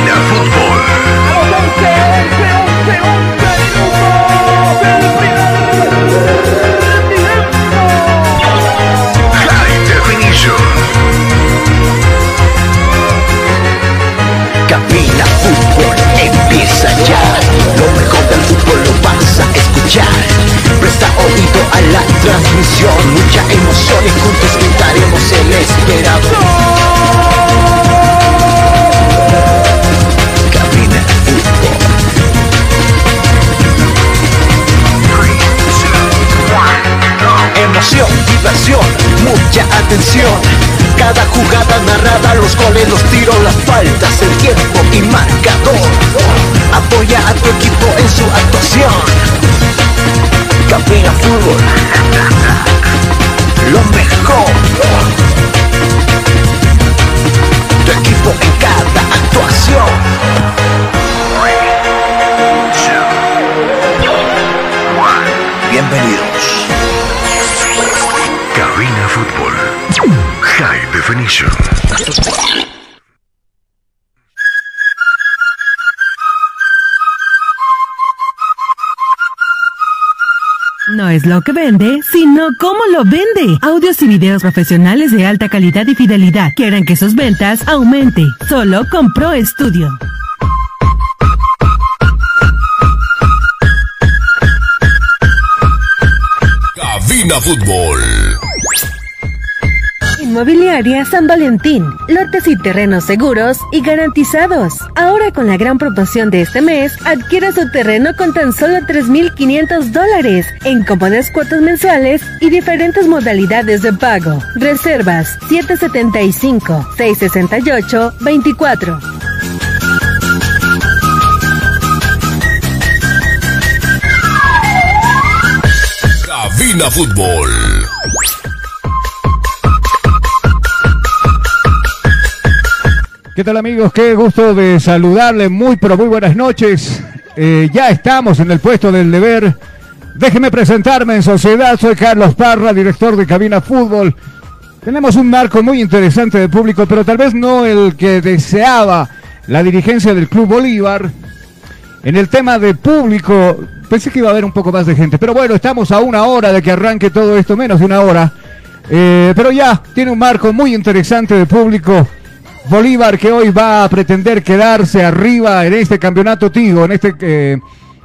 Cabina Fútbol. Cabina Fútbol empieza ya. Lo mejor del fútbol lo vas a escuchar. Presta oído a la transmisión. Mucha emoción y juntos gritaremos el esperado. Diversión, mucha atención. Cada jugada narrada, los goles, los tiros, las faltas, el tiempo y marcador. Apoya a tu equipo en su actuación. Cabina Fútbol. Lo mejor. Tu equipo en cada actuación. Definition. No es lo que vende, sino cómo lo vende. Audios y videos profesionales de alta calidad y fidelidad que harán que sus ventas aumente. Solo con Pro Studio. Cabina Fútbol. Inmobiliaria San Valentín. Lotes y terrenos seguros y garantizados. Ahora con la gran promoción de este mes, adquiera su terreno con tan solo 3.500 dólares en cómodas cuotas mensuales y diferentes modalidades de pago. Reservas 775-668-24. Cabina Fútbol. ¿Qué tal amigos? Qué gusto de saludarles. Muy pero muy buenas noches. Eh, ya estamos en el puesto del deber. Déjeme presentarme en sociedad. Soy Carlos Parra, director de Cabina Fútbol. Tenemos un marco muy interesante de público, pero tal vez no el que deseaba la dirigencia del Club Bolívar. En el tema de público, pensé que iba a haber un poco más de gente, pero bueno, estamos a una hora de que arranque todo esto, menos de una hora. Eh, pero ya tiene un marco muy interesante de público. Bolívar que hoy va a pretender quedarse arriba en este campeonato Tigo, en este eh,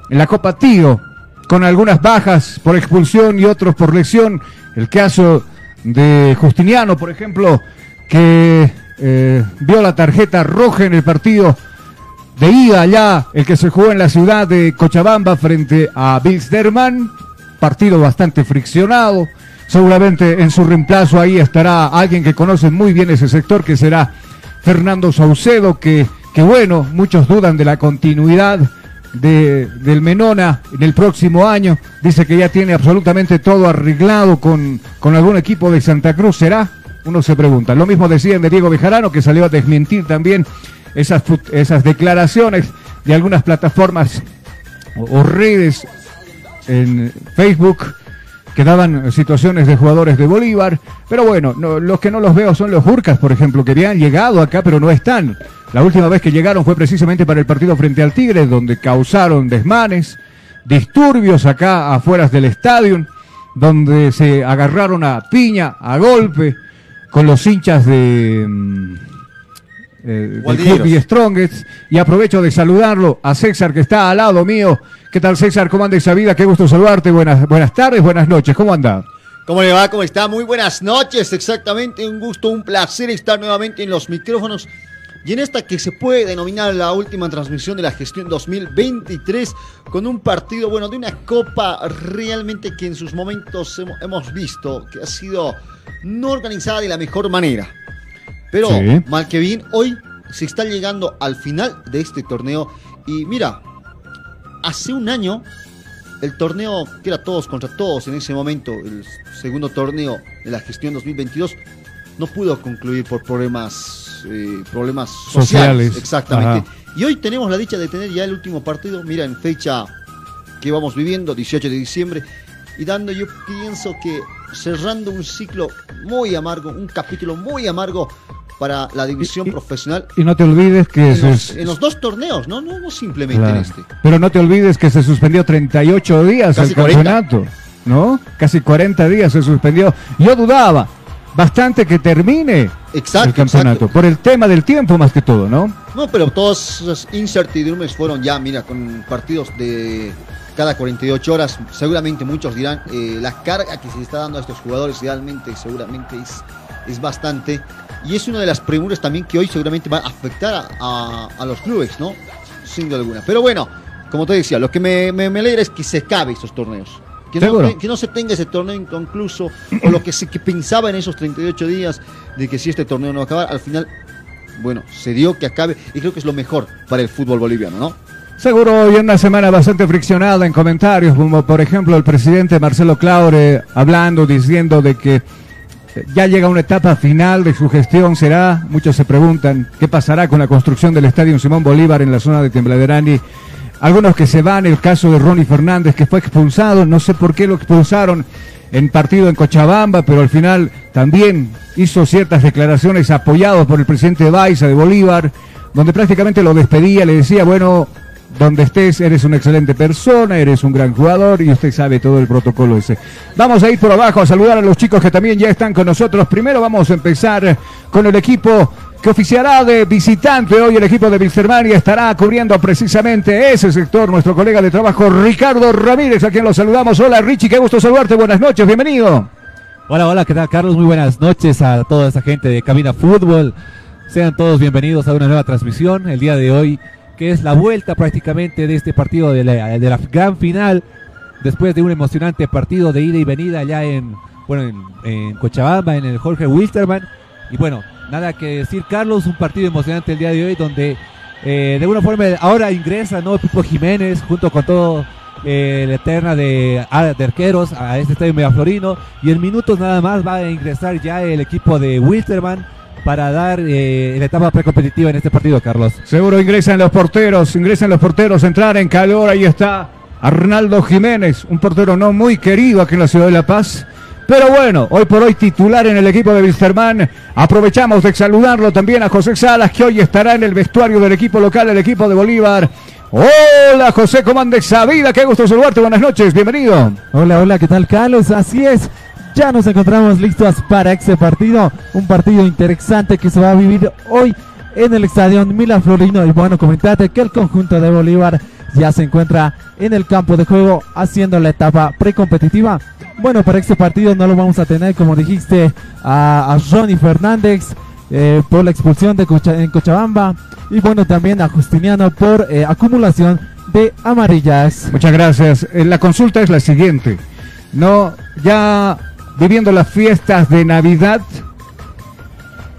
en la Copa Tigo, con algunas bajas por expulsión y otros por lesión. El caso de Justiniano, por ejemplo, que eh, vio la tarjeta roja en el partido de ida allá, el que se jugó en la ciudad de Cochabamba frente a Bilsterman, partido bastante friccionado. Seguramente en su reemplazo ahí estará alguien que conoce muy bien ese sector, que será Fernando Saucedo, que, que bueno, muchos dudan de la continuidad de, del Menona en el próximo año. Dice que ya tiene absolutamente todo arreglado con, con algún equipo de Santa Cruz. ¿Será? Uno se pregunta. Lo mismo decían de Diego Bejarano, que salió a desmentir también esas, esas declaraciones de algunas plataformas o, o redes en Facebook que daban situaciones de jugadores de Bolívar. Pero bueno, no- los que no los veo son los Burcas, por ejemplo, que habían llegado acá, pero no están. La última vez que llegaron fue precisamente para el partido frente al Tigre, donde causaron desmanes, disturbios acá afuera del estadio, donde se agarraron a piña, a golpe, con los hinchas de... eh, del. Club y Strongest y aprovecho de saludarlo a César que está al lado mío. ¿Qué tal César? ¿Cómo anda esa vida? Qué gusto saludarte. Buenas, buenas tardes, buenas noches. ¿Cómo anda? ¿Cómo le va? ¿Cómo está? Muy buenas noches, exactamente. Un gusto, un placer estar nuevamente en los micrófonos Y en esta que se puede denominar la última transmisión de la gestión 2023, con un partido, bueno, de una copa realmente que en sus momentos hemo- hemos visto que ha sido no organizada de la mejor manera. Pero, Sí. mal que bien, hoy se está llegando al final de este torneo. Y mira, hace un año, el torneo que era todos contra todos en ese momento, el segundo torneo de la gestión 2022, no pudo concluir por problemas, eh, problemas sociales. Sociales. Exactamente. Ajá. Y hoy tenemos la dicha de tener ya el último partido, mira, en fecha que vamos viviendo, 18 de diciembre, y dando, yo pienso que cerrando un ciclo muy amargo, un capítulo muy amargo para la división Y- profesional Y no te olvides que en los, en los dos torneos, no, no, no simplemente Claro. en este. Pero no te olvides que se suspendió 38 días Casi el 40. campeonato, ¿no? Casi 40 días se suspendió. Yo dudaba bastante que termine Exacto, el campeonato, exacto. por el tema del tiempo más que todo, ¿no? No, pero todas esas incertidumbres fueron ya, mira, con partidos de cada 48 horas. Seguramente muchos dirán, eh, la carga que se está dando a estos jugadores realmente, seguramente es, es bastante. Y es una de las premuras también que hoy seguramente va a afectar a, a- a los clubes, ¿no? Sin duda alguna. Pero bueno, como te decía, lo que me, me- me alegra es que se acabe estos torneos. Que no, que no se tenga ese torneo inconcluso o lo que se que pensaba en esos 38 días de que si este torneo no va a acabar, al final bueno, se dio que acabe y creo que es lo mejor para el fútbol boliviano, ¿no? Seguro hoy en una semana bastante friccionada en comentarios, como por ejemplo el presidente Marcelo Claure hablando, diciendo de que eh, ya llega una etapa final de su gestión, será, muchos se preguntan, ¿qué pasará con la construcción del estadio Simón Bolívar en la zona de Tembladerani? Algunos que se van, el caso de Ronnie Fernández que fue expulsado, no sé por qué lo expulsaron en partido en Cochabamba, pero al final también hizo ciertas declaraciones apoyadas por el presidente Baiza de Bolívar, donde prácticamente lo despedía, le decía, bueno, donde estés, eres una excelente persona, eres un gran jugador y usted sabe todo el protocolo ese. Vamos a ir por abajo a saludar a los chicos que también ya están con nosotros. Primero vamos a empezar con el equipo que oficiará de visitante hoy el equipo de Wilstermann y estará cubriendo precisamente ese sector nuestro colega de trabajo Ricardo Ramírez, a quien lo saludamos. Hola Richie, qué gusto saludarte, buenas noches, bienvenido. Hola, hola, ¿qué tal Carlos? Muy buenas noches a toda esa gente de Cabina Fútbol. Sean todos bienvenidos a una nueva transmisión el día de hoy, que es la vuelta prácticamente de este partido de la, de gran final, después de un emocionante partido de ida y venida allá en, bueno, en, Cochabamba, en el Jorge Wilstermann. Y bueno, nada que decir Carlos, un partido emocionante el día de hoy donde eh, de alguna forma ahora ingresa ¿no? Pipo Jiménez junto con todo eh, la eterna de, ah, de arqueros a este estadio Megaflorino y en minutos nada más va a ingresar ya el equipo de Wilstermann para dar eh, la etapa precompetitiva en este partido, Carlos. Seguro ingresan los porteros, ingresan los porteros, entrar en calor, ahí está Arnaldo Jiménez, un portero no muy querido aquí en la ciudad de La Paz. Pero bueno, hoy por hoy titular en el equipo de Wilstermann. Aprovechamos de saludarlo también a José Salas, que hoy estará en el vestuario del equipo local, el equipo de Bolívar. Hola José, ¿cómo andes? Sabida, qué gusto saludarte, buenas noches, bienvenido. Hola, hola, ¿qué tal Carlos? Así es, ya nos encontramos listos para este partido, un partido interesante que se va a vivir hoy en el estadio Mila Florino. Y bueno, comentate que el conjunto de Bolívar ya se encuentra en el campo de juego haciendo la etapa precompetitiva. Bueno, para este partido no lo vamos a tener, como dijiste, a, Ronnie Fernández eh, por la expulsión de en Cochabamba. Y bueno, también a Justiniano por eh, acumulación de amarillas. Muchas gracias. Eh, La consulta es la siguiente. No, ya viviendo las fiestas de Navidad,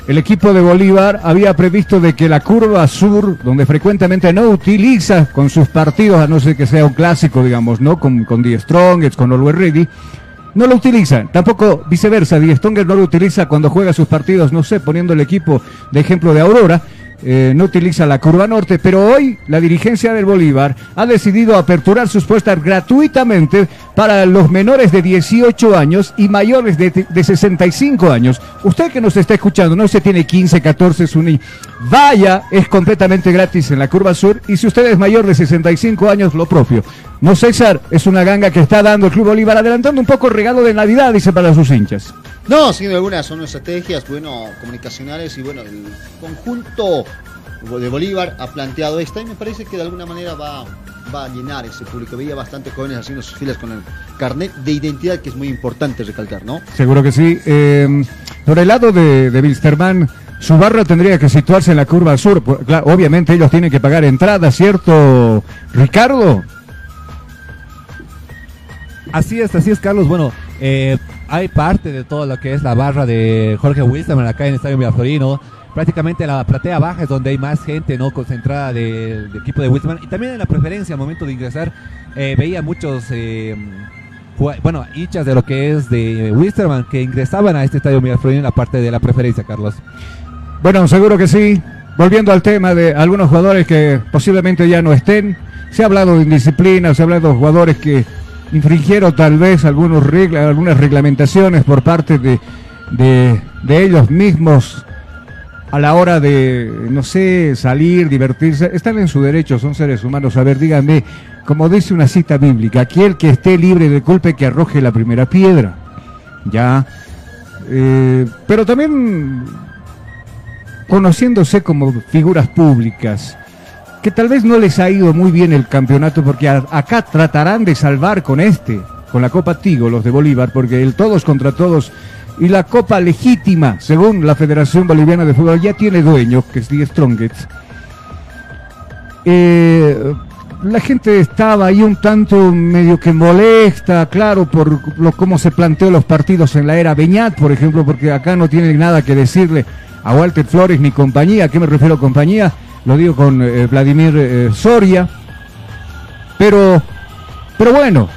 el equipo de Bolívar había previsto de que la curva sur, donde frecuentemente no utiliza con sus partidos, a no ser que sea un clásico, digamos, ¿no? Con, con Die Strongest, con Always Ready, no lo utiliza. Tampoco viceversa, Die Strongest no lo utiliza cuando juega sus partidos, no sé, poniendo el equipo de ejemplo de Aurora. Eh, no utiliza la curva norte, pero hoy la dirigencia del Bolívar ha decidido aperturar sus puestas gratuitamente para los menores de 18 años y mayores de, de 65 años. Usted que nos está escuchando, no se tiene 15, 14, su ni vaya, es completamente gratis en la curva sur y si usted es mayor de 65 años, lo propio. No César, es una ganga que está dando el Club Bolívar, adelantando un poco el regalo de Navidad, dice para sus hinchas. No, sin duda alguna son estrategias, bueno, comunicacionales y bueno, el conjunto de Bolívar ha planteado esta y me parece que de alguna manera va, va a llenar ese público. Veía bastante jóvenes haciendo sus filas con el carnet de identidad que es muy importante recalcar, ¿no? Seguro que sí. Eh, por el lado de, de Wilstermann, su barra tendría que situarse en la curva sur. Pues, claro, obviamente ellos tienen que pagar entrada, ¿cierto, Ricardo? Así es, así es, Carlos. Bueno, eh, hay parte de todo lo que es la barra de Jorge Wilson acá en el Estadio Miraflorino. Prácticamente la platea baja es donde hay más gente no concentrada del, del equipo de Wilson. Y también en la preferencia, al momento de ingresar, eh, veía muchos, eh, bueno, hinchas de lo que es de Wisterman que ingresaban a este Estadio Miraflorino en la parte de la preferencia, Carlos. Bueno, seguro que sí. Volviendo al tema de algunos jugadores que posiblemente ya no estén, se ha hablado de indisciplina, se ha hablado de jugadores que infringieron tal vez algunos regla, algunas reglamentaciones por parte de, de, ellos mismos a la hora de, no sé, salir, divertirse. Están en su derecho, son seres humanos. A ver, díganme, como dice una cita bíblica, aquel que esté libre de culpa que arroje la primera piedra. Ya. Eh, pero también conociéndose como figuras públicas, que tal vez no les ha ido muy bien el campeonato, porque acá tratarán de salvar con este, con la Copa Tigo, los de Bolívar, porque el todos contra todos y la Copa legítima, según la Federación Boliviana de Fútbol, ya tiene dueño, que es The Strongest. Eh, la gente estaba ahí un tanto medio que molesta, claro, por lo, cómo se planteó los partidos en la era Beñat, por ejemplo, porque acá no tiene nada que decirle a Walter Flores ni compañía. ¿A qué me refiero compañía? Lo digo con eh, Vladimir eh, Soria. Pero, pero bueno,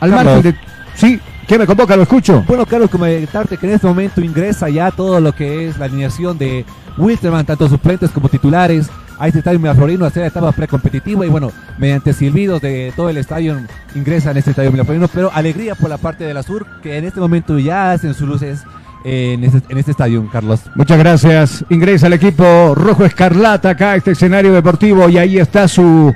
al Carlos. margen de... Sí, ¿qué me convoca? Lo escucho. Bueno, Carlos, comentarte que en este momento ingresa ya todo lo que es la alineación de Wilstermann, tanto suplentes como titulares, a este estadio Miraflorino a hacer la etapa precompetitiva y bueno, mediante silbidos de todo el estadio ingresa en este estadio Miraflorino, pero alegría por la parte de la Sur, que en este momento ya hacen sus luces en este, en este estadio, Carlos. Muchas gracias. Ingresa el equipo rojo escarlata acá este escenario deportivo y ahí está su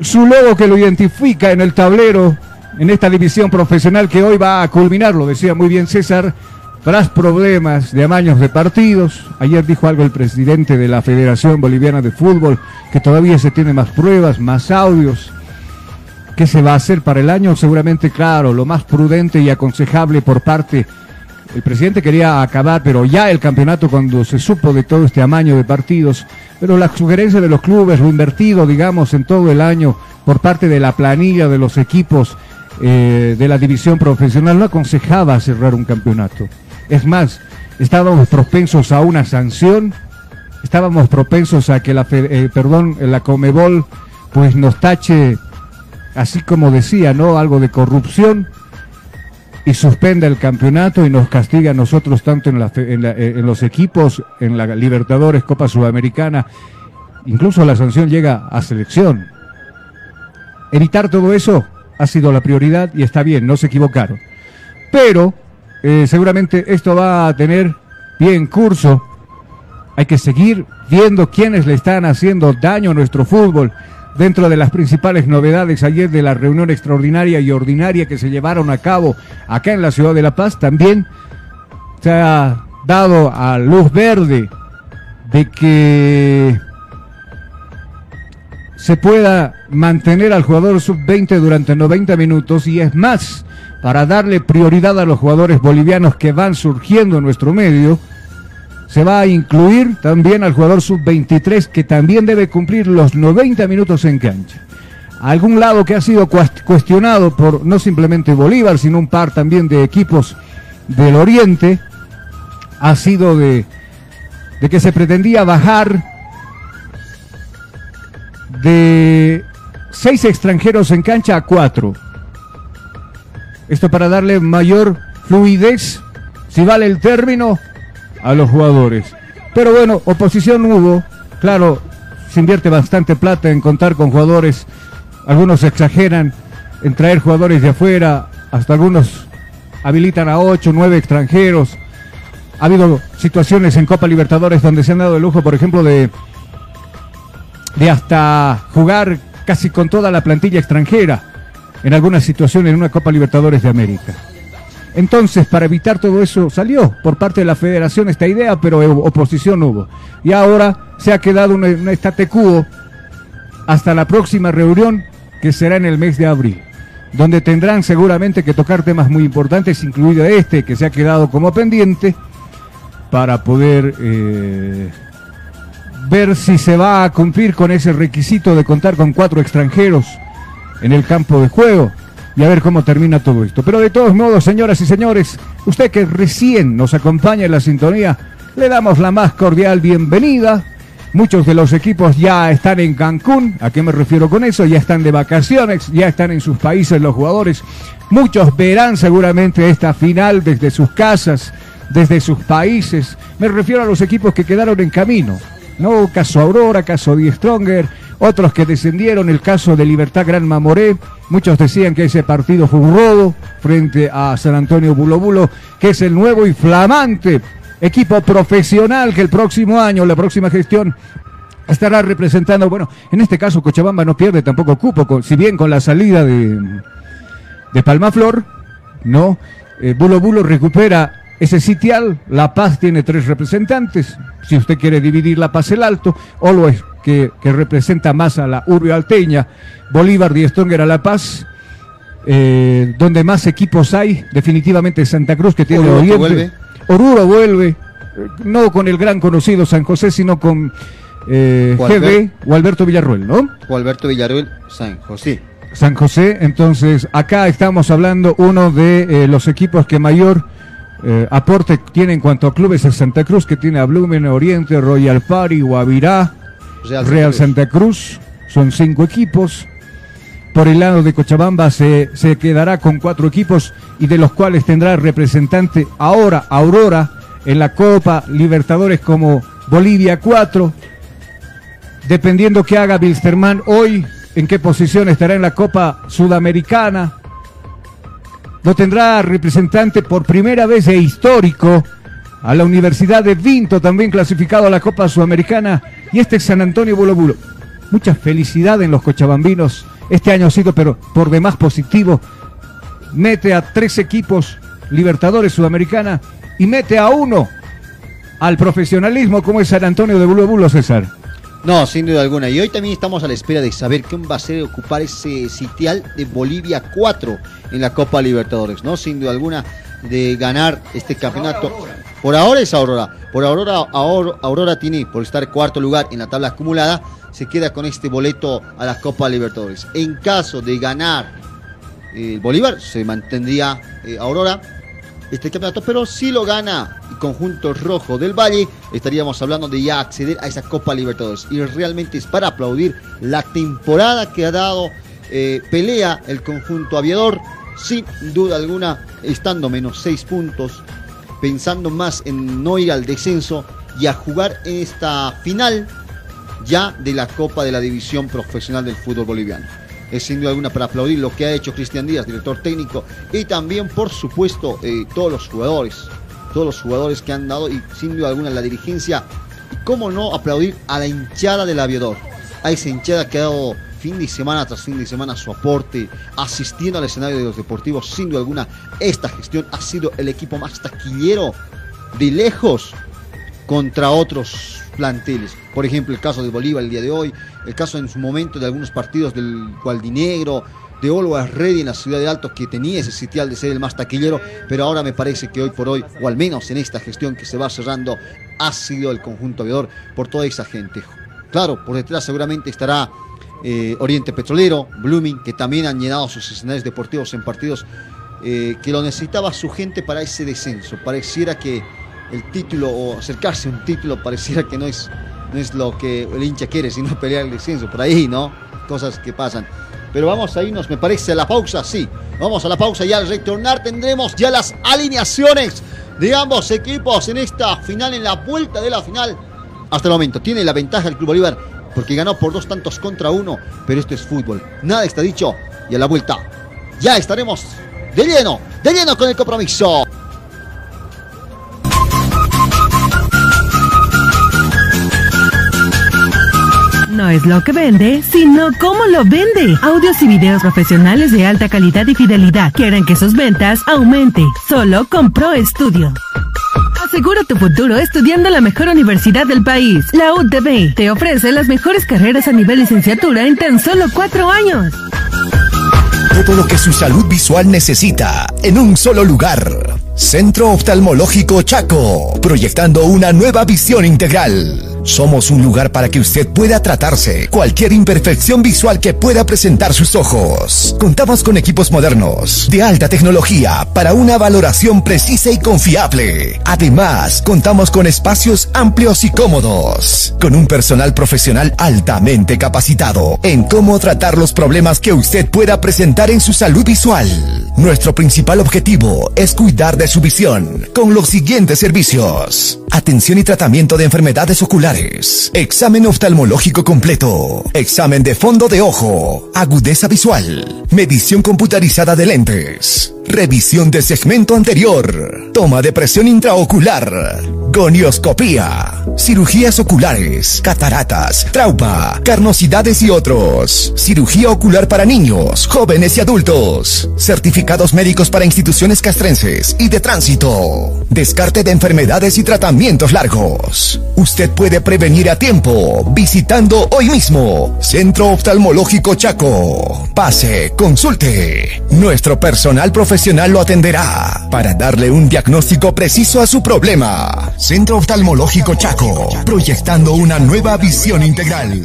su logo que lo identifica en el tablero en esta división profesional que hoy va a culminar, lo decía muy bien César, tras problemas de amaños de partidos. Ayer dijo algo el presidente de la Federación Boliviana de Fútbol, que todavía se tiene más pruebas, más audios. ¿Qué se va a hacer para el año? Seguramente, claro, lo más prudente y aconsejable por parte el presidente quería acabar, pero ya el campeonato cuando se supo de todo este amaño de partidos, pero la sugerencia de los clubes, lo invertido, digamos, en todo el año por parte de la planilla de los equipos eh, de la división profesional no aconsejaba cerrar un campeonato. Es más, estábamos propensos a una sanción, estábamos propensos a que la, eh, perdón, la Comebol pues nos tache, así como decía, ¿no? Algo de corrupción y suspenda el campeonato y nos castiga a nosotros tanto en, la en la- eh, en los equipos, en la Libertadores, Copa Sudamericana, incluso la sanción llega a selección. Evitar todo eso ha sido la prioridad y está bien, no se equivocaron. Pero eh, seguramente esto va a tener pie en curso. Hay que seguir viendo quiénes le están haciendo daño a nuestro fútbol. Dentro de las principales novedades ayer de la reunión extraordinaria y ordinaria que se llevaron a cabo acá en la ciudad de La Paz, también se ha dado a luz verde de que se pueda mantener al jugador sub-20 durante 90 minutos y es más, para darle prioridad a los jugadores bolivianos que van surgiendo en nuestro medio, se va a incluir también al jugador sub-23 que también debe cumplir los 90 minutos en cancha. Algún lado que ha sido cuest- cuestionado por no simplemente Bolívar, sino un par también de equipos del Oriente, ha sido de, de que se pretendía bajar de seis extranjeros en cancha a cuatro. Esto para darle mayor fluidez, si vale el término, a los jugadores. Pero bueno, oposición hubo. Claro, se invierte bastante plata en contar con jugadores. Algunos exageran en traer jugadores de afuera. Hasta algunos habilitan a ocho, nueve extranjeros. Ha habido situaciones en Copa Libertadores donde se han dado el lujo, por ejemplo, de, de hasta jugar casi con toda la plantilla extranjera en algunas situaciones en una Copa Libertadores de América. Entonces, para evitar todo eso, salió por parte de la federación esta idea, pero eh, oposición hubo. Y ahora se ha quedado un, un estate quo hasta la próxima reunión, que será en el mes de abril, donde tendrán seguramente que tocar temas muy importantes, incluido este, que se ha quedado como pendiente, para poder eh, ver si se va a cumplir con ese requisito de contar con cuatro extranjeros en el campo de juego y a ver cómo termina todo esto. Pero de todos modos, señoras y señores, usted que recién nos acompaña en la sintonía, le damos la más cordial bienvenida. Muchos de los equipos ya están en Cancún, ¿a qué me refiero con eso? Ya están de vacaciones, ya están en sus países los jugadores. Muchos verán seguramente esta final desde sus casas, desde sus países. Me refiero a los equipos que quedaron en camino. ¿no? Caso Aurora, caso Die Stronger, otros que descendieron, el caso de Libertad Gran Mamoré. Muchos decían que ese partido fue un robo frente a San Antonio Bulo Bulo, que es el nuevo y flamante equipo profesional que el próximo año, la próxima gestión, estará representando. Bueno, en este caso Cochabamba no pierde tampoco cupo, si bien con la salida de, de Palmaflor, ¿no? Eh, Bulo Bulo recupera ese sitial, La Paz tiene tres representantes, si usted quiere dividir La Paz el Alto, Oloes que, que representa más a la urbe alteña, Bolívar y Stronger a La Paz, eh, donde más equipos hay, definitivamente Santa Cruz que tiene Oruro vuelve. Oruro vuelve, no con el gran conocido San José, sino con eh, GB o Alberto Villarruel, ¿no? O Alberto Villarreal, San José. San José, entonces acá estamos hablando uno de eh, los equipos que mayor eh, aporte tiene en cuanto a clubes es Santa Cruz, que tiene a Blumen, Oriente, Royal Party, Guavirá, Real Real, Santa Cruz, son cinco equipos. Por el lado de Cochabamba se, se quedará con cuatro equipos y de los cuales tendrá representante ahora Aurora en la Copa Libertadores como Bolivia 4. Dependiendo que haga Wilstermann hoy, en qué posición estará en la Copa Sudamericana. Lo tendrá representante por primera vez e histórico a la Universidad de Vinto, también clasificado a la Copa Sudamericana. Y este es San Antonio Bulo Bulo. Mucha felicidad en los cochabambinos. Este año ha sido, pero por demás positivo. Mete a tres equipos Libertadores Sudamericana y mete a uno al profesionalismo como es San Antonio de Bulo Bulo, César. No, sin duda alguna. Y hoy también estamos a la espera de saber quién va a ser ocupar ese sitial de Bolivia 4 en la Copa Libertadores, ¿no? Sin duda alguna de ganar este campeonato. Por ahora es Aurora. Por Aurora, Aurora, Aurora tiene, por estar cuarto lugar en la tabla acumulada, se queda con este boleto a la Copa Libertadores. En caso de ganar eh, el Bolívar, se mantendría eh, Aurora este campeonato, pero si lo gana el conjunto rojo del Valle, estaríamos hablando de ya acceder a esa Copa Libertadores. Y realmente es para aplaudir la temporada que ha dado eh, pelea el conjunto aviador, sin duda alguna, estando menos seis puntos, pensando más en no ir al descenso y a jugar en esta final ya de la Copa de la División Profesional del Fútbol Boliviano. Es sin duda alguna para aplaudir lo que ha hecho Cristian Díaz, director técnico, y también, por supuesto, eh, todos los jugadores, todos los jugadores que han dado, y sin duda alguna la dirigencia, cómo no aplaudir a la hinchada del aviador, a esa hinchada que ha dado fin de semana tras fin de semana su aporte, asistiendo al escenario de los deportivos, sin duda alguna, esta gestión ha sido el equipo más taquillero de lejos contra otros planteles. Por ejemplo, el caso de Bolívar el día de hoy, el caso en su momento de algunos partidos del Gualdinegro, de Always Ready en la ciudad de Alto, que tenía ese sitial de ser el más taquillero, pero ahora me parece que hoy por hoy, o al menos en esta gestión que se va cerrando, ha sido el conjunto aviador por toda esa gente. Claro, por detrás seguramente estará eh, Oriente Petrolero, Blooming, que también han llenado sus escenarios deportivos en partidos eh, que lo necesitaba su gente para ese descenso. Pareciera que el título o acercarse a un título pareciera que no es, no es lo que el hincha quiere, sino pelear el descenso. Por ahí, ¿no? Cosas que pasan. Pero vamos a irnos, me parece, a la pausa, sí. Vamos a la pausa y al retornar tendremos ya las alineaciones de ambos equipos en esta final, en la vuelta de la final. Hasta el momento tiene la ventaja el Club Bolívar porque ganó por dos tantos contra uno, pero esto es fútbol. Nada está dicho y a la vuelta ya estaremos de lleno, de lleno con el compromiso. No es lo que vende, sino cómo lo vende. Audios y videos profesionales de alta calidad y fidelidad que harán que sus ventas aumente. Solo con Pro Studio. Asegura tu futuro estudiando en la mejor universidad del país. La UTB te ofrece las mejores carreras a nivel licenciatura en tan solo cuatro años. Todo lo que su salud visual necesita en un solo lugar. Centro Oftalmológico Chaco, proyectando una nueva visión integral. Somos un lugar para que usted pueda tratarse cualquier imperfección visual que pueda presentar sus ojos. Contamos con equipos modernos de alta tecnología para una valoración precisa y confiable. Además, contamos con espacios amplios y cómodos, con un personal profesional altamente capacitado en cómo tratar los problemas que usted pueda presentar en su salud visual. Nuestro principal objetivo es cuidar de su visión con los siguientes servicios. Atención y tratamiento de enfermedades oculares. Examen oftalmológico completo. Examen de fondo de ojo. Agudeza visual. Medición computarizada de lentes. Revisión de segmento anterior. Toma de presión intraocular. Gonioscopía. Cirugías oculares. Cataratas. Trauma. Carnosidades y otros. Cirugía ocular para niños, jóvenes y adultos. Certificados médicos para instituciones castrenses y de tránsito. Descarte de enfermedades y tratamientos largos. Usted puede prevenir a tiempo visitando hoy mismo Centro Oftalmológico Chaco. Pase, consulte. Nuestro personal profesional lo atenderá para darle un diagnóstico preciso a su problema. Centro Oftalmológico Chaco, proyectando una nueva visión integral.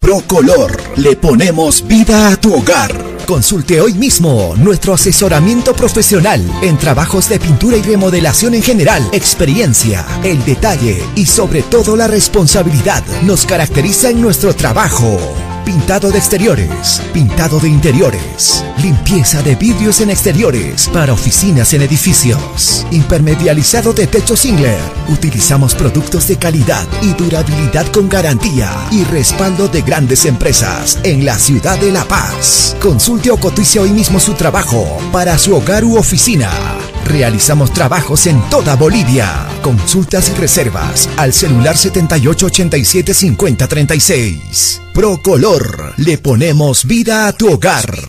Procolor, le ponemos vida a tu hogar. Consulte hoy mismo nuestro asesoramiento profesional en trabajos de pintura y remodelación en general. Experiencia, el detalle y sobre todo la responsabilidad nos caracteriza en nuestro trabajo. Pintado de exteriores, pintado de interiores, limpieza de vidrios en exteriores para oficinas en edificios, impermedializado de techo Singler. Utilizamos productos de calidad y durabilidad con garantía y respaldo de grandes empresas en la ciudad de La Paz. Consulte o cotice hoy mismo su trabajo para su hogar u oficina. Realizamos trabajos en toda Bolivia. Consultas y reservas al celular 7887 5036. Procolor, le ponemos vida a tu hogar.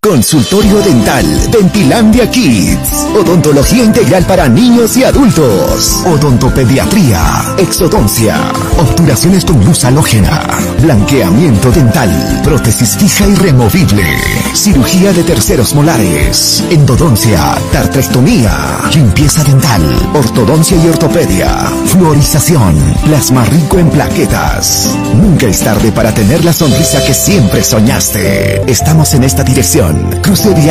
Consultorio Dental Dentilandia Kids. Odontología integral para niños y adultos. Odontopediatría. Exodoncia. Obturaciones con luz halógena. Blanqueamiento dental. Prótesis fija y removible. Cirugía de terceros molares. Endodoncia. Tartrectomía. Limpieza dental. Ortodoncia y ortopedia. Fluorización. Plasma rico en plaquetas. Nunca es tarde para tener la sonrisa que siempre soñaste. Estamos en esta dirección. Cruce de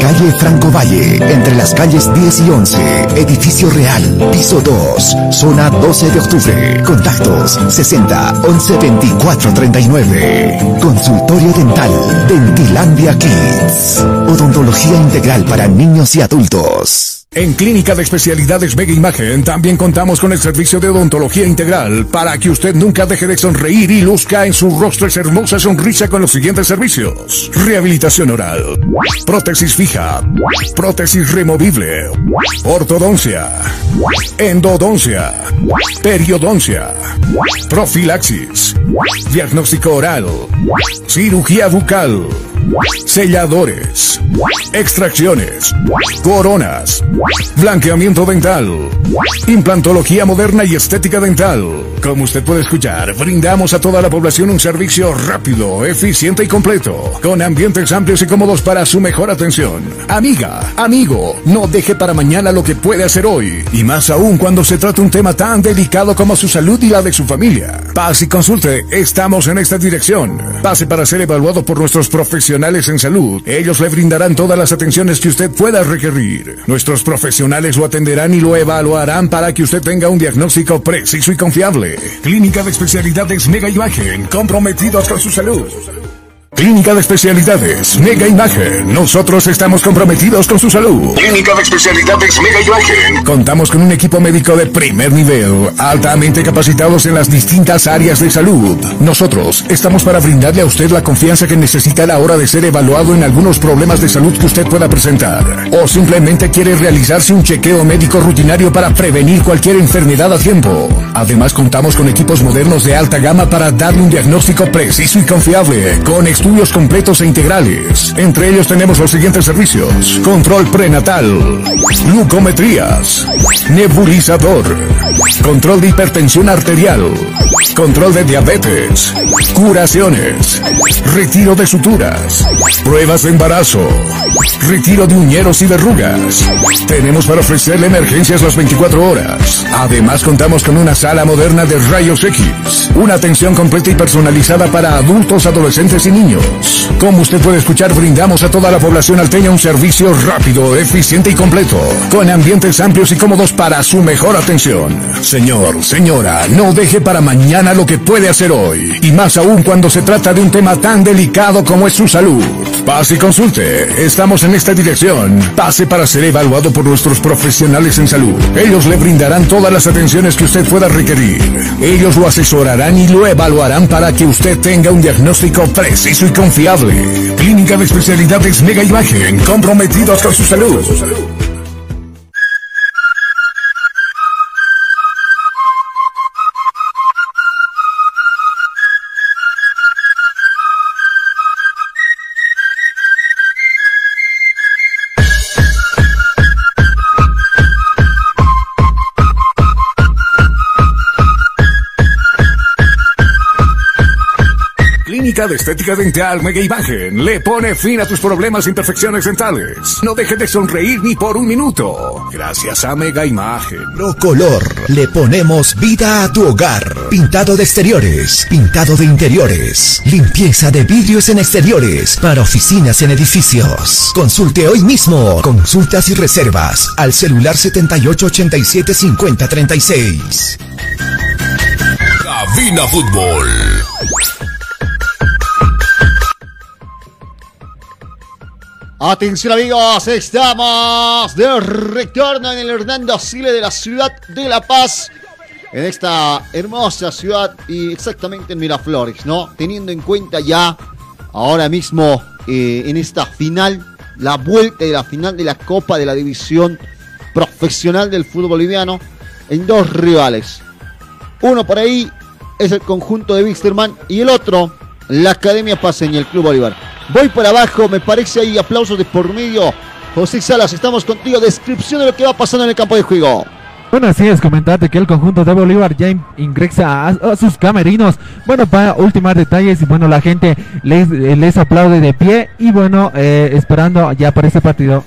calle Franco Valle, entre las calles 10 y 11, edificio real, piso 2, zona 12 de octubre. Contactos 60 11 24 39. Consultorio dental, Dentilandia Kids. Odontología integral para niños y adultos. En Clínica de Especialidades Vega Imagen también contamos con el servicio de odontología integral para que usted nunca deje de sonreír y luzca en su rostro esa hermosa sonrisa con los siguientes servicios. Rehabilitación oral, prótesis fija, prótesis removible, ortodoncia, endodoncia, periodoncia, profilaxis, diagnóstico oral, cirugía bucal, selladores, extracciones, coronas, blanqueamiento dental, implantología moderna y estética dental. Como usted puede escuchar, brindamos a toda la población un servicio rápido, eficiente y completo, con ambientes amplios y cómodos para su mejor atención. Amiga, amigo, no deje para mañana lo que puede hacer hoy, y más aún cuando se trata un tema tan delicado como su salud y la de su familia. Pase y consulte, estamos en esta dirección. Pase para ser evaluado por nuestros profesionales en salud. Ellos le brindarán todas las atenciones que usted pueda requerir. Nuestros profesionales lo atenderán y lo evaluarán para que usted tenga un diagnóstico preciso y confiable. Clínica de especialidades Mega Imagen, comprometidos con su salud. Clínica de Especialidades Mega Imagen. Nosotros estamos comprometidos con su salud. Clínica de Especialidades Mega Imagen. Contamos con un equipo médico de primer nivel, altamente capacitados en las distintas áreas de salud. Nosotros estamos para brindarle a usted la confianza que necesita a la hora de ser evaluado en algunos problemas de salud que usted pueda presentar. O simplemente quiere realizarse un chequeo médico rutinario para prevenir cualquier enfermedad a tiempo. Además contamos con equipos modernos de alta gama para darle un diagnóstico preciso y confiable, con estudios completos e integrales. Entre ellos tenemos los siguientes servicios. Control prenatal, glucometrías, nebulizador, control de hipertensión arterial, control de diabetes, curaciones, retiro de suturas, pruebas de embarazo, retiro de uñeros y verrugas. Tenemos para ofrecerle emergencias las 24 horas. Además contamos con una sala moderna de rayos X, una atención completa y personalizada para adultos, adolescentes y niños. Como usted puede escuchar, brindamos a toda la población alteña un servicio rápido, eficiente y completo, con ambientes amplios y cómodos para su mejor atención. Señor, señora, no deje para mañana lo que puede hacer hoy, y más aún cuando se trata de un tema tan delicado como es su salud. Pase y consulte. Estamos en esta dirección. Pase para ser evaluado por nuestros profesionales en salud. Ellos le brindarán todas las atenciones que usted pueda requerir. Ellos lo asesorarán y lo evaluarán para que usted tenga un diagnóstico preciso y confiable. Clínica de especialidades Mega Imagen, comprometidos con su salud. Clínica de Estética Dental Mega Imagen le pone fin a tus problemas e imperfecciones dentales. No deje de sonreír ni por un minuto. Gracias a Mega Imagen. No color. Le ponemos vida a tu hogar. Pintado de exteriores, pintado de interiores, limpieza de vidrios en exteriores, para oficinas en edificios. Consulte hoy mismo. Consultas y reservas al celular 7887 5036. Cabina Fútbol. Atención amigos, estamos de retorno en el Hernando Sile de la ciudad de La Paz, en esta hermosa ciudad y exactamente en Miraflores, ¿no? Teniendo en cuenta ya ahora mismo eh, en esta final, la vuelta de la final de la Copa de la División Profesional del Fútbol Boliviano en dos rivales. Uno por ahí es el conjunto de Wisterman y el otro, la Academia Paseña, el Club Bolívar. Voy por abajo, me parece ahí aplausos de por medio. José Salas, estamos contigo. Descripción de lo que va pasando en el campo de juego. Bueno, así es, comentarte que el conjunto de Bolívar ya in- ingresa a, a sus camerinos. Bueno, para ultimar detalles, y bueno, la gente les, les aplaude de pie y bueno, eh, esperando ya para este partido.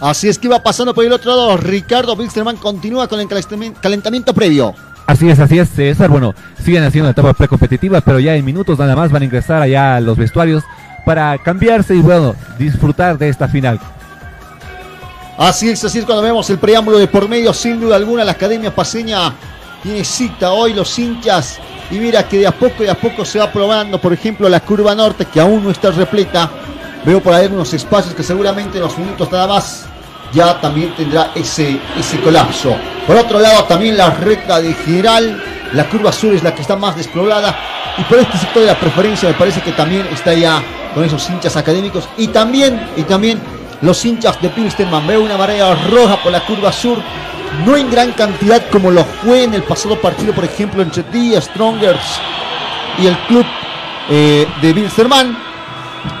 Así es que va pasando por el otro lado. Ricardo Wilstermann continúa con el calentamiento- previo. Así es, así es, César. Bueno, siguen haciendo la etapa precompetitiva, pero ya en minutos nada más van a ingresar allá a los vestuarios para cambiarse y bueno, disfrutar de esta final. Así es, así es cuando vemos el preámbulo de por medio, sin duda alguna, la Academia Paseña tiene cita hoy, los hinchas, y mira que de a poco y a poco se va probando, por ejemplo, la curva norte, que aún no está repleta. Veo por ahí unos espacios que seguramente en los minutos nada más ya también tendrá ese, ese colapso. Por otro lado, también la recta de general, la curva sur es la que está más despoblada, y por este sector de la preferencia me parece que también está ya con esos hinchas académicos, y también, y también los hinchas de Pilsterman. Veo una marea roja por la curva sur. No en gran cantidad como lo fue en el pasado partido, por ejemplo, entre The Strongers y el club eh, de Bilsterman.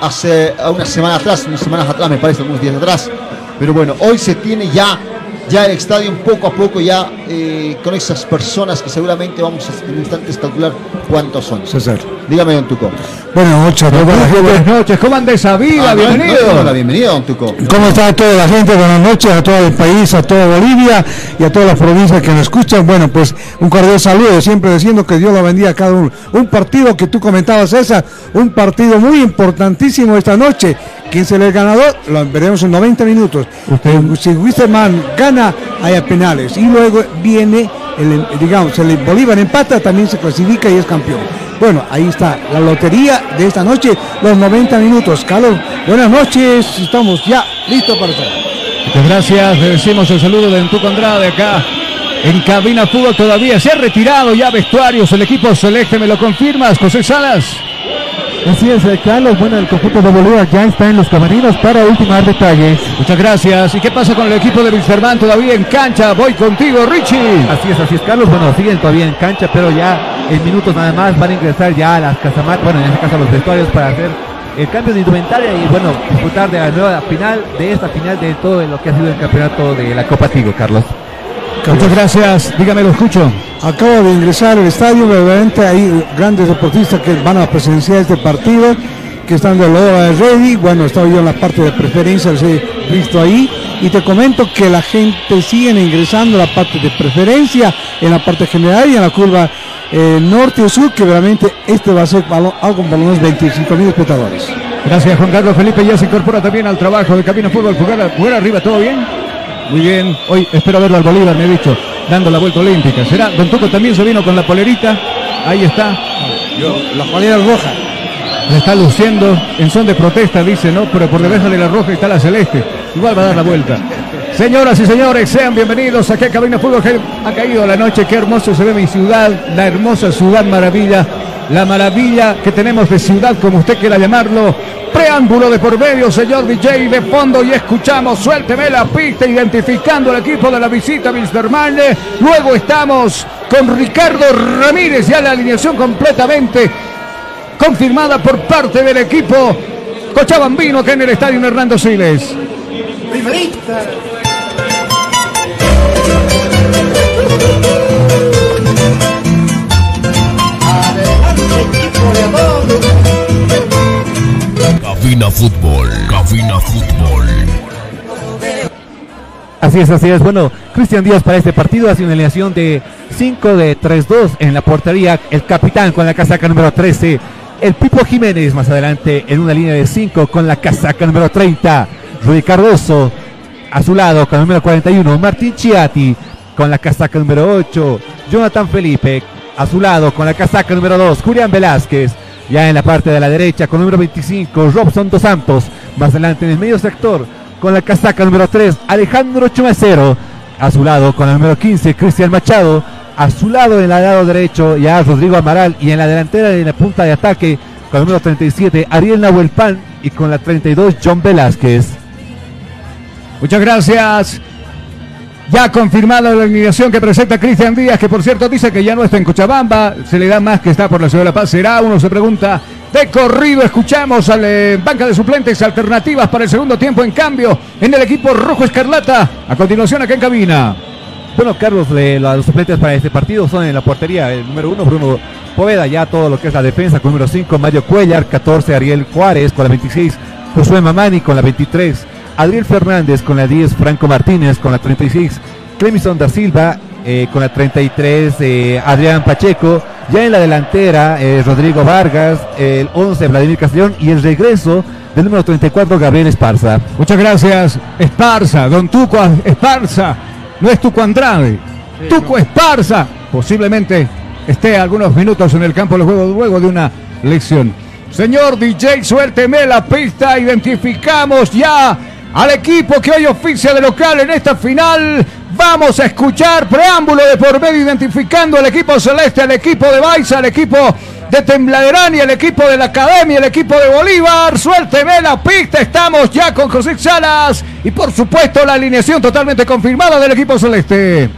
Hace una semana atrás, unas semanas atrás, me parece, algunos días atrás. Pero bueno, hoy se tiene ya ya el estadio poco a poco ya eh, con esas personas que seguramente vamos a en instantes calcular cuántos son. César. Dígame, don Tuco. Buenas noches. Buenas noches, ¿cómo anda esa vida? Ah, no, Bienvenido. no, la bienvenida, don Tuco. ¿Cómo está toda la gente? Buenas noches a todo el país, a toda Bolivia y a todas las provincias que nos escuchan. Bueno, pues un cordial saludo, siempre diciendo que Dios la bendiga a cada uno. Un partido que tú comentabas, César, un partido muy importantísimo esta noche. ¿Quién será el ganador? Lo veremos en 90 minutos. Si Wisterman gana, hay a penales. Y luego viene, el, digamos, el Bolívar empata, también se clasifica y es campeón. Bueno, ahí está la lotería de esta noche, los 90 minutos. Carlos, buenas noches, estamos ya listos para todo. Muchas gracias, le decimos el saludo de Entuco Andrade acá en Cabina Fútbol todavía. Se ha retirado ya vestuarios el equipo celeste, ¿me lo confirmas, José Salas? Así es, eh, Carlos. Bueno, el conjunto de Bolívar ya está en los camarinos para ultimar detalles. Muchas gracias. ¿Y qué pasa con el equipo de Wilstermann todavía en cancha? Voy contigo, Richie. Así es, así es, Carlos. Bueno, siguen todavía en cancha, pero ya en minutos nada más van a ingresar ya a las casamatas, bueno, en este caso a los vestuarios para hacer el cambio de indumentaria y bueno, disfrutar de la nueva final, de esta final de todo lo que ha sido el campeonato de la Copa Tigo, Carlos. Muchas gracias, dígame, lo escucho. Acabo de ingresar al estadio, verdaderamente hay grandes deportistas que van a presenciar este partido, que están de la hora de ready. Bueno, estaba yo en la parte de preferencia, los he visto ahí. Y te comento que la gente sigue ingresando a la parte de preferencia, en la parte general y en la curva eh, norte y sur, que realmente este va a ser algo por unos 25 mil espectadores. Gracias, Juan Carlos Felipe. Ya se incorpora también al trabajo de Cabina Fútbol. Jugar, jugar arriba, ¿todo bien? Muy bien. Hoy espero verlo al Bolívar, me he dicho, dando la vuelta olímpica. ¿Será? Don Tuco también se vino con la polerita. Ahí está. La polera roja. Le está luciendo en son de protesta, dice, ¿no? Pero por debajo de la roja está la celeste. Igual va a dar la vuelta. Señoras y señores, sean bienvenidos aquí a Cabina Fútbol. que Ha caído la noche, qué hermoso se ve mi ciudad, la hermosa ciudad maravilla, la maravilla que tenemos de ciudad, como usted quiera llamarlo. Preámbulo de por medio, señor DJ de fondo, y escuchamos, suélteme la pista, identificando el equipo de la visita Wilstermann. Luego estamos con Ricardo Ramírez, ya la alineación completamente confirmada por parte del equipo Cochabambino acá en el estadio Hernando Siles. Fútbol. Fútbol. Así es, así es. Bueno, Cristian Díaz para este partido hace una alineación de 5 de 3-2 en la portería. El capitán con la casaca número 13. El Pipo Jiménez más adelante en una línea de 5 con la casaca número 30. Rudy Cardoso a su lado con el número 41. Martín Chiati con la casaca número 8. Jonathan Felipe a su lado con la casaca número 2. Julián Velázquez ya en la parte de la derecha con el número 25. Robson Dos Santos más adelante en el medio sector con la casaca número 3, Alejandro Chumacero. A su lado con el número 15, Cristian Machado. A su lado en el lado derecho ya Rodrigo Amaral. Y en la delantera en la punta de ataque con el número 37, Ariel Nahuelpan. Y con la 32, John Velázquez. Muchas gracias. Ya confirmada la alineación que presenta Cristian Díaz, que por cierto dice que ya no está en Cochabamba, se le da más que está por la ciudad de La Paz. ¿Será? Uno se pregunta. De corrido escuchamos a la banca de suplentes alternativas para el segundo tiempo en cambio en el equipo rojo escarlata. A continuación acá en cabina. Bueno, Carlos, los suplentes para este partido son en la portería. El número 1, Bruno Poveda, ya todo lo que es la defensa. Con el número 5, Mario Cuellar. 14, Ariel Juárez. Con la 26, Josué Mamani. Con la 23, Adriel Fernández. Con la 10, Franco Martínez. Con la 36, Clemison da Silva. eh, con la 33, eh, Adrián Pacheco. Ya en la delantera, eh, Rodrigo Vargas. El 11, Vladimir Castellón. Y el regreso del número 34, Gabriel Esparza. Muchas gracias, Esparza, don Tuco Esparza. No es Tuco Andrade, Tuco Esparza. Posiblemente esté algunos minutos en el campo de juego luego de una lección. Señor DJ, suélteme la pista. Identificamos ya al equipo que hoy oficia de local en esta final. Vamos a escuchar preámbulo de por medio identificando al equipo celeste, al equipo de Baiza, al equipo de Tembladerán y el equipo de la Academia, el equipo de Bolívar. Suélteme la pista, estamos ya con José Salas y por supuesto la alineación totalmente confirmada del equipo celeste.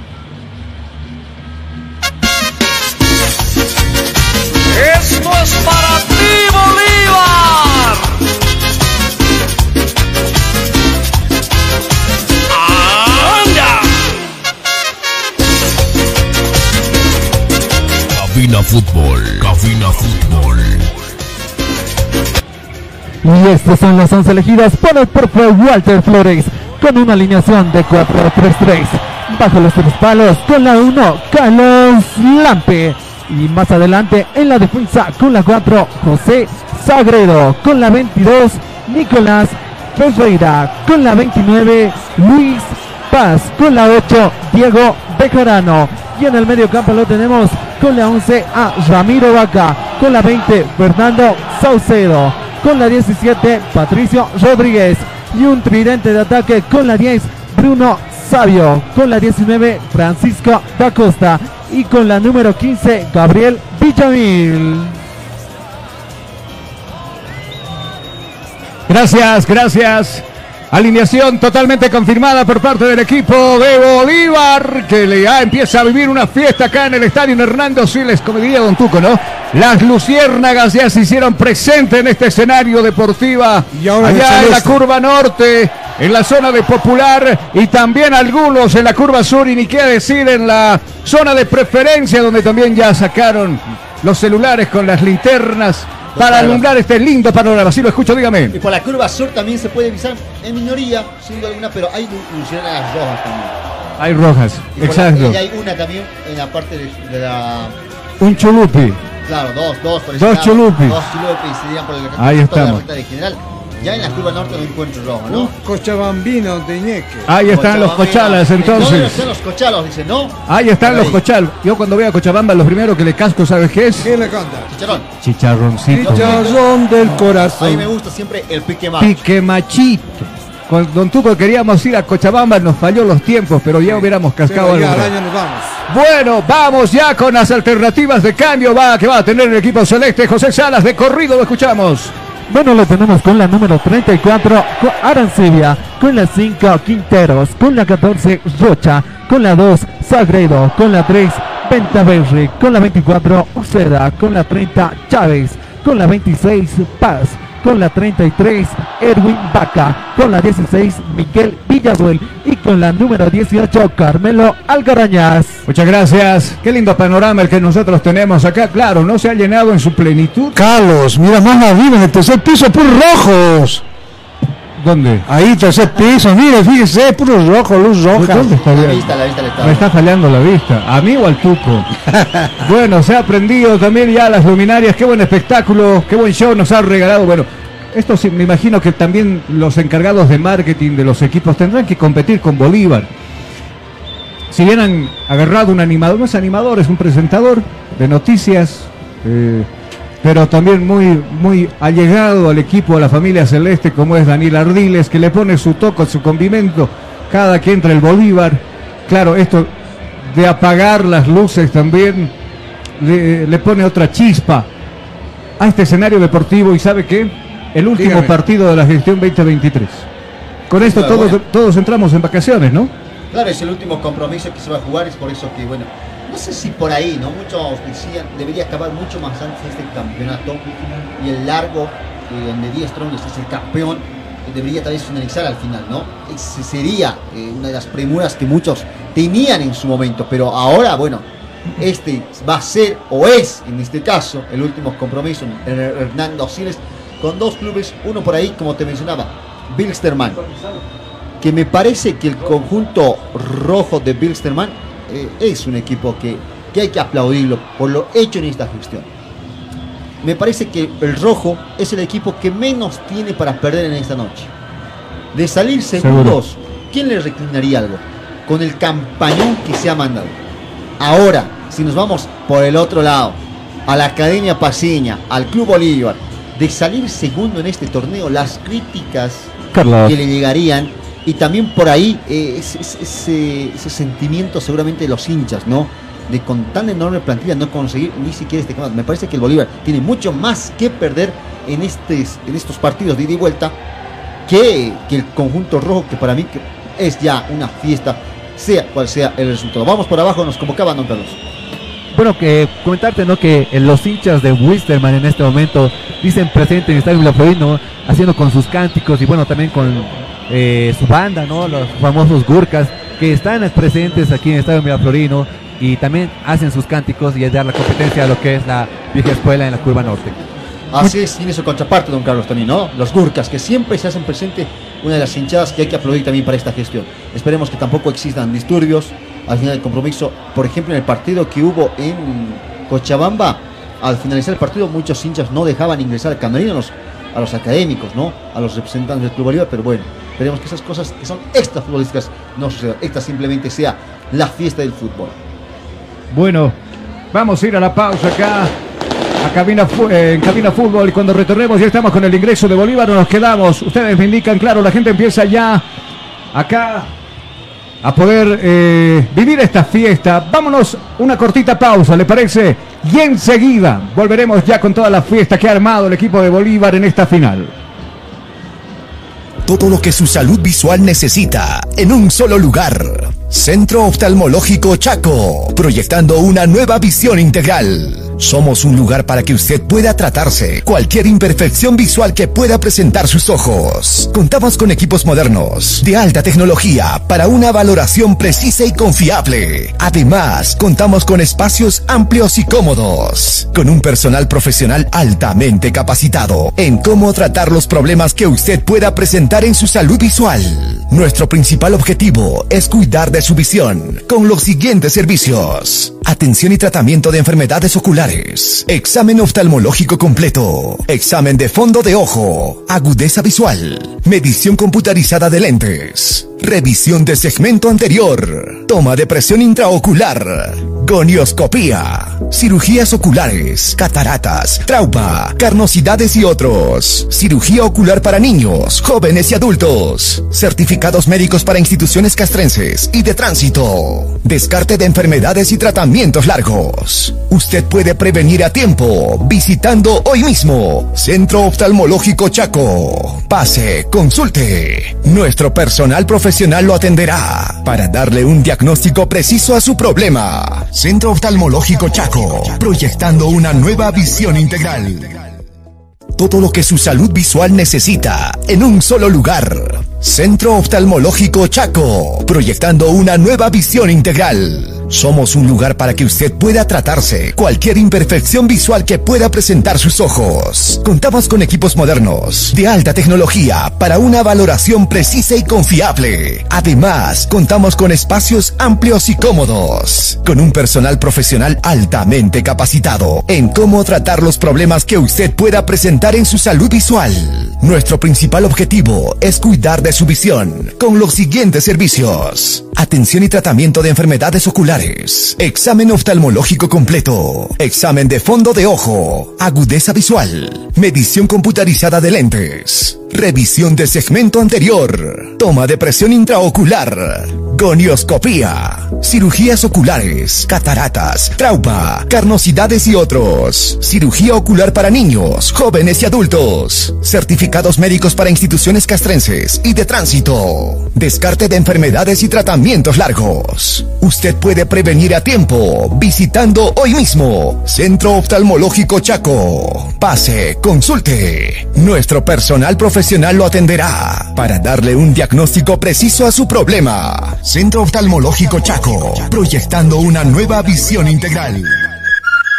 Esto es para ti, Bolívar. Fútbol. Cabina Fútbol. Y estas son las 11 elegidas por el propio Walter Flores, con una alineación de 4-3-3. Bajo los tres palos, con la 1, Carlos Lampe. Y más adelante en la defensa, con la 4, José Sagredo. Con la 22, Nicolás Ferreira. Con la 29, Luis Paz. Con la 8, Diego Bejarano. Y en el medio campo lo tenemos con la 11 a Ramiro Vaca. Con la 20, Fernando Saucedo. Con la 17, Patricio Rodríguez. Y un tridente de ataque con la 10, Bruno Sabio. Con la 19, Francisco da Costa. Y con la número 15, Gabriel Villamil. Gracias, gracias. Alineación totalmente confirmada por parte del equipo de Bolívar, que le ya empieza a vivir una fiesta acá en el estadio. Hernando Siles, como diría Don Tuco, ¿no? Las luciérnagas ya se hicieron presentes en este escenario deportiva, ahora allá en la curva norte, en la zona de Popular y también algunos en la curva sur y ni qué decir en la zona de preferencia, donde también ya sacaron los celulares con las linternas para alumbrar este lindo panorama. Si lo escucho, dígame. Y por la curva sur también se puede visar en minoría, siendo alguna, pero hay lu- luciérnagas rojas también. Hay rojas, Y la- exacto. y hay una también en la parte de, de la. Un chulupi. Claro, dos, dos por Dos chulupis. Dos chulupis serían por el Ahí la estamos. de general. Ya en la curva norte no encuentro rojo, ¿no? Un cochabambino de Ñeque. Ahí están los cochalas ¿Dónde entonces. están los cochalos? Dice, ¿no? Ahí están los ahí. cochal. Yo cuando veo a Cochabamba, lo primero que le casco, ¿sabes qué es? ¿Quién le canta? Chicharrón. Chicharroncito. Chicharrón del A mí me corazón. gusta siempre el pique macho. Pique machito. Con Don Tuco queríamos ir a Cochabamba, nos falló los tiempos, pero ya hubiéramos cascado algo. al año nos vamos. Bueno, vamos ya con las alternativas de cambio va, que va a tener el equipo celeste. José Salas, de corrido lo escuchamos. Bueno, lo tenemos con la número 34, con Arancibia, con la 5, Quinteros, con la 14, Rocha, con la 2, Sagredo, con la 3, Ventaverri, con la 24, Uceda, con la 30, Chávez, con la 26, Paz, con la 33, Erwin Vaca, con la 16, Miguel Villaduel y con la número 18, Carmelo Algarañaz. Muchas gracias. Qué lindo panorama el que nosotros tenemos acá. Claro, no se ha llenado en su plenitud. Carlos, mira más arriba en el tercer piso, puros rojos. ¿Dónde? Ahí, tercer piso, mire, fíjese, puros rojos, luz roja. ¿Dónde está La bien? vista, la vista le está. Me está fallando la vista. ¿A mí o al Tuco? bueno, se ha aprendido también ya las luminarias. Qué buen espectáculo, qué buen show nos ha regalado. Bueno, esto sí, me imagino que también los encargados de marketing de los equipos tendrán que competir con Bolívar. Si bien han agarrado un animador, no es animador, es un presentador de noticias, eh, pero también muy, muy allegado al equipo, a la familia celeste, como es Daniel Ardiles, que le pone su toco, su condimento cada que entra el Bolívar. Claro, esto de apagar las luces también le, le pone otra chispa a este escenario deportivo y sabe qué, el último Dígame. partido de la gestión 2023. Con esto Claro, todos, bueno. todos entramos en vacaciones, ¿no? Claro, es el último compromiso que se va a jugar, es por eso que, bueno, no sé si por ahí, ¿no? Muchos decían, debería acabar mucho más antes este campeonato y el largo, eh, donde Díaz Strong es el campeón, debería tal vez finalizar al final, ¿no? Ese sería eh, una de las premuras que muchos tenían en su momento, pero ahora, bueno, este va a ser, o es en este caso, el último compromiso en Hernando Siles con dos clubes, uno por ahí, como te mencionaba, Bilsterman, que me parece que el conjunto rojo de Bilsterman eh, es un equipo que, que hay que aplaudirlo por lo hecho en esta gestión. Me parece que el rojo es el equipo que menos tiene para perder en esta noche. De salir segundos, ¿quién le reclinaría algo? Con el campañón que se ha mandado. Ahora, si nos vamos por el otro lado, a la Academia Paseña, al Club Bolívar, de salir segundo en este torneo, las críticas Carlos. que le llegarían y también por ahí eh, ese, ese- sentimiento seguramente de los hinchas, ¿no? De con tan enorme plantilla no conseguir ni siquiera este campeonato. Me parece que el Bolívar tiene mucho más que perder en, estes- en estos partidos de ida y vuelta que, que el conjunto rojo, que para mí es ya una fiesta, sea cual sea el resultado. Vamos por abajo, nos convocaba Don Carlos. Bueno, que comentarte, ¿no? Que eh, los hinchas de Wisterman en este momento dicen presente en el Estadio Milaflorino, haciendo con sus cánticos y bueno, también con eh, su banda, ¿no? Los famosos Gurkas, que están presentes aquí en el Estadio Miraflorino, y también hacen sus cánticos y es dar la competencia a lo que es la vieja escuela en la curva norte. Así es, tiene su contraparte, don Carlos, también, ¿no? Los Gurkas, que siempre se hacen presente una de las hinchadas que hay que aplaudir también para esta gestión. Esperemos que tampoco existan disturbios al final del compromiso. Por ejemplo, en el partido que hubo en Cochabamba, al finalizar el partido, muchos hinchas no dejaban ingresar al a los, a los académicos, ¿no? A los representantes del Club Bolívar, pero bueno, esperemos que esas cosas que son extra futbolísticas no sucedan. Esta simplemente sea la fiesta del fútbol. Bueno, vamos a ir a la pausa acá. Eh, en cabina fútbol y cuando retornemos ya estamos con el ingreso de Bolívar, nos quedamos. Ustedes me indican, claro, la gente empieza ya acá a poder eh, vivir esta fiesta. Vámonos una cortita pausa, ¿le parece? Y enseguida volveremos ya con toda la fiesta que ha armado el equipo de Bolívar en esta final. Todo lo que su salud visual necesita en un solo lugar. Centro Oftalmológico Chaco, proyectando una nueva visión integral. Somos un lugar para que usted pueda tratarse cualquier imperfección visual que pueda presentar sus ojos. Contamos con equipos modernos de alta tecnología para una valoración precisa y confiable. Además, contamos con espacios amplios y cómodos, con un personal profesional altamente capacitado en cómo tratar los problemas que usted pueda presentar en su salud visual. Nuestro principal objetivo es cuidar de su visión con los siguientes servicios. Atención y tratamiento de enfermedades oculares. Examen oftalmológico completo. Examen de fondo de ojo. Agudeza visual. Medición computarizada de lentes. Revisión de segmento anterior. Toma de presión intraocular. Gonioscopía. Cirugías oculares. Cataratas. Trauma. Carnosidades y otros. Cirugía ocular para niños, jóvenes y adultos. Certificados médicos para instituciones castrenses y de tránsito. Descarte de enfermedades y largos. Usted puede prevenir a tiempo visitando hoy mismo Centro Oftalmológico Chaco. Pase, consulte. Nuestro personal profesional lo atenderá para darle un diagnóstico preciso a su problema. Centro Oftalmológico Chaco, proyectando una nueva visión integral. Todo lo que su salud visual necesita en un solo lugar. Centro Oftalmológico Chaco, proyectando una nueva visión integral. Somos un lugar para que usted pueda tratarse cualquier imperfección visual que pueda presentar sus ojos. Contamos con equipos modernos de alta tecnología para una valoración precisa y confiable. Además, contamos con espacios amplios y cómodos, con un personal profesional altamente capacitado en cómo tratar los problemas que usted pueda presentar en su salud visual. Nuestro principal objetivo es cuidar de su visión con los siguientes servicios. Atención y tratamiento de enfermedades oculares. Examen oftalmológico completo. Examen de fondo de ojo. Agudeza visual. Medición computarizada de lentes. Revisión de segmento anterior. Toma de presión intraocular. Gonioscopía. Cirugías oculares. Cataratas. Trauma. Carnosidades y otros. Cirugía ocular para niños, jóvenes y adultos. Certificados médicos para instituciones castrenses y de tránsito. Descarte de enfermedades y tratamientos largos. Usted puede prevenir a tiempo visitando hoy mismo Centro Oftalmológico Chaco. Pase, consulte. Nuestro personal profesional lo atenderá para darle un diagnóstico preciso a su problema. Centro Oftalmológico Chaco, proyectando una nueva visión integral.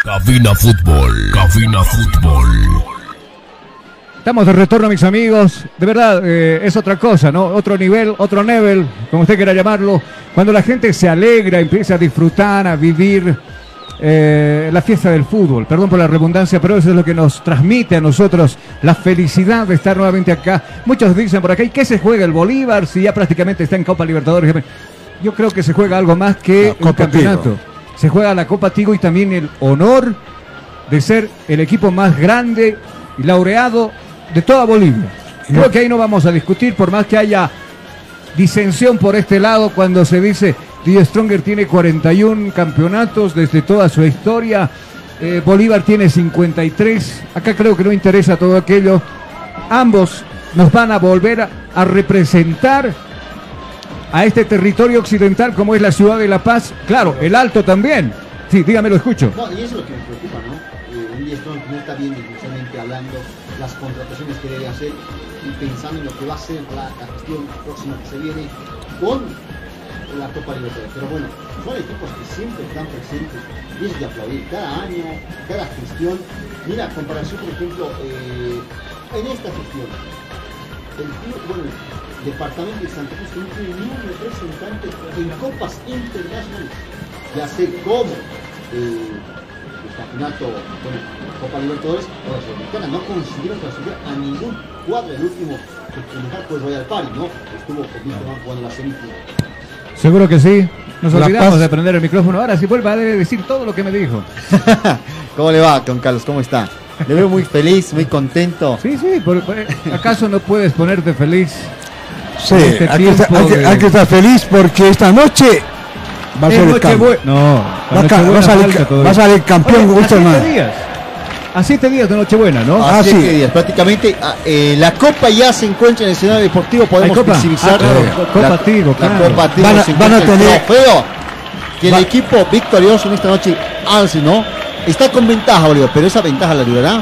Cabina Fútbol. Cabina Fútbol. Estamos de retorno, mis amigos. De verdad, eh, es otra cosa, ¿no? Otro nivel, otro nivel, como usted quiera llamarlo. Cuando la gente se alegra, empieza a disfrutar, a vivir eh, la fiesta del fútbol. Perdón por la redundancia, pero eso es lo que nos transmite a nosotros la felicidad de estar nuevamente acá. Muchos dicen por acá, ¿y qué se juega el Bolívar si ya prácticamente está en Copa Libertadores? Yo creo que se juega algo más que el Copa campeonato. Tigo. Se juega la Copa Tigo y también el honor de ser el equipo más grande y laureado de toda Bolivia. Creo que ahí no vamos a discutir, por más que haya disensión por este lado cuando se dice Die Stronger tiene 41 campeonatos desde toda su historia, eh, Bolívar tiene 53, acá creo que no interesa todo aquello, ambos nos van a volver a, a representar a este territorio occidental como es la ciudad de La Paz, claro, el Alto también. Sí, dígame, lo escucho. No, y eso es lo que me preocupa, ¿no? Eh, un Strong no está bien definitivamente hablando las contrataciones que debe hacer y pensando en lo que va a ser la, la gestión próxima que se viene con la Copa Libertadores. Pero bueno, son equipos que siempre están presentes y es de aplaudir cada año, cada gestión. Mira, comparación, por ejemplo, eh, en esta gestión, el bueno, departamento de Santa Cruz no tiene ni un representante en copas internacionales. Ya sé cómo eh, el campeonato, bueno, Copa Libertadores o la Sudamericana no consiguieron clasificar a ningún cuadro. El último que fue Royal Party, ¿no? Estuvo con Víctor jugando la semifinal. Seguro que sí. Nos olvidamos Paz. de prender el micrófono. Ahora sí vuelva a decir todo lo que me dijo. ¿Cómo le va, don Carlos? ¿Cómo está? Le veo muy feliz, muy contento. Sí, sí, por- por- ¿acaso no puedes ponerte feliz? Sí, este hay que, estar, tiempo hay que- de- hay que estar feliz porque esta noche va a ser el cambio. No, Va a salir va a salir campeón Oye, a Wilstermann. A siete días de Nochebuena, ¿no? A siete días, prácticamente ah, eh, la Copa ya se encuentra en el escenario deportivo, podemos ¿Hay Copa? visibilizar Ah, claro, la, Copa la- Tigo, la claro. Copa Tigo Van a- se van a tener- trofeo que el equipo victorioso en esta noche alce, ¿no? Está con ventaja, Bolívar, pero esa ventaja la durará,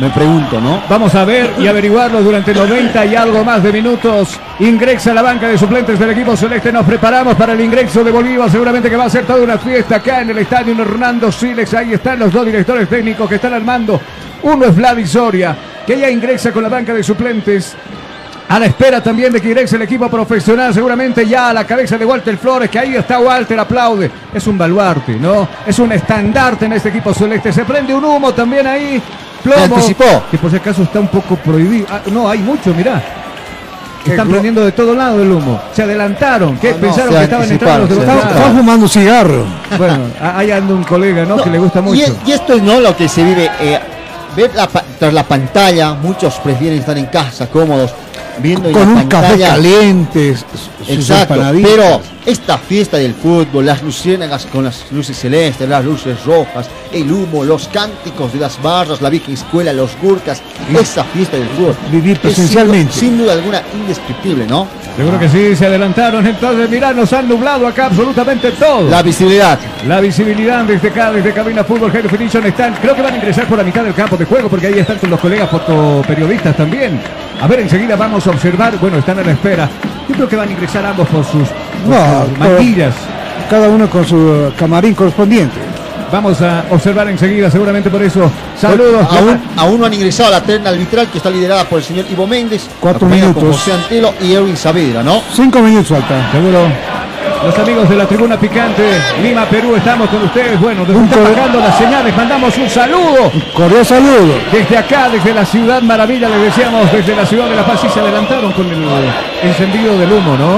me pregunto, ¿no? Vamos a ver y averiguarlo durante 90 y algo más de minutos. Ingresa la banca de suplentes del equipo celeste. Nos preparamos para el ingreso de Bolívar. Seguramente que va a ser toda una fiesta acá en el estadio Hernando Siles. Ahí están los dos directores técnicos que están al mando. Uno es Vladi Soria, que ya ingresa con la banca de suplentes. A la espera también de que ingrese el equipo profesional, seguramente ya a la cabeza de Walter Flores, que ahí está Walter, aplaude. Es un baluarte, ¿no? Es un estandarte en este equipo celeste. Se prende un humo también ahí. Plomo. Anticipó. Que por si acaso está un poco prohibido. Ah, no, hay mucho, mirá. Están prendiendo de todo lado el humo. Se adelantaron. ¿Qué? Ah, no, Pensaron que estaban entrando los está fumando cigarro. Bueno, ahí anda un colega, ¿no? que le gusta mucho. y esto es no lo que se vive eh, ver la tras la pantalla. Muchos prefieren estar en casa cómodos viendo en Con la un café caliente, Exacto, pero esta fiesta del fútbol, las luciérnagas con las luces celestes, las luces rojas, el humo, los cánticos de las barras, la vieja escuela, los gurkas, esa fiesta del fútbol. Vivir sin- presencialmente. Sin, duda alguna indescriptible, ¿no? Seguro que sí, se adelantaron. Entonces, mirá, nos han nublado acá absolutamente todo. La visibilidad. La visibilidad desde acá, desde Cabina Fútbol High Definition están, creo que van a ingresar por la mitad del campo de juego porque ahí están con los colegas fotoperiodistas también. A ver, enseguida vamos a observar, bueno, están a la espera. Yo creo que van a ingresar ambos por sus, No, mantillas. Cada uno con su eh, camarín correspondiente. Vamos a observar enseguida, seguramente por eso. Saludos. Aún, aún no han ingresado a la terna arbitral que está liderada por el señor Ivo Méndez. Cuatro con minutos. José Antelo y Erwin Saavedra, ¿no? Cinco minutos falta. Seguro. Los amigos de la tribuna picante, Lima, Perú, estamos con ustedes. Bueno, nos están pagando las señales, mandamos un saludo. Cordial saludo. Desde acá, desde la ciudad maravilla, les decíamos, desde la ciudad de La Paz, y se adelantaron con el encendido del humo, ¿no?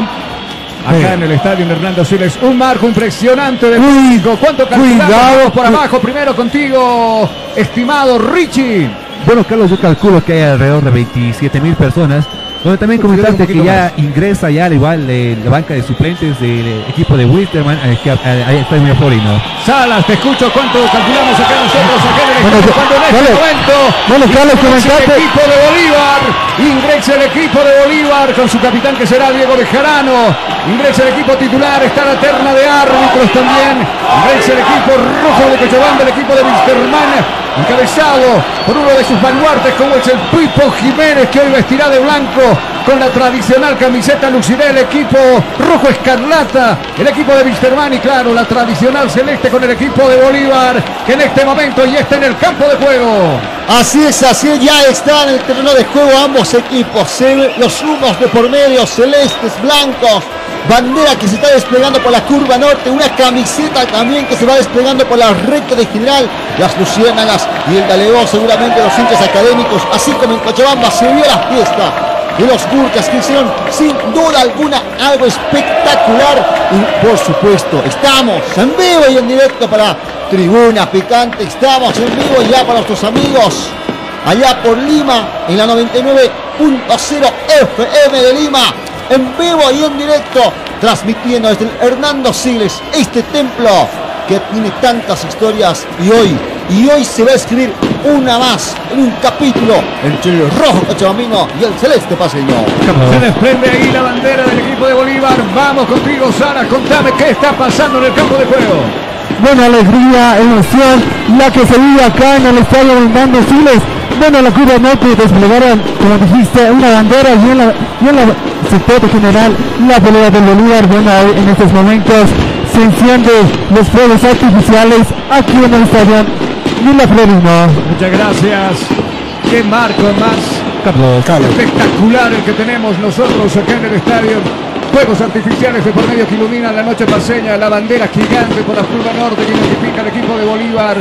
Acá Sí. en el estadio Hernando Siles, un marco impresionante de público. ¿Cuánto calculamos? por abajo, primero contigo, estimado Richie. Bueno, Carlos, yo calculo que hay alrededor de 27 mil personas. Donde también Pues, comentarte un que ya ingresa ya al igual eh, la banca de suplentes del equipo de Wisterman. eh, eh, ahí está el medio Florino. Salas, te escucho cuánto calculamos acá nosotros, acá en el Bueno, equipo, cuando en este dale. momento Bueno, Carlos, ingresa el equipo de Bolívar, ingresa el equipo de Bolívar con su capitán que será Diego Bejarano, ingresa el equipo titular, está la terna de árbitros también, ingresa el equipo rojo de Cochabamba, el equipo de Wisterman, encabezado por uno de sus baluartes como es el Pipo Jiménez que hoy vestirá de blanco con la tradicional camiseta lucirá el equipo rojo escarlata, el equipo de Wisterman y claro, la tradicional celeste con el equipo de Bolívar que en este momento ya está en el campo de juego. Así es, así es, ya están en el terreno de juego ambos equipos. Los humos de por medio, celestes, blancos. Bandera que se está desplegando por la curva norte, una camiseta también que se va desplegando por la recta de general, las luciérnagas y el galego, seguramente los hinchas académicos, así como en Cochabamba se vio la fiesta de los Gurkas que hicieron sin duda alguna algo espectacular. Y por supuesto estamos en vivo y en directo para Tribuna Picante, estamos en vivo ya para nuestros amigos allá por Lima en la 99.0 FM de Lima en vivo y en directo transmitiendo desde el Hernando Siles este templo que tiene tantas historias y hoy y hoy se va a escribir una más en un capítulo entre el rojo cochabambino y el celeste paseño. Se desprende ahí la bandera del equipo de Bolívar. Vamos contigo, Sara. Contame qué está pasando en el campo de juego. Buena alegría, emoción, la que se vive acá en el estadio Hernando Siles. Bueno, la curva norte desplegaron, como dijiste, una bandera y en la, y en la sector general la pelea del Bolívar. Bueno, en estos momentos se encienden los fuegos artificiales aquí en el estadio Villa Florino. Muchas gracias. Qué marco más Carlos. espectacular el que tenemos nosotros acá en el estadio. Fuegos artificiales de por medio que iluminan la noche paseña, la bandera gigante por la curva norte que identifica al equipo de Bolívar,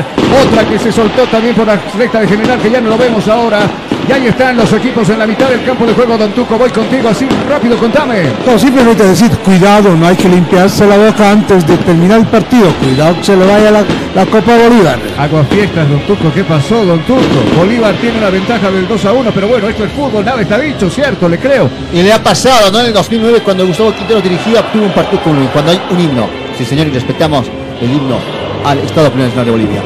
otra que se soltó también por la recta de general que ya no lo vemos ahora. Y ahí están los equipos en la mitad del campo de juego, Don Tuco. Voy contigo así rápido, contame. No, simplemente decir, cuidado, no hay que limpiarse la boca antes de terminar el partido. Cuidado que se le vaya la, la Copa Bolívar. Aguafiestas, Don Tuco. ¿Qué pasó, Don Tuco? Bolívar tiene la ventaja del 2 a 1, pero bueno, esto es fútbol, nada está dicho, cierto, le creo. Y le ha pasado, ¿no? En el 2009, cuando Gustavo Quintero dirigía, obtuvo un partido con un- cuando hay un himno. Sí, señor, y respetamos el himno al Estado Plurinacional de Bolivia.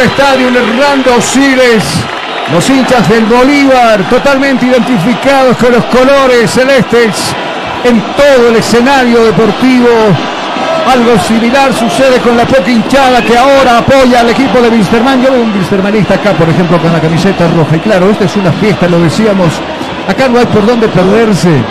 El estadio, Hernando Siles. Los hinchas del Bolívar totalmente identificados con los colores celestes en todo el escenario deportivo. Algo similar sucede con la poca hinchada que ahora apoya al equipo de Wilstermann. Yo veo un Wilstermanista acá, por ejemplo, con la camiseta roja. Y claro, esta es una fiesta, lo decíamos. Acá no hay por dónde perderse.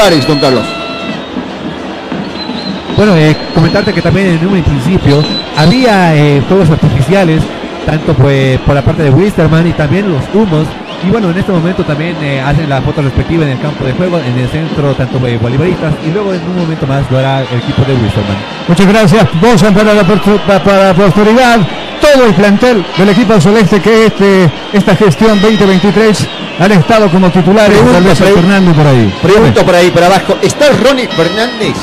Tares, don Carlos. Bueno, eh, comentarte que también en un principio había eh, fuegos artificiales, tanto pues, por la parte de Wisterman y también los humos. Y bueno, en este momento también eh, hacen la foto respectiva en el campo de juego, en el centro, tanto bolivaristas, y luego en un momento más lo hará el equipo de Wisterman. Muchas gracias, Bosan, para la, para la posteridad. Todo el plantel del equipo celeste que este, esta gestión 2023 han estado como titulares. Pregunta, Tal vez pre- Fernando por ahí. Pregunto por ahí, por abajo. ¿Está Ronnie Fernández?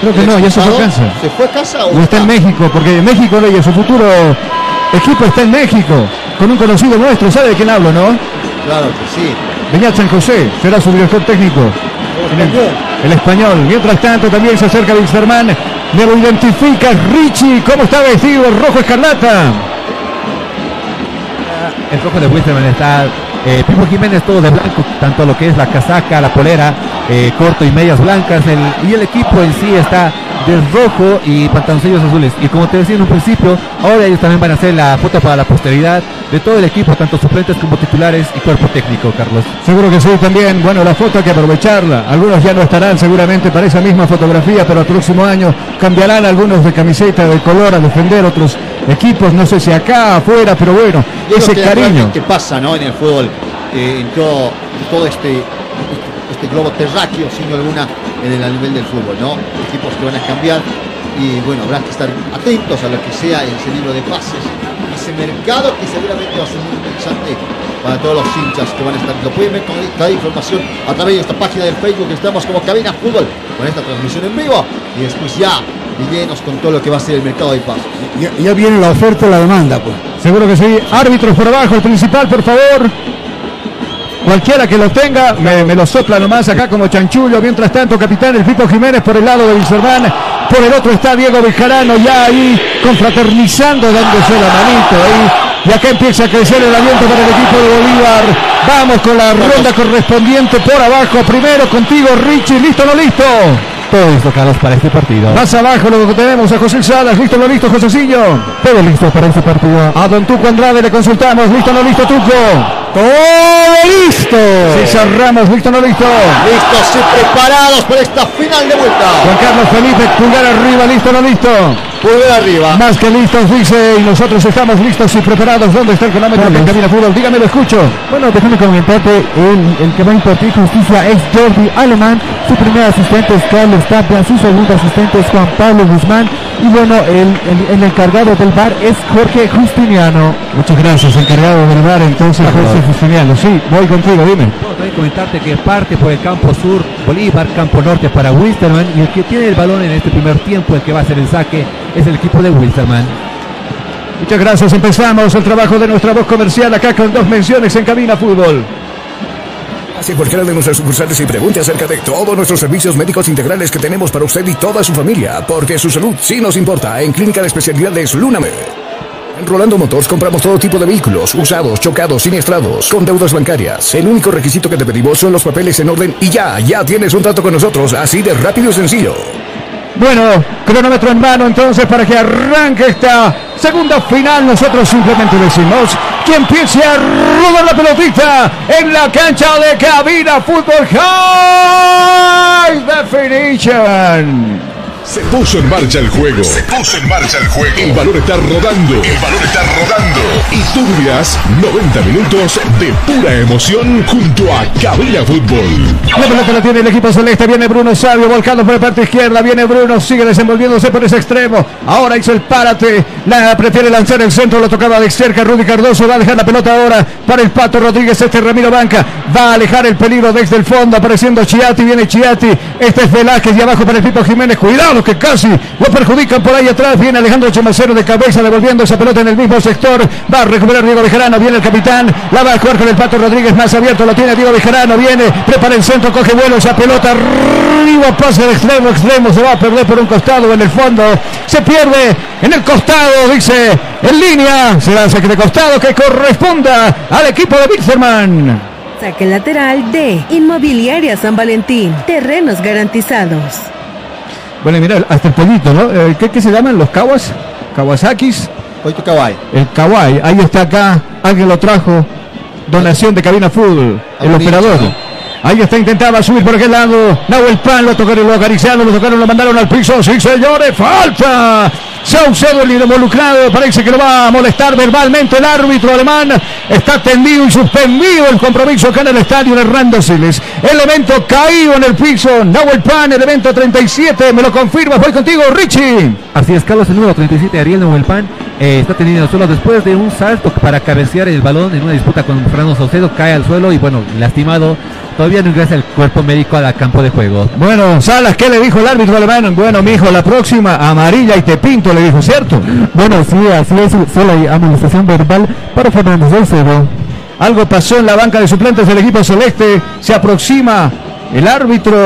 Creo que no, ya se fue a casa. ¿Se fue a casa o O está en México, porque México, Reyes, su futuro equipo está en México, con un conocido nuestro, ¿sabe de quién hablo, no? Claro que sí. Beñat San José será su director técnico. En el, el español. Mientras tanto, también se acerca Wilstermann. Me lo identifica Richie. ¿Cómo está vestido? Rojo escarlata. El rojo de Wisterman está eh, Pipo Jiménez todo de blanco, tanto lo que es la casaca, la polera, eh, corto y medias blancas, y el equipo en sí está de rojo y pantaloncillos azules. Y como te decía en un principio, ahora ellos también van a hacer la foto para la posteridad de todo el equipo, tanto suplentes como titulares y cuerpo técnico, Carlos. Seguro que sí, también. Bueno, la foto hay que aprovecharla. Algunos ya no estarán seguramente para esa misma fotografía, pero el próximo año cambiarán algunos de camiseta de color a defender otros equipos. No sé si acá, afuera, pero bueno, Yo ese que cariño. realmente pasa ¿no? en el fútbol, eh, en todo, en todo este, este, este globo terráqueo, sin alguna, en el a nivel del fútbol, ¿no? Equipos que van a cambiar y bueno, habrá que estar atentos a lo que sea ese libro de pases, ese mercado que seguramente va a ser muy interesante para todos los hinchas que van a estar. Lo pueden ver con toda información a través de esta página del Facebook, estamos como Cabina Fútbol, con esta transmisión en vivo y después ya de llenos con todo lo que va a ser el mercado de pases. Ya, viene la oferta y la demanda, pues. Seguro que sí. Árbitros por abajo, el principal, por favor. Cualquiera que lo tenga, me, lo sopla nomás acá como chanchullo. Mientras tanto, capitán el Pipo Jiménez por el lado de Wilserman. Por el otro está Diego Vijarano ya ahí confraternizando, dándose la manito ahí. Y acá empieza a crecer el aliento para el equipo de Bolívar. Vamos con la ronda correspondiente por abajo. Primero contigo, Richie. ¿Listo o no listo? Todo listo, Carlos, para este partido. Más abajo lo tenemos a José Salas. ¿Listo o no listo, Josécillo? Todo listo para este partido. A Don Tuco Andrade le consultamos. ¿Listo no listo, Tuco? ¡Todo listo! César Ramos, ¿listo o no listo? Listos y preparados para esta final de vuelta. Juan Carlos Felipe, pulgar arriba, ¿listo no listo? Pulgar arriba. Más que listos, dice, y nosotros estamos listos y preparados. ¿Dónde está el cronómetro que camina fútbol? Dígame, lo escucho. Bueno, déjame comentarte, el, el que va a impartir justicia es Jordi Alemán, su primer asistente es Carlos Tapia, su segundo asistente es Juan Pablo Guzmán, y bueno, el, el- el encargado del bar es Jorge Justiniano. Muchas gracias, encargado del bar, entonces, José Justiniano. Sí, voy contigo, dime. También comentarte que parte por el campo sur, Bolívar, campo norte para Wilstermann y el que tiene el balón en este primer tiempo, el que va a hacer el saque, es el equipo de Wilstermann. Muchas gracias, empezamos el trabajo de nuestra voz comercial acá con dos menciones en Cabina Fútbol. Hacia cualquiera de nuestras sucursales y pregunte acerca de todos nuestros servicios médicos integrales que tenemos para usted y toda su familia, porque su salud sí nos importa en Clínica de Especialidades Lunamed. En Rolando Motors compramos todo tipo de vehículos, usados, chocados, siniestrados, con deudas bancarias. El único requisito que te pedimos son los papeles en orden y ya, ya tienes un trato con nosotros, así de rápido y sencillo. Bueno, cronómetro en mano entonces para que arranque esta segunda final. Nosotros simplemente decimos que empiece a rodar la pelotita en la cancha de cabina Fútbol High Definition. Se puso en marcha el juego. Se puso en marcha el juego. El balón está rodando. El balón está rodando. Y tú vivirás 90 minutos de pura emoción junto a Cabina Fútbol. La pelota la tiene el equipo celeste. Viene Bruno Sabio volcando por la parte izquierda. Viene Bruno, sigue desenvolviéndose por ese extremo. Ahora hizo el párate. La prefiere lanzar el centro. Lo tocaba de cerca. Rudy Cardoso va a dejar la pelota ahora para el Pato Rodríguez. Este Ramiro Banca va a alejar el peligro desde el fondo. Apareciendo Chiati. Viene Chiati. Este es Velázquez y abajo para el Pipo Jiménez. Cuidado que casi lo perjudican por ahí atrás. Viene Alejandro Chemacero de cabeza devolviendo esa pelota en el mismo sector. Va a recuperar Diego Bejarano. Viene el capitán. La va a jugar con el Pato Rodríguez más abierto. Lo tiene Diego Bejarano. Viene, prepara el centro, coge vuelo esa pelota. Arriba pase de extremo extremo. Se va a perder por un costado en el fondo. Se pierde en el costado, dice en línea. Se lanza que de costado que corresponda al equipo de Wilstermann. Saque lateral de Inmobiliaria San Valentín. Terrenos garantizados. Bueno, mira, hasta el pollito, ¿no? Eh, ¿qué, qué se llaman? ¿Los kawas? ¿Kawasakis? Pollito Kawai. El kawaii. Ahí está acá. Alguien lo trajo. Donación de Cabina Fútbol. El operador. Ahí está, intentaba subir por aquel lado. Nahuel Pan lo tocaron, lo acariciaron, lo tocaron, lo mandaron al piso. Sí, señores, falta. Saucedo el involucrado. Parece que lo va a molestar verbalmente el árbitro alemán. Está tendido y suspendido el compromiso acá en el estadio Hernando Siles. Elemento caído en el piso. Nahuel Pan, elemento 37. Me lo confirma. Voy contigo, Richie. Así es, Carlos, el número 37, Ariel Novelpan, eh, está teniendo suelo después de un salto para cabecear el balón en una disputa con Fernando Saucedo, cae al suelo y bueno, lastimado. Todavía no ingresa el cuerpo médico al campo de juego. Bueno, Salas, ¿qué le dijo el árbitro alemán? Bueno, mijo, la próxima amarilla y te pinto, le dijo, ¿cierto? Bueno, sí, así es, solo hay amonestación verbal para Fernando Saucedo. Algo pasó en la banca de suplentes del equipo celeste. Se aproxima el árbitro,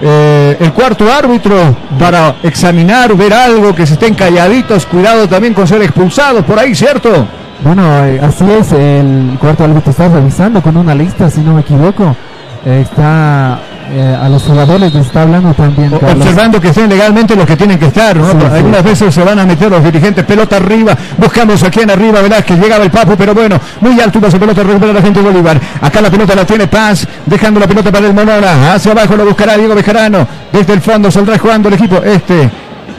eh, el cuarto árbitro, para examinar, ver algo, que se estén calladitos. Cuidado también con ser expulsados por ahí, ¿cierto? Bueno, eh, así es, el cuarto árbitro está revisando con una lista, si no me equivoco. Eh, está eh, a los jugadores les está hablando también. Carlos. Observando que estén legalmente los que tienen que estar, ¿no? Sí, sí. Algunas veces se van a meter los dirigentes, pelota arriba, buscamos aquí en arriba, Velázquez, llegaba el Papu, pero bueno, muy alto esa pelota, recupera la gente de Bolívar. Acá la pelota la tiene Paz, dejando la pelota para el Monona, hacia abajo lo buscará Diego Bejarano, desde el fondo saldrá jugando el equipo este.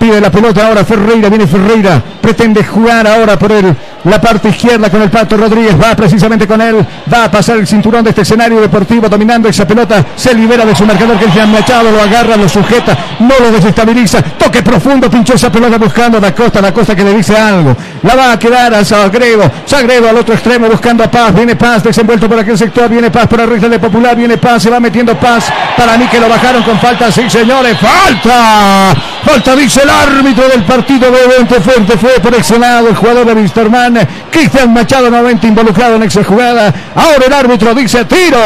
Pide la pelota ahora Ferreira, viene Ferreira, pretende jugar ahora por el, la parte izquierda con el Pato Rodríguez, va precisamente con él, va a pasar el cinturón de este escenario deportivo dominando esa pelota, se libera de su marcador que es Machado, lo agarra, lo sujeta, no lo desestabiliza, toque profundo, pinchó esa pelota buscando la costa, la costa que le dice algo, la va a quedar a Sagredo, Sagredo al otro extremo buscando a Paz, viene Paz desenvuelto por aquel sector, viene Paz por arriba de Popular, viene Paz, se va metiendo Paz, para mí que lo bajaron con falta, sí señores, falta, falta dice el árbitro del partido obviamente fuerte fue lado el jugador de Wisterman, Cristian Machado nuevamente involucrado en esa jugada. Ahora el árbitro dice tiro,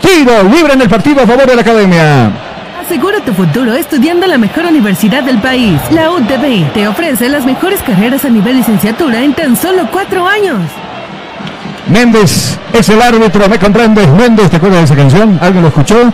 tiro, libre en el partido a favor de la academia. Asegura tu futuro estudiando en la mejor universidad del país. La UTB te ofrece las mejores carreras a nivel licenciatura en tan solo cuatro años. Méndez es el árbitro, ¿me comprendes? Méndez, ¿te acuerdas de esa canción? ¿Alguien lo escuchó?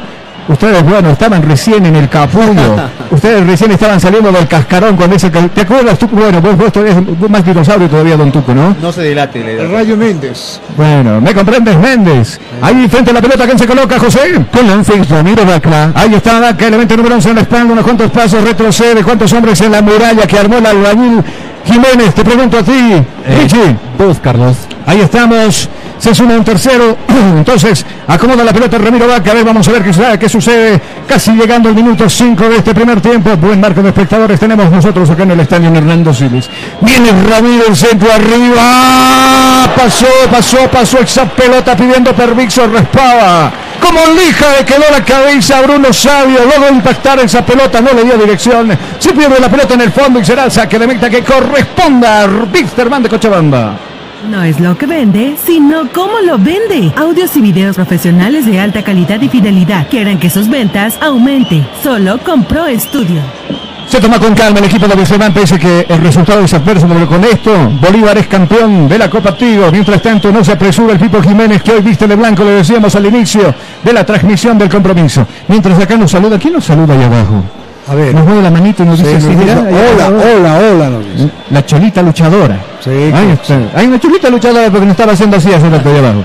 Ustedes, bueno, estaban recién en el capullo. Ustedes recién estaban saliendo del cascarón con ese... ¿Te acuerdas tú? Bueno, vos, vos todavía vos más dinosaurio todavía, don Tuco, ¿no? No se delate, le Rayo Méndez. Bueno, ¿me comprendes, Méndez? Ahí frente a la pelota, ¿quién se coloca, José? Con lance Ramiro Bacla. Ahí está elemento número 11 en la espalda, unos cuantos pasos, retrocede, cuántos hombres en la muralla que armó el albañil Jiménez, te pregunto a ti, Richie. Dos, Carlos. Ahí estamos, se suma un tercero, entonces acomoda la pelota Ramiro Vaca, a ver, vamos a ver qué, sucede, casi llegando al minuto 5 de este primer tiempo, buen marco de espectadores tenemos nosotros acá en el estadio Hernando Siles. Viene Ramiro el centro arriba, pasó, pasó, pasó esa pelota pidiendo permiso, respaba. Como lija le quedó la cabeza a Bruno Sabio, luego impactar esa pelota no le dio dirección, se pierde la pelota en el fondo y será el saque de meta que corresponda a Wisterman de Cochabamba. No es lo que vende, sino cómo lo vende. Audios y videos profesionales de alta calidad y fidelidad que harán que sus ventas aumente. Solo con Pro Studio. Se toma con calma el equipo de Wisterman, pese que el resultado es adverso, pero con esto Bolívar es campeón de la Copa Tigo. Mientras tanto, no se apresura el Pipo Jiménez, que hoy viste de blanco, le decíamos al inicio de la transmisión del compromiso. Mientras acá nos saluda, ¿quién nos saluda ahí abajo? A ver. Nos mueve la manito y nos Sí, dice nos hola, hola, hola, nos dice. La cholita luchadora. Sí, Ahí está. Hay una cholita luchadora porque nos estaba haciendo así hace rato ahí abajo.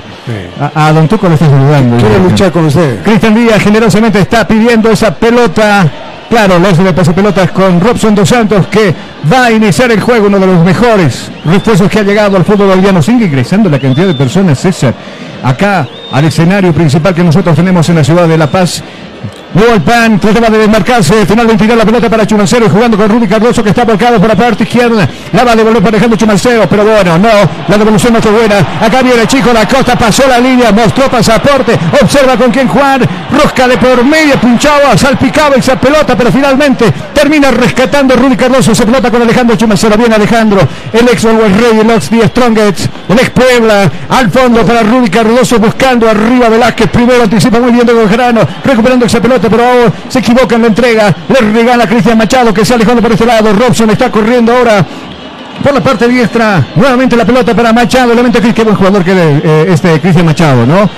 A, a Don Tuco le está saludando. Quiere luchar con usted. Cristian Díaz generosamente está pidiendo esa pelota. Claro, lo hace de pasapelotas con Robson Dos Santos que va a iniciar el juego, uno de los mejores refuerzos que ha llegado al fútbol boliviano. Sigue ingresando la cantidad de personas, César, acá al escenario principal que nosotros tenemos en la ciudad de La Paz. Nuevo el pan, trataba de desmarcarse, finalmente tirar la pelota para Chumacero y jugando con Rudy Cardoso que está volcado por la parte izquierda. La va a devolver para Alejandro Chumacero, pero bueno, no, la devolución no fue buena. Acá viene el chico la costa, pasó la línea, mostró pasaporte, observa con quién jugar, rosca de por medio, pinchaba, salpicaba esa pelota, pero finalmente termina rescatando Rudy Cardoso esa pelota con Alejandro Chumacero. Bien Alejandro, el ex Always Ready, el ex The Strongest, el ex Puebla, al fondo para Rudy Cardoso buscando arriba Velázquez, primero anticipa muy bien de Grano, recuperando esa pelota, pero ahora se equivoca en la entrega, le regala a Cristian Machado que se alejando por este lado, Robson está corriendo ahora por la parte diestra, nuevamente la pelota para Machado, realmente qué buen jugador que eh, este Cristian Machado, ¿no?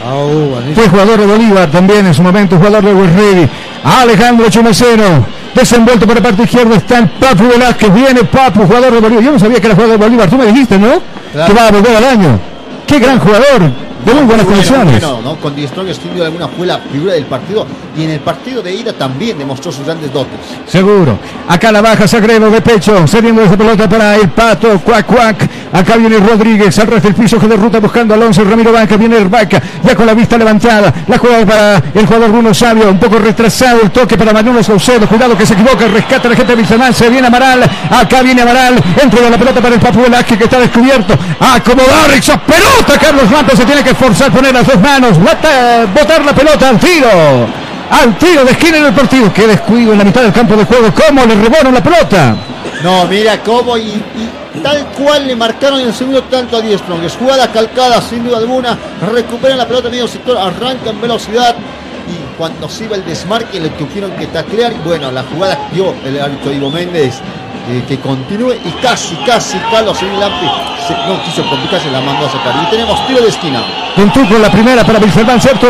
Fue jugador de Bolívar también en su momento, jugador de West Ready. Alejandro Chumacero, desenvuelto por la parte izquierda está el Papu Velázquez, viene Papu, jugador de Bolívar. Yo no sabía que era jugador de Bolívar, tú me dijiste, ¿no? Que va a volver al año. Qué gran jugador, de muy buenas condiciones. bueno, ¿no? Con Di Strong duda alguna fue la figura del partido y en el partido de ida también demostró sus grandes dotes. Seguro. Acá la baja Sagredo de pecho. Cediendo esa pelota para el pato. Cuac, cuac. Acá viene Rodríguez. Al del piso de ruta buscando a Alonso. Ramiro Vaca. Viene el Vaca. Ya con la vista levantada. La juega para el jugador Bruno Sabio. Un poco retrasado. El toque para Manuel Saucedo. Cuidado que se equivoca. Rescata la gente de. Se viene Amaral. Acá viene Amaral. Entra la pelota para el Papu Velázquez que está descubierto. Acomodar esa pelota. Carlos Matos se tiene que esforzar. Poner las dos manos. Botar la pelota al tiro al tiro de esquina en el partido. Qué descuido en la mitad del campo de juego. ¿Cómo le rebonan la pelota? No, mira cómo y, tal cual le marcaron en el segundo tanto a Di Strong. Es jugada calcada sin duda alguna. Recuperan la pelota en medio sector, arranca en velocidad. Y cuando se iba el desmarque le tuvieron que taclear. Bueno, la jugada dio el árbitro Ivo Méndez. Eh, que continúe y casi, casi Carlos Lampi se, no quiso complicarse, la mandó a sacar. Y tenemos tiro de esquina. Con con la primera para Wilferman, ¿cierto?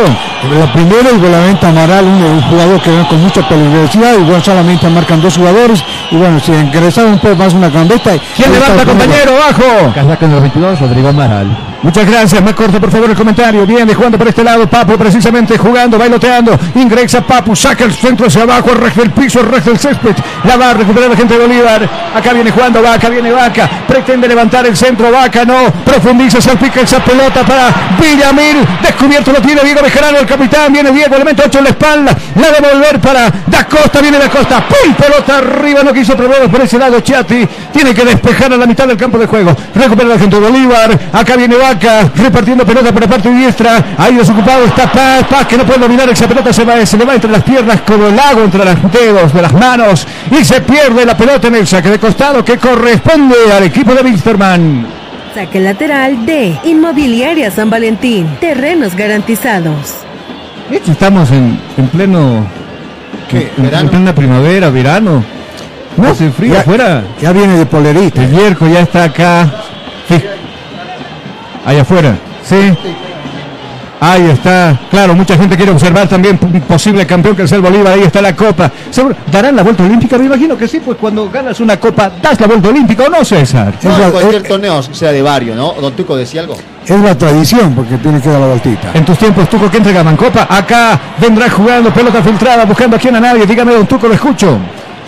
La primera y volamente Amaral, un, jugador que va con mucha peligrosidad, bueno, solamente marcan dos jugadores, y bueno, si ingresaron un poco más una gambeta. ¿Quién levanta, compañero? Abajo. Casaca en el 22, Rodrigo Amaral. Muchas gracias, más corto por favor el comentario. Viene jugando por este lado, Papu precisamente jugando, bailoteando. Ingresa Papu, saca el centro hacia abajo, el resto del piso, el resto del césped. La va a recuperar la gente de Bolívar. Acá viene jugando Vaca, viene Vaca. Pretende levantar el centro, Vaca no. Profundiza, salpica esa pelota para Villamil. Descubierto lo tiene Diego Bejarano, el capitán. Viene Diego, elemento 8 en la espalda. La de volver para Da Costa, viene Da Costa. ¡Pum! Pelota arriba, no quiso problemas por ese lado. Chiati tiene que despejar a la mitad del campo de juego. Recupera la gente de Bolívar. Acá viene Vaca. Repartiendo pelota por la parte diestra. Ahí desocupado está Paz. Paz que no puede dominar esa pelota. Se, va, se le va entre las piernas como el lago entre los dedos de las manos. Y se pierde la pelota en el saque de costado que corresponde al equipo de Wilstermann. Saque lateral de Inmobiliaria San Valentín. Terrenos garantizados. Estamos en, en pleno. ¿Qué? En, ¿Verano? en plena primavera, verano. No hace frío ya, afuera. Ya viene de polerita. El Yerko ya está acá. Sí. Allá afuera. Sí. Ahí está. Claro, mucha gente quiere observar también un posible campeón que es el Bolívar. Ahí está la copa. ¿Darán la vuelta olímpica? Me imagino que sí, pues cuando ganas una copa, das la vuelta olímpica o no, César. No, Es la- en cualquier es- torneo sea de barrio, ¿no? Don Tuco decía algo. Es la tradición porque tiene que dar la vueltita. En tus tiempos, Tuco, que entregaban copa. Acá vendrá jugando pelota filtrada, buscando aquí a nadie. Dígame, don Tuco, lo escucho.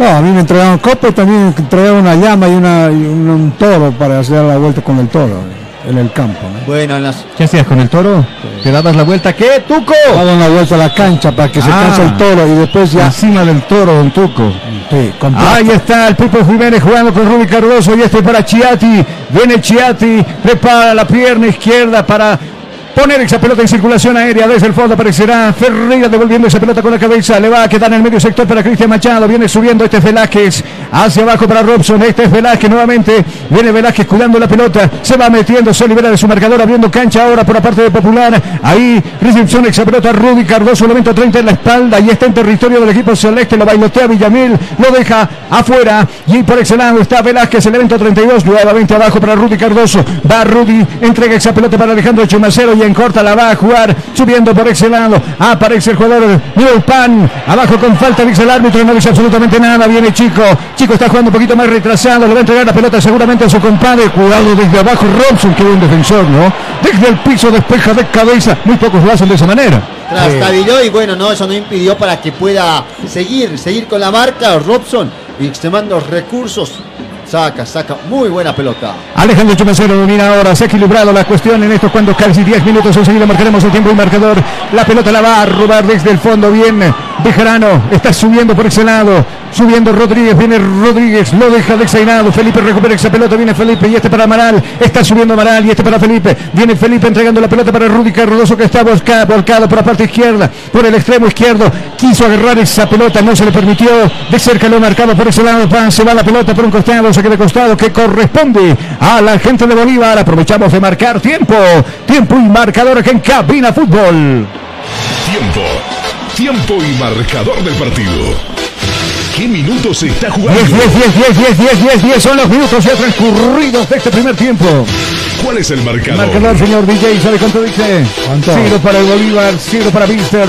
No, a mí me entregaron copa y también me entregaron una llama y, una, y un, un toro para hacer la vuelta con el toro en el campo. ¿no? Bueno, en las... ¿Qué hacías con el toro? ¿Te dabas la vuelta? ¿Qué, Tuco? Daban una vuelta a la cancha para que se Ah. canse el toro y después ya. Encima del toro, don Tuco. Sí, Ahí está el Pipo Jiménez jugando con Rubi Cardoso y este para Chiati. Viene Chiati, prepara la pierna izquierda para poner esa pelota en circulación aérea. Desde el fondo aparecerá Ferreira devolviendo esa pelota con la cabeza. Le va a quedar en el medio sector para Cristian Machado. Viene subiendo este es Velázquez. Hacia abajo para Robson. Este es Velázquez nuevamente. Viene Velázquez cuidando la pelota. Se va metiendo, se libera de su marcador, abriendo cancha ahora por la parte de Popular. Ahí recepción esa pelota. Rudy Cardoso, elemento 30 en la espalda. Y está en territorio del equipo celeste. Lo bailotea Villamil. Lo deja afuera. Y por ese está Velázquez, elemento 32. Nuevamente abajo para Rudy Cardoso. Va Rudy. Entrega esa pelota para Alejandro Chumacero. Y en corta la va a jugar. Subiendo por ese lado. Aparece el jugador Pan. Abajo con falta, dice el árbitro. No dice absolutamente nada. Viene Chico. Chico está jugando un poquito más retrasado. Le va a entregar la pelota seguramente a su compadre. Cuidado desde abajo. Robson, que buen defensor, ¿no? Desde el piso despeja de cabeza. Muy pocos lo hacen de esa manera. Trastabilló y bueno, no, eso no impidió para que pueda seguir, seguir con la marca Robson y extremando recursos. Saca, saca, muy buena pelota. Alejandro Chumacero domina ahora, se ha equilibrado la cuestión en estos cuando casi 10 minutos enseguida marcaremos el tiempo y marcador. La pelota la va a robar desde el fondo, bien. Bejarano está subiendo por ese lado, subiendo Rodríguez, viene Rodríguez, lo deja dexainado. Felipe recupera esa pelota, viene Felipe y este para Amaral, está subiendo Amaral y este para Felipe. Viene Felipe entregando la pelota para Rudy Cardoso que está volcado, por la parte izquierda, por el extremo izquierdo. Quiso agarrar esa pelota, no se le permitió. De cerca lo marcado por ese lado, se va la pelota por un costado, saque de costado que corresponde a la gente de Bolívar. Aprovechamos de marcar tiempo, tiempo y marcador aquí en Cabina Fútbol. Tiempo. Tiempo y marcador del partido. ¿Qué minutos se está jugando? 10, 10, 10, 10, 10, 10, 10, 10 son los minutos ya transcurridos de este primer tiempo. ¿Cuál es el marcador? Marcador, señor DJ, ¿sabe cuánto dice? ¿Cuánto? Cero para el Bolívar, cero para Mister.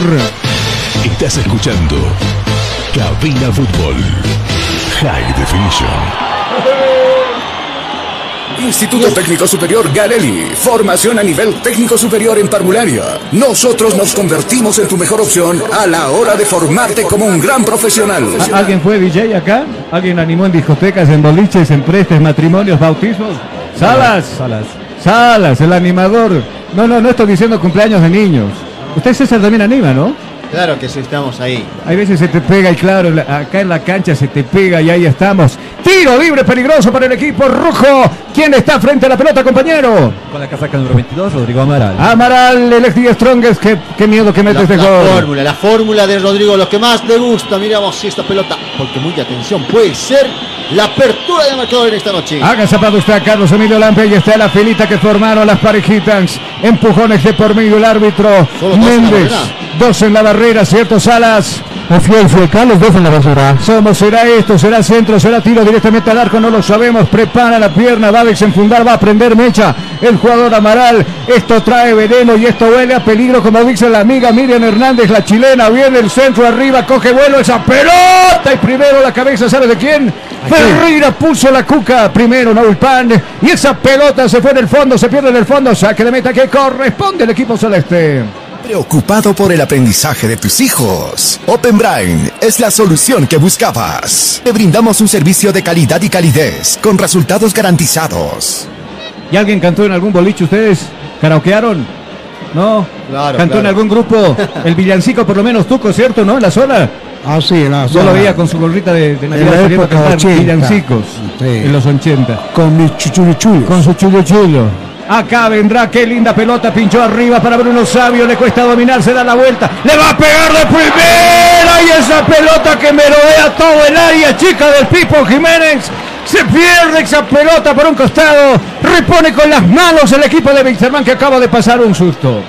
Estás escuchando Cabina Fútbol. High Definition. Instituto Técnico Superior Garelli. Formación a nivel técnico superior en parvularia. Nosotros nos convertimos en tu mejor opción a la hora de formarte como un gran profesional. ¿A- ¿Alguien fue DJ acá? ¿Alguien animó en discotecas, en boliches, en prestes, matrimonios, bautismos? Salas. Salas. Salas, el animador. No, no, no estoy diciendo cumpleaños de niños. Usted César también anima, ¿no? Claro que sí, estamos ahí. Hay veces se te pega y claro, la- acá en la cancha se te pega y ahí estamos. Tiro libre peligroso para el equipo rojo. ¿Quién está frente a la pelota, compañero? Con la casaca número 22, Rodrigo Amaral. Amaral, el ex Strongest. Qué, qué miedo que mete La, este la gol. fórmula, la fórmula de Rodrigo, lo que más le gusta. Miramos si esta pelota, porque mucha atención, puede ser la apertura de marcador en esta noche. Haga zapado está Carlos Emilio Lampe y está la filita que formaron las parejitas. Empujones de por medio el árbitro. Solo dos en la Méndez. Dos en la barrera, ¿cierto, Salas? Fiel, fiel, Carlos, dos en la basura. Somos, será esto, será centro, será tiro directamente al arco, no lo sabemos. Prepara la pierna, va a desenfundar, va a prender mecha. El jugador Amaral, esto trae veneno y esto huele a peligro, como dice la amiga Miriam Hernández, la chilena. Viene el centro arriba, coge vuelo esa pelota y primero la cabeza, ¿sabe de quién? Ferreira puso la cuca primero, Naulpan. Y esa pelota se fue en el fondo, se pierde en el fondo, saque de meta que corresponde al equipo celeste. Preocupado por el aprendizaje de tus hijos. Open Brain es la solución que buscabas. Te brindamos un servicio de calidad y calidez con resultados garantizados. ¿Y alguien cantó en algún boliche ustedes? ¿Karaokearon? ¿No? Claro, ¿Cantó en algún grupo? El villancico por lo menos tuco, ¿cierto? ¿No? En la zona. Ah, sí, la Yo lo veía con su gorrita de, de Navidad la saliendo a época cantar 80. villancicos Sí. en los 80. Con mis chuchurichulos. Con su chulo chulo. Acá vendrá, qué linda pelota, pinchó arriba para Bruno Sabio, le cuesta dominar, se da la vuelta, le va a pegar de primera y esa pelota que merodea todo el área chica del Pipo Jiménez. Se pierde esa pelota por un costado, repone con las manos el equipo de Wilstermann que acaba de pasar un susto.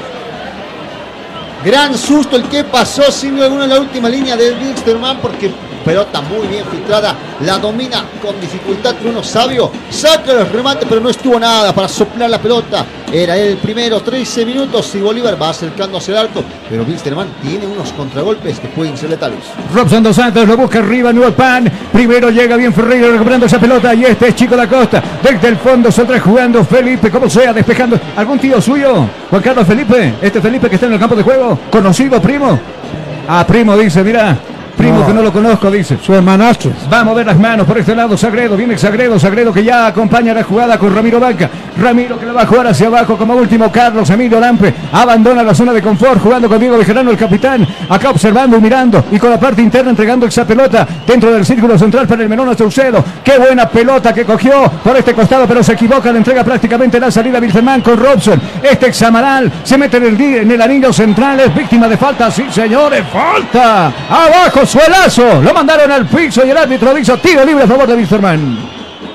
Gran susto el que pasó sin alguna en la última línea de Wilstermann porque pelota muy bien filtrada, la domina con dificultad Bruno Sabio, saca el remate pero no estuvo nada para soplar la pelota, era el primero, 13 minutos y Bolívar va acercándose al arco, pero Wilstermann tiene unos contragolpes que pueden ser letales. Robson dos Santos lo busca arriba, Nuevo Pan. Primero llega bien Ferreira recuperando esa pelota. Y este es Chico da Costa. Desde el fondo se jugando Felipe, como sea, despejando. ¿Algún tío suyo? Juan Carlos Felipe. Este Felipe que está en el campo de juego. Conocido, primo. Ah, primo dice, mira. Primo No. que no lo conozco, dice. Su hermanastro. Va a mover las manos por este lado Sagredo, viene Sagredo, Sagredo que ya acompaña la jugada con Ramiro Vaca. Ramiro que la va a jugar hacia abajo como último Carlos Emilio Lampe. Abandona la zona de confort jugando con Diego Bejarano, el capitán. Acá observando y mirando y con la parte interna entregando esa pelota dentro del círculo central para el Menón Saucedo. Qué buena pelota que cogió por este costado, pero se equivoca, le entrega prácticamente la salida a con Robson. Este examaral se mete en el, en el anillo central, es víctima de falta. Sí, señores, falta. Abajo, suelazo. Lo mandaron al piso y el árbitro dice tiro libre a favor de Wilferman.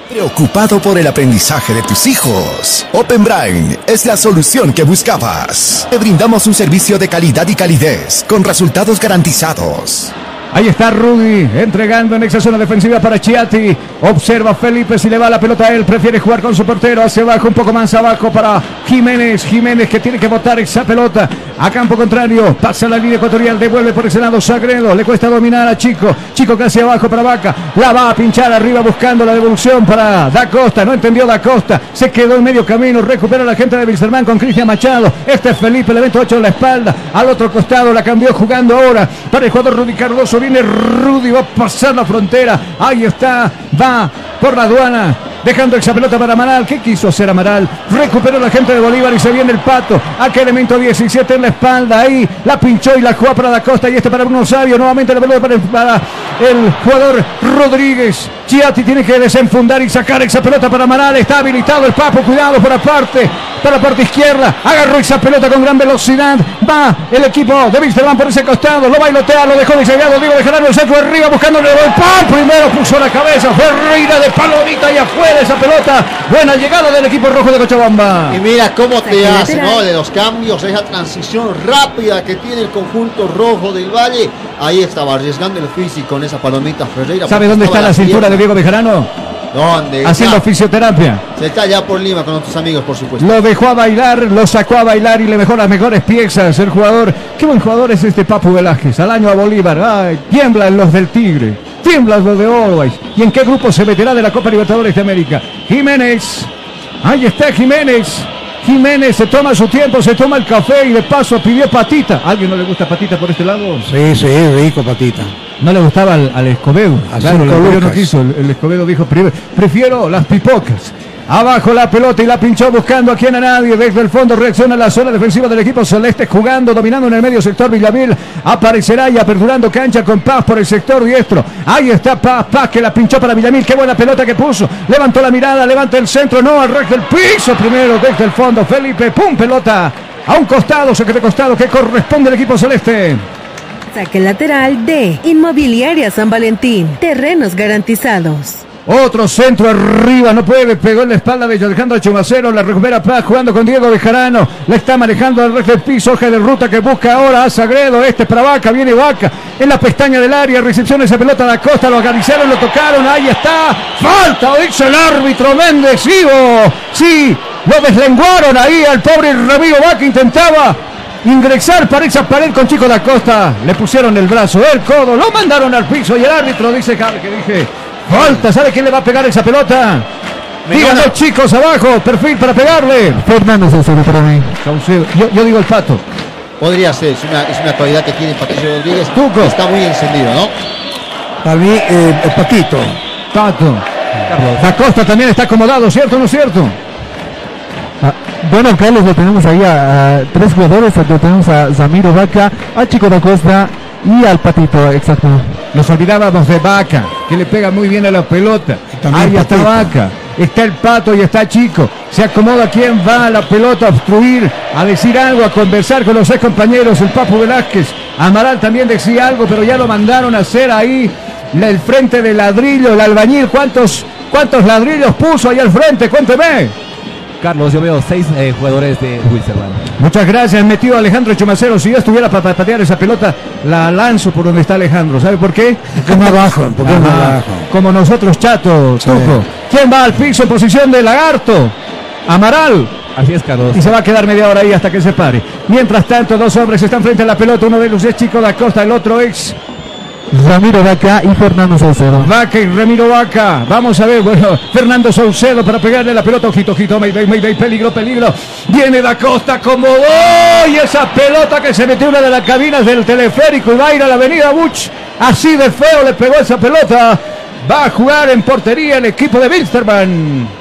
Preocupado por el aprendizaje de tus hijos. Open Brain es la solución que buscabas. Te brindamos un servicio de calidad y calidez con resultados garantizados. Ahí está Rudy entregando en esa zona defensiva para Chiati. Observa Felipe si le va la pelota a él. Prefiere jugar con su portero hacia abajo, un poco más abajo para Jiménez. Jiménez que tiene que botar esa pelota a campo contrario. Pasa la línea ecuatorial, devuelve por ese lado Sagredo. Le cuesta dominar a Chico. Chico que hacia abajo para Vaca. La va a pinchar arriba buscando la devolución para Da Costa. No entendió Da Costa. Se quedó en medio camino. Recupera la gente de Wilstermann con Cristian Machado. Este es Felipe, le evento 8 en la espalda. Al otro costado la cambió jugando ahora para el jugador Rudy Cardoso. Viene Rudy, va a pasar la frontera. Ahí está, va por la aduana. Dejando esa pelota para Amaral. ¿Qué quiso hacer Amaral? Recuperó la gente de Bolívar y se viene el pato. Aquel elemento 17 en la espalda. Ahí la pinchó y la jugó para la costa. Y este para Bruno Sabio. Nuevamente la pelota para el, jugador Rodríguez. Chiati tiene que desenfundar y sacar esa pelota para Amaral. Está habilitado el papo. Cuidado por la parte. Para la parte izquierda. Agarró esa pelota con gran velocidad. Va el equipo de Wilstermann por ese costado. Lo bailotea, lo dejó desviado. Diego de el centro arriba buscando el pan. Primero puso la cabeza. Ferreira de palomita y afuera esa pelota. Buena llegada del equipo rojo de Cochabamba. Y mira cómo te hace. ¿no? De los cambios, esa transición rápida que tiene el conjunto rojo del Valle. Ahí estaba arriesgando el físico con esa palomita Ferreira. ¿Sabe dónde está la cintura de. Diego Bejarano? ¿Dónde? Haciendo está? fisioterapia. Se está ya por Lima con otros amigos, por supuesto. Lo dejó a bailar, lo sacó a bailar y le mejoró las mejores piezas. El jugador, qué buen jugador es este Papu Velázquez. Al año a Bolívar. Ay, tiemblan los del Tigre. Tiemblan los de Always. ¿Y en qué grupo se meterá de la Copa Libertadores de América? Jiménez. Ahí está Jiménez. Jiménez se toma su tiempo, se toma el café y de paso pidió patita. ¿A ¿Alguien no le gusta patita por este lado? Sí, sí, rico, patita. No le gustaba al, al Escobedo. A Claro, el anterior no quiso. El, el Escobedo dijo, "Pre- prefiero las pipocas. Abajo la pelota y la pinchó buscando a quien a nadie. Desde el fondo reacciona la zona defensiva del equipo celeste jugando, dominando en el medio sector Villamil. Aparecerá y aperturando cancha con Paz por el sector diestro. Ahí está Paz, Paz que la pinchó para Villamil. Qué buena pelota que puso. Levantó la mirada, levanta el centro. No, al del piso primero desde el fondo. Felipe, pum, pelota. A un costado, se quedó costado que corresponde al equipo celeste. Saque lateral de Inmobiliaria San Valentín. Terrenos garantizados. Otro centro arriba, no puede, pegó en la espalda de Alejandro Chumacero, la recupera Paz jugando con Diego Bejarano, la está manejando al resto del piso, hoja de ruta que busca ahora a Sagredo, este es para Vaca, viene Vaca, en la pestaña del área, recepción esa pelota de Acosta, lo acariciaron, lo tocaron, ahí está, falta, dice el árbitro Méndez, Ivo, sí, lo deslenguaron ahí al pobre Ramiro Vaca, intentaba ingresar para esa pared con Chico da Costa. Le pusieron el brazo, el codo, lo mandaron al piso y el árbitro dice que que dije, falta, ¿sabe quién le va a pegar esa pelota? Díganlo chicos abajo, perfil para pegarle. Fernando Saucedo para mí. Saucedo, yo, yo digo el pato. Podría ser, es una, es una cualidad que tiene Patricio Rodríguez. Tuco. Está muy encendido, ¿no? Para mí, eh, el patito. Pato. Da Costa también está acomodado, ¿cierto o no es cierto? Bueno, Carlos, lo tenemos ahí a, a tres jugadores. Lo tenemos a Zamiro Vaca, a Chico da Costa y al Patito, exacto. Nos olvidábamos de Vaca, que le pega muy bien a la pelota. Ahí está. Vaca. Está el pato y está Chico. Se acomoda quién va a la pelota a obstruir, a decir algo, a conversar con los seis compañeros. El Papo Velázquez. Amaral también decía algo, pero ya lo mandaron a hacer ahí el frente de ladrillo, el albañil. ¿Cuántos, cuántos ladrillos puso ahí al frente? Cuénteme. Carlos, yo veo seis eh, jugadores de Wilstermann. Muchas gracias, metido Alejandro Chumacero. Si yo estuviera para patear esa pelota, la lanzo por donde está Alejandro. ¿Sabe por qué? Porque más abajo, porque más abajo. Como nosotros, chato, Tuco. ¿Quién va al piso en posición de lagarto? Amaral. Así es, Carlos. Y se va a quedar media hora ahí hasta que se pare. Mientras tanto, dos hombres están frente a la pelota. Uno de ellos es Chico da Costa, el otro es Ramiro Vaca y Fernando Saucedo. Vaca y Ramiro Vaca. Vamos a ver, bueno, Fernando Saucedo para pegarle la pelota. Ojito, ojito, Mayday, Mayday, peligro, peligro. Viene da Costa como Y esa pelota que se metió una de las cabinas del teleférico y va a ir a la avenida Buch. Así de feo le pegó esa pelota. Va a jugar en portería el equipo de Wilstermann.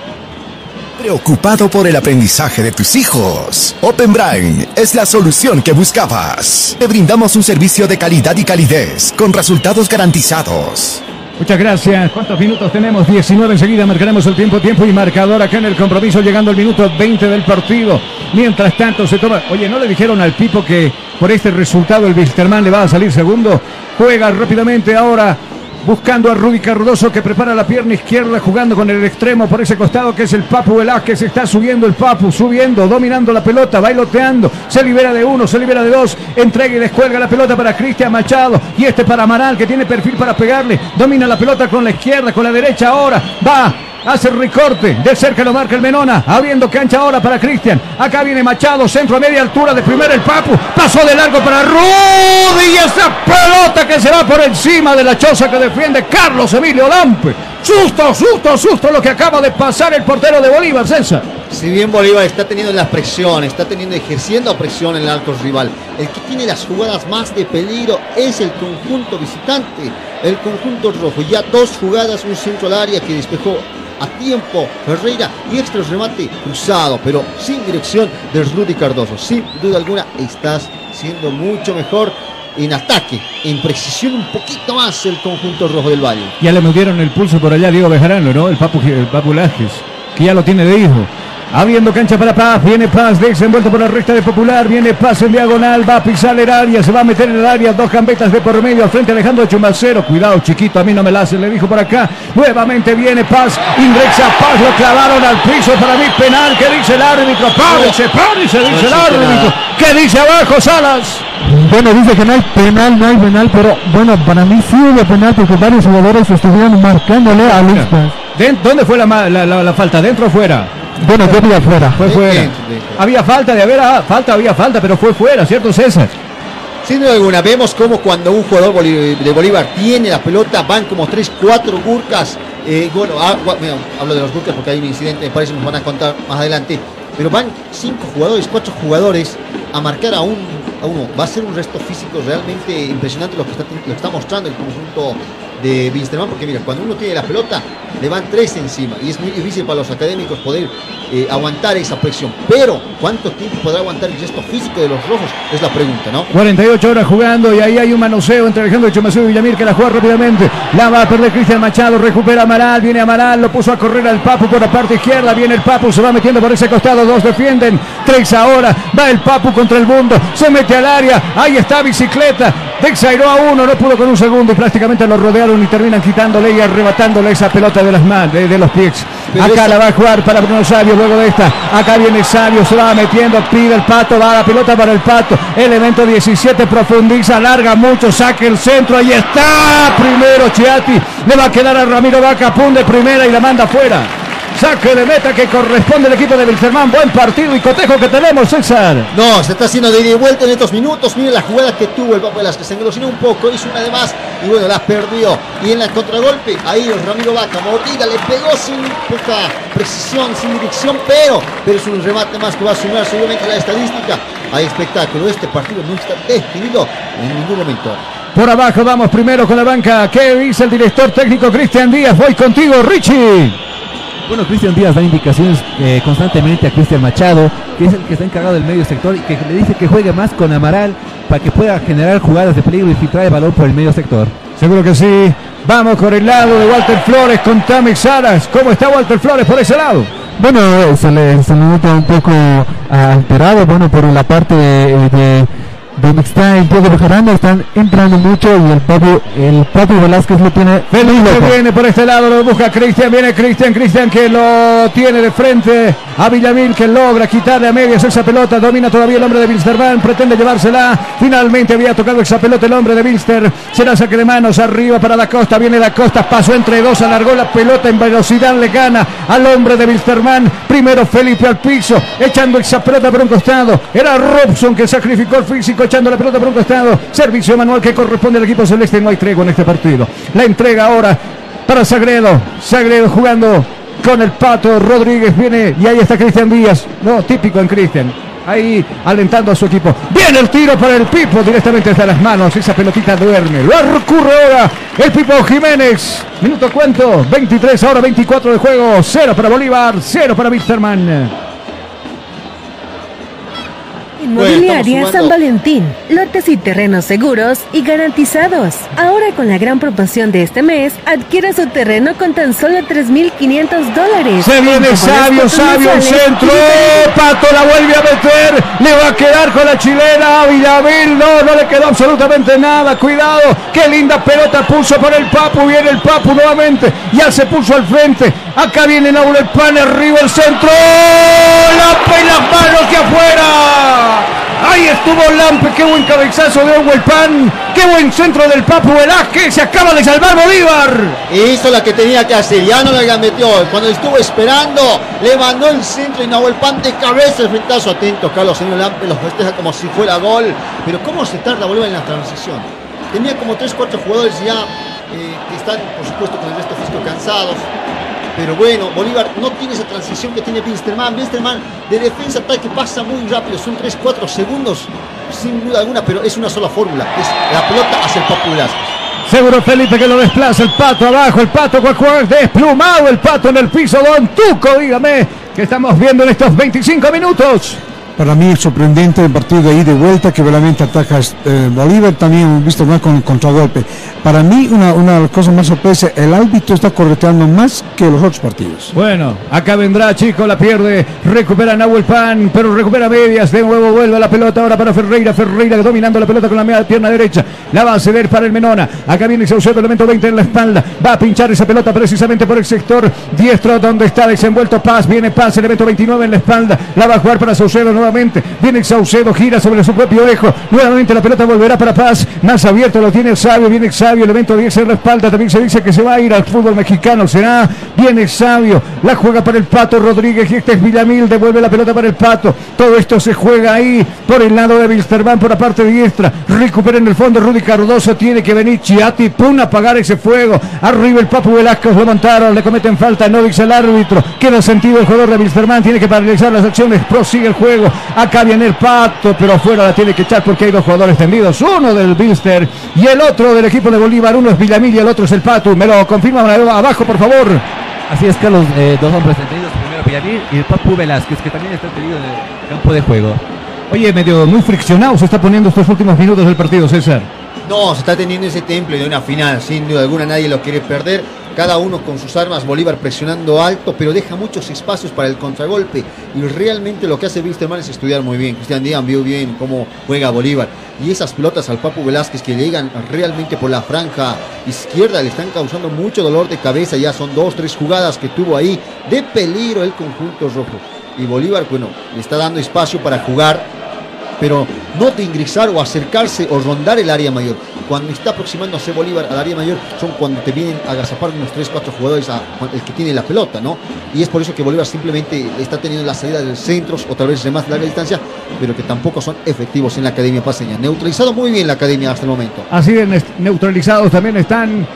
Preocupado por el aprendizaje de tus hijos. Open Brain es la solución que buscabas. Te brindamos un servicio de calidad y calidez con resultados garantizados. Muchas gracias. ¿Cuántos minutos tenemos? 19 enseguida marcaremos el tiempo, tiempo y marcador acá en el compromiso llegando al minuto 20 del partido. Mientras tanto se toma... Oye, ¿no le dijeron al Pipo que por este resultado el Wisterman le va a salir segundo? Juega rápidamente ahora buscando a Rudy Cardoso que prepara la pierna izquierda jugando con el extremo por ese costado que es el Papu Velázquez, está subiendo el Papu, subiendo, dominando la pelota, bailoteando, se libera de uno, se libera de dos, entrega y descuelga la pelota para Cristian Machado. Y este para Amaral que tiene perfil para pegarle, domina la pelota con la izquierda, con la derecha ahora, va Hace el recorte. De cerca lo marca el Menona. Abriendo cancha ahora para Cristian. Acá viene Machado. Centro a media altura. De primera el Papu. Pasó de largo para Rudy. Y esa pelota que se va por encima de la choza que defiende Carlos Emilio Lampe. Susto, susto, susto lo que acaba de pasar el portero de Bolívar, César. Si bien Bolívar está teniendo la presión, está teniendo ejerciendo presión en el arco rival, el que tiene las jugadas más de peligro es el conjunto visitante, el conjunto rojo. Ya dos jugadas, un centro al área que despejó a tiempo Ferreira y extra remate cruzado, pero sin dirección de Rudy Cardoso. Sin duda alguna estás siendo mucho mejor en ataque, en precisión un poquito más el conjunto rojo del Valle. Ya le movieron el pulso por allá Diego Bejarano, ¿no? El Papu, el Papu que ya lo tiene de hijo. Habiendo cancha para Paz, viene Paz, desenvuelto por la recta de Popular, viene Paz en diagonal, va a pisar el área, se va a meter en el área, dos gambetas de por medio, al frente Alejandro Chumacero, cuidado chiquito, a mí no me la hace, le dijo por acá, nuevamente viene Paz, ingresa Paz, lo clavaron al piso, para mí penal, ¿qué dice el árbitro? Párese, párese, dice el árbitro, ¿qué dice abajo Salas? Bueno, dice que no hay penal, no hay penal, pero bueno, para mí sí hubo penal porque varios jugadores estuvieron marcándole a Luis Paz. ¿Dónde fue la, la, la falta? ¿Dentro o fuera? Bueno, fue fuera. Fue fuera. Había falta de haber, ah, falta, había falta, pero fue fuera, ¿cierto César? Sin duda alguna, vemos como cuando un jugador de Bolívar tiene la pelota, van como 3, 4 gurkas. Eh, bueno, ah, hablo de los gurkas porque hay un incidente, me parece que nos van a contar más adelante. Pero van 5 jugadores, 4 jugadores a marcar a, un, a uno. Va a ser un resto físico realmente impresionante lo que está, lo que está mostrando el conjunto de Winsterman, porque mira, cuando uno tiene la pelota, le van tres encima y es muy difícil para los académicos poder eh, aguantar esa presión. Pero, ¿cuánto tiempo podrá aguantar el gesto físico de los rojos? Es la pregunta, ¿no? 48 horas jugando y ahí hay un manoseo entre Alejandro Chumaceo y Villamir que la juega rápidamente. La va a perder Cristian Machado, recupera Amaral, viene Amaral, lo puso a correr al Papu por la parte izquierda, viene el Papu, se va metiendo por ese costado, dos defienden, tres ahora, va el Papu contra el mundo, se mete al área, ahí está bicicleta, Dexairó a uno, no pudo con un segundo y prácticamente lo rodearon y terminan quitándole y arrebatándole esa pelota de las manos, de, los pies. Acá la va a jugar para Bruno Sabio luego de esta. Acá viene Sabio, se va metiendo, pide el pato, va la pelota para el pato. Elemento 17 profundiza, larga mucho, saque el centro, ahí está. Primero Chiati, le va a quedar a Ramiro Vaca, pum de primera y la manda afuera. Saque de meta que corresponde al equipo de Wilstermann. Buen partido y cotejo que tenemos, César. No, se está haciendo de ida y vuelta en estos minutos. Miren la jugada que tuvo el Papo que Se engolosinó un poco, hizo una de más y bueno, la perdió. Y en la contragolpe, ahí el Ramiro Vaca, mordida, le pegó sin poca precisión, sin dirección, pero, pero es un remate más que va a sumar seguramente la estadística. Hay espectáculo. Este partido no está definido en ningún momento. Por abajo vamos primero con la banca. ¿Qué dice el director técnico Cristian Díaz? Voy contigo, Richie. Bueno, Cristian Díaz da indicaciones eh, constantemente a Cristian Machado, que es el que está encargado del medio sector y que le dice que juegue más con Amaral para que pueda generar jugadas de peligro y filtrar el balón por el medio sector. Seguro que sí. Vamos con el lado de Walter Flores con Tami Salas. ¿Cómo está Walter Flores por ese lado? Bueno, eh, se le, se le nota un poco alterado, bueno, por la parte de, de- donde está el Bejarano, están entrando mucho y el Papu, el Papu Velázquez lo tiene Felipe viene por este lado, lo busca Cristian, viene Cristian, Cristian que lo tiene de frente a Villamil que logra quitarle a medias esa pelota, domina todavía el hombre de Wilstermann, pretende llevársela, finalmente había tocado esa pelota el hombre de Wilster, será saque de manos arriba para la costa, viene la costa, pasó entre dos, alargó la pelota en velocidad, le gana al hombre de Wilstermann, primero Felipe al piso, echando esa pelota por un costado, era Robson que sacrificó el físico, echando la pelota por un costado, servicio manual que corresponde al equipo celeste, no hay tregua en este partido, la entrega ahora para Sagredo. Sagredo jugando con el Pato Rodríguez. Viene y ahí está Cristian Díaz. No, típico en Cristian. Ahí alentando a su equipo. Viene el tiro para el Pipo directamente desde las manos. Esa pelotita duerme. Lo recurre ahora el Pipo Jiménez. Minuto cuánto? 23, ahora 24 de juego. Cero para Bolívar, cero para Wisterman. Inmobiliaria Bueno, San. Valentín. Lotes y terrenos seguros y garantizados. Ahora con la gran promoción de este mes, adquiera su terreno con tan solo 3.500 dólares. Se viene sabio, sabio, mensuales centro. Pato la vuelve a meter. Le va a quedar con la chilena. Villamil, no, no le quedó absolutamente nada. Cuidado. Qué linda pelota puso por el Papu. Viene el Papu nuevamente. Ya se puso al frente. Acá viene Naul el pan. Arriba el centro. Lampe y las manos de afuera. Ahí estuvo Lampe. Qué buen cabezazo de el pan. Qué buen centro del Papu Velázquez. Se acaba de salvar Bolívar. Hizo la que tenía que hacer, ya no la metió. Cuando estuvo esperando, le mandó el centro y Nahuel Pan de cabeza el frentazo. Atento, Carlos, señor Lampe los festeja como si fuera gol. Pero ¿cómo se tarda Bolívar en la transición? Tenía como 3-4 jugadores ya eh, que están, por supuesto, con el resto físico cansados. Pero bueno, Bolívar no tiene esa transición que tiene Winsterman. Winsterman de defensa ataque pasa muy rápido, son 3-4 segundos, sin duda alguna, pero es una sola fórmula. Es la pelota hacia el Velázquez. Seguro Felipe que lo desplaza el pato abajo, el pato juega desplumado, el pato en el piso, Don Tuco, dígame, que estamos viendo en estos 25 minutos. Para mí es sorprendente el partido de ida y vuelta que realmente ataca eh, Bolívar, también hemos visto más con el contragolpe. Para mí una, una cosa más sorpresa, el árbitro está correteando más que los otros partidos. Bueno, acá vendrá Chico, la pierde, recupera Nahuel Pan, pero recupera medias, de nuevo vuelve la pelota ahora para Ferreira, Ferreira dominando la pelota con la media pierna derecha, la va a ceder para el Menona, acá viene Saucedo, elemento 20 en la espalda, va a pinchar esa pelota precisamente por el sector diestro donde está desenvuelto Paz, viene Paz, elemento 29 en la espalda, la va a jugar para Saucedo nuevamente, viene Saucedo, gira sobre su propio eje, nuevamente la pelota volverá para Paz, más abierto lo tiene Sabio, viene Sabio, elemento 10 en la también se dice que se va a ir al fútbol mexicano, será, viene Sabio, la juega para el Pato Rodríguez y este es Villamil, devuelve la pelota para el Pato, todo esto se juega ahí por el lado de Wilstermann por la parte diestra, recupera en el fondo Rudy Cardoso, tiene que venir Chiati, pum, apagar ese fuego, arriba el Papu Velázquez, lo montaron, le cometen falta, no dice el árbitro, queda sentido el jugador de Wilstermann, tiene que paralizar las acciones, prosigue el juego, acá viene el Pato, pero afuera la tiene que echar porque hay dos jugadores tendidos, uno del Wilster y el otro del equipo de Bolívar, uno es Villamil y el otro es el Pato, me lo confirma abajo por favor. Así es, Carlos, eh, dos hombres entendidos, primero Villamil y el Papu Velázquez, que también está entendido en el campo de juego. Oye, medio muy friccionado se está poniendo estos últimos minutos del partido, César. No, se está teniendo ese temple de una final, sin duda alguna nadie lo quiere perder. Cada uno con sus armas, Bolívar presionando alto, pero deja muchos espacios para el contragolpe. Y realmente lo que hace Wisterman es estudiar muy bien. Cristian Díaz vio bien cómo juega Bolívar. Y esas pelotas al Papu Velázquez que llegan realmente por la franja izquierda le están causando mucho dolor de cabeza. Ya son dos, tres jugadas que tuvo ahí de peligro el conjunto rojo. Y Bolívar, bueno, le está dando espacio para jugar pero no de ingresar o acercarse o rondar el área mayor. Cuando está aproximándose Bolívar al área mayor son cuando te vienen a agazapar unos 3, 4 jugadores a, el que tiene la pelota, ¿no? Y es por eso que Bolívar simplemente está teniendo la salida de centros, otra vez de más larga distancia, pero que tampoco son efectivos en la Academia Paseña. Neutralizado muy bien la Academia hasta el momento. Así de neutralizados también están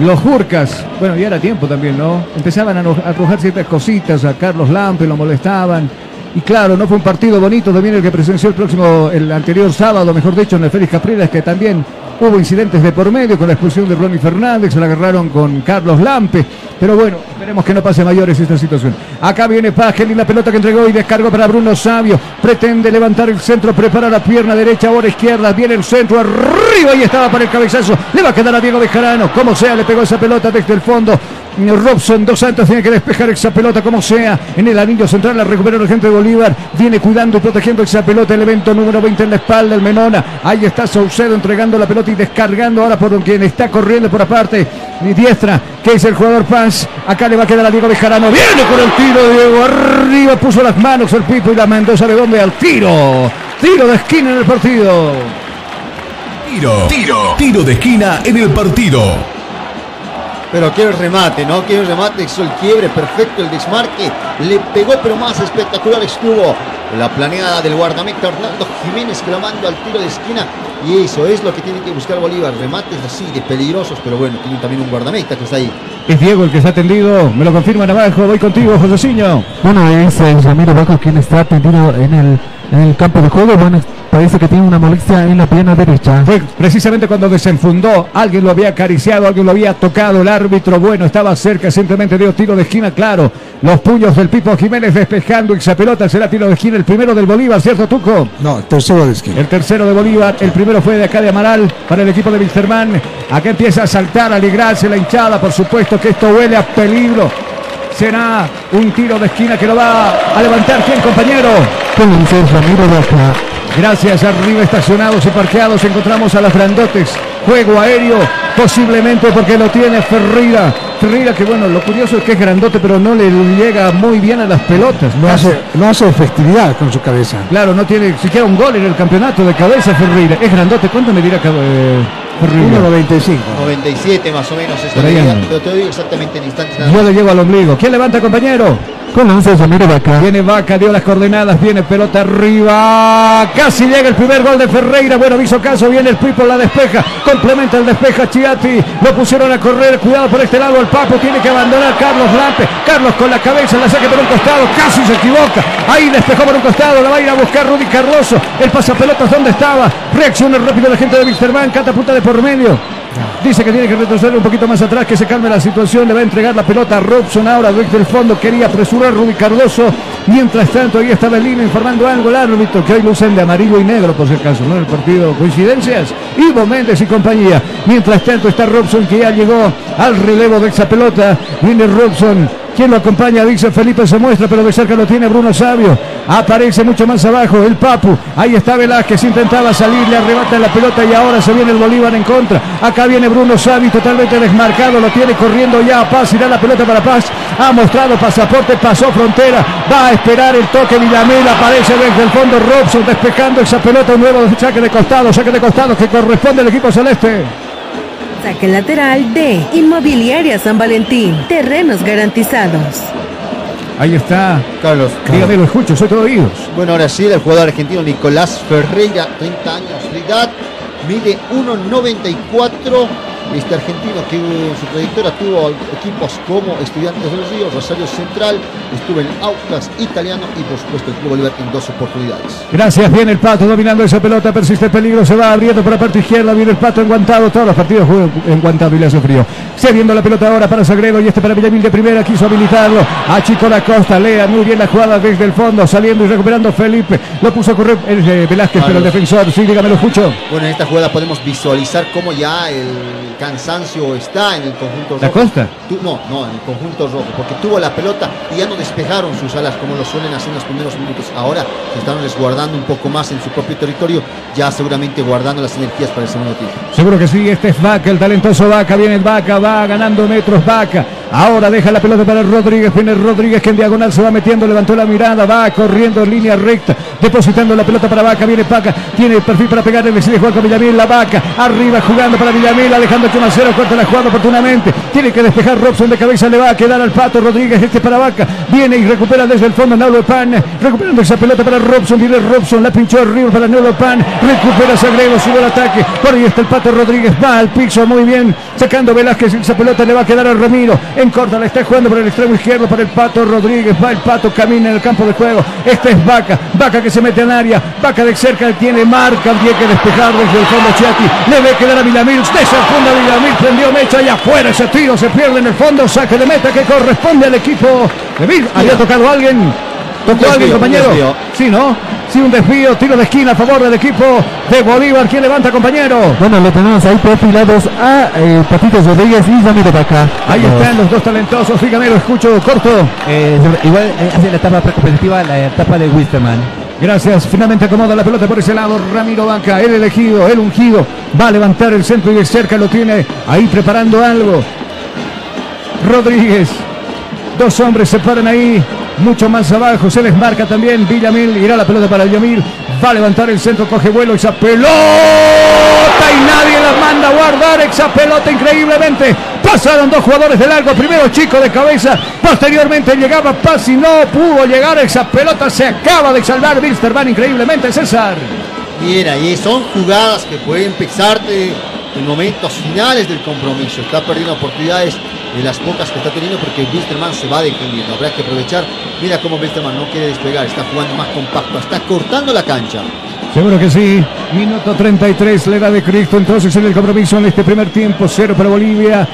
los Jurcas. Bueno, ya era tiempo también, ¿no? Empezaban a arrojar ciertas cositas, a Carlos Lampe lo molestaban. Y claro, no fue un partido bonito también el que presenció el próximo, el anterior sábado, mejor dicho, en el Félix Capriles, que también Hubo incidentes de por medio con la expulsión de Ronnie Fernández, se la agarraron con Carlos Lampe. Pero bueno, esperemos que no pase mayores esta situación. Acá viene Pagel y la pelota que entregó y descargó para Bruno Sabio. Pretende levantar el centro, prepara la pierna derecha, ahora izquierda. Viene el centro arriba y estaba para el cabezazo. Le va a quedar a Diego Bejarano. Como sea, le pegó esa pelota desde el fondo. Robson Dos Santos tiene que despejar esa pelota como sea. En el anillo central la recupera el gente de Bolívar. Viene cuidando y protegiendo esa pelota. El evento número 20 en la espalda, el Menona. Ahí está Saucedo entregando la pelota y descargando ahora por quien está corriendo por aparte. Mi diestra, que es el jugador Paz. Acá le va a quedar a Diego Bejarano. Viene con el tiro, Diego. Arriba puso las manos el Pipo y la mandó, ¿sabe dónde? Al tiro. Tiro de esquina en el partido. Tiro, tiro, tiro de esquina en el partido. Pero quiero el remate, ¿no? Quiero el remate, hizo el quiebre, perfecto el desmarque. Le pegó, pero más espectacular estuvo la planeada del guardameta Hernando Jiménez clamando al tiro de esquina. Y eso es lo que tiene que buscar Bolívar. Remates así de peligrosos, pero bueno, tiene también un guardameta que está ahí. Es Diego el que está atendido, me lo confirman abajo. Voy contigo, Joseciño. Bueno, es eh, Ramiro Bajo quien está atendido en el, en el campo de juego. Bueno, parece que tiene una molestia en la pierna derecha. Fue precisamente cuando desenfundó, alguien lo había acariciado, alguien lo había tocado, el árbitro, bueno, estaba cerca, simplemente dio tiro de esquina, claro. Los puños del Pipo Jiménez despejando esa pelota, será tiro de esquina, el primero del Bolívar, ¿cierto, Tuco? No, el tercero de esquina. El tercero de Bolívar, el primero fue de acá de Amaral para el equipo de Wilstermann. Acá empieza a saltar, a alegrarse la hinchada, por supuesto que esto huele a peligro. Será un tiro de esquina que lo va a levantar. ¿Quién, compañero? Gracias, arriba estacionados y parqueados encontramos a las grandotes. Juego aéreo, posiblemente porque lo tiene Ferreira. Ferreira que bueno, lo curioso es que es grandote, pero no le llega muy bien a las pelotas. No hace, no hace efectividad con su cabeza. Claro, no tiene siquiera un gol en el campeonato de cabeza Ferreira. Es grandote, ¿cuánto me dirá eh, Ferreira? 1.95. 97 más o menos medida, pero te digo exactamente en instantes. Yo le llego al ombligo. ¿Quién levanta, compañero? Con Ramiro Baja. Viene Vaca, dio las coordenadas, viene pelota arriba. Casi llega el primer gol de Ferreira. Bueno, hizo caso, viene el Pipo, la despeja. Complementa el despeja Chiati. Lo pusieron a correr. Cuidado por este lado. Papo tiene que abandonar Carlos Lampe. Carlos con la cabeza la saca por un costado. Casi se equivoca. Ahí despejó por un costado. La va a ir a buscar Rudy Cardoso. El pasapelotas, ¿dónde estaba? Reacciona rápido la gente de Wisterman. Catapulta de por medio. Dice que tiene que retroceder un poquito más atrás, que se calme la situación. Le va a entregar la pelota a Robson ahora desde el fondo. Quería apresurar Rudy Cardoso. Mientras tanto, ahí está Belín informando algo el árbitro, que hoy lucen de amarillo y negro, por si acaso, ¿no? El partido, coincidencias. Ivo Méndez y compañía. Mientras tanto, está Robson, que ya llegó al relevo de esa pelota. Viene Robson. ¿Quién lo acompaña? Dice Felipe se muestra, pero de cerca lo tiene Bruno Sabio. Aparece mucho más abajo el Papu. Ahí está Velázquez, intentaba salir, le arrebata la pelota y ahora se viene el Bolívar en contra. Acá viene Bruno Sabio totalmente desmarcado, lo tiene corriendo ya a Paz, irá la pelota para Paz. Ha mostrado pasaporte, pasó frontera, va a esperar el toque Villamil, aparece desde el fondo Robson despejando esa pelota, un nuevo saque de costado, saque de costado que corresponde al equipo celeste. Saque lateral de Inmobiliaria San Valentín. Terrenos garantizados. Ahí está. Carlos. Dígame, lo escucho, soy todo oídos. Bueno, ahora sí, el jugador argentino Nicolás Ferreira, 30 años de edad, mide 1.94. Este argentino que en su trayectoria tuvo equipos como Estudiantes del Río, Rosario Central, estuvo en Aucas Italiano y por supuesto el Club Bolívar en dos oportunidades. Gracias, viene el Pato dominando esa pelota, persiste el peligro, se va abriendo por la parte izquierda, viene el Pato enguantado, todos los partidos juegan enguantado y le hace frío. Se viendo la pelota ahora para Sagredo y este para Villamil de primera, quiso habilitarlo, a Chico La Costa, lea muy bien la jugada desde el fondo, saliendo y recuperando Felipe, lo puso a correr el, eh, Velázquez, pero el defensor, sí, dígame, lo escucho. Bueno, en esta jugada podemos visualizar cómo ya el cansancio está en el conjunto rojo. ¿La Costa? Tu- no, no, en el conjunto rojo, porque tuvo la pelota y ya no despejaron sus alas como lo suelen hacer en los primeros minutos. Ahora se están resguardando un poco más en su propio territorio, ya seguramente guardando las energías para el segundo tiempo. Seguro que sí, este es Vaca, el talentoso Vaca, viene el Vaca, va ganando metros Vaca. Ahora deja la pelota para Rodríguez, viene Rodríguez que en diagonal se va metiendo, levantó la mirada, va corriendo en línea recta, depositando la pelota para Vaca, viene Vaca, tiene el perfil para pegarle, decide jugar con Villamil, la Vaca, arriba jugando para Villamil, 1 a 0, corta la jugada oportunamente, tiene que despejar Robson de cabeza, le va a quedar al Pato Rodríguez, este para Vaca, viene y recupera desde el fondo Naulo Pan, recuperando esa pelota para Robson, viene Robson, la pinchó arriba para Naulo Pan, recupera Sagredo, sube el ataque, por ahí está el Pato Rodríguez, va al piso muy bien, sacando Velázquez, esa pelota le va a quedar a Ramiro, En corta la está jugando por el extremo izquierdo para el Pato Rodríguez. Va el Pato, camina en el campo de juego. Este es Vaca. Vaca que se mete en área. Vaca de cerca tiene marca. Tiene que despejar desde el fondo Chiati. Le ve quedar a el fondo Villamil prendió mecha y afuera ese tiro se pierde en el fondo. Saque de meta que corresponde al equipo de Vil. Había tocado alguien. ¿Tocó alguien, compañero? Sí, ¿no? Sí, un desvío, tiro de esquina a favor del equipo de Bolívar. ¿Quién levanta, compañero? Bueno, lo tenemos ahí perfilados a eh, Patitos Rodríguez y Ramiro Vaca. Ahí están los dos talentosos. Dígame, lo escucho corto. Eh, igual eh, hace la etapa competitiva, la etapa de Wisterman. Gracias. Finalmente acomoda la pelota por ese lado. Ramiro Vaca, el elegido, el ungido. Va a levantar el centro y de cerca lo tiene ahí preparando algo. Rodríguez. Dos hombres se paran ahí. Mucho más abajo. Se les marca también. Villamil. Irá la pelota para Villamil. Va a levantar el centro. Coge vuelo. Esa pelota. Y nadie la manda a guardar. Esa pelota increíblemente. Pasaron dos jugadores de largo. Primero Chico de cabeza. Posteriormente llegaba Paz y no pudo llegar. Esa pelota se acaba de salvar Wilstermann increíblemente. César. Mira, y son jugadas que pueden pesarte en momentos finales del compromiso. Está perdiendo oportunidades de las pocas que está teniendo porque Wilstermann se va defendiendo. Habrá que aprovechar. Mira cómo Wilstermann no quiere despegar, está jugando más compacto, está cortando la cancha. Seguro que sí. Minuto 33, le da de Cristo entonces en el compromiso en este primer tiempo. Cero para Bolivia,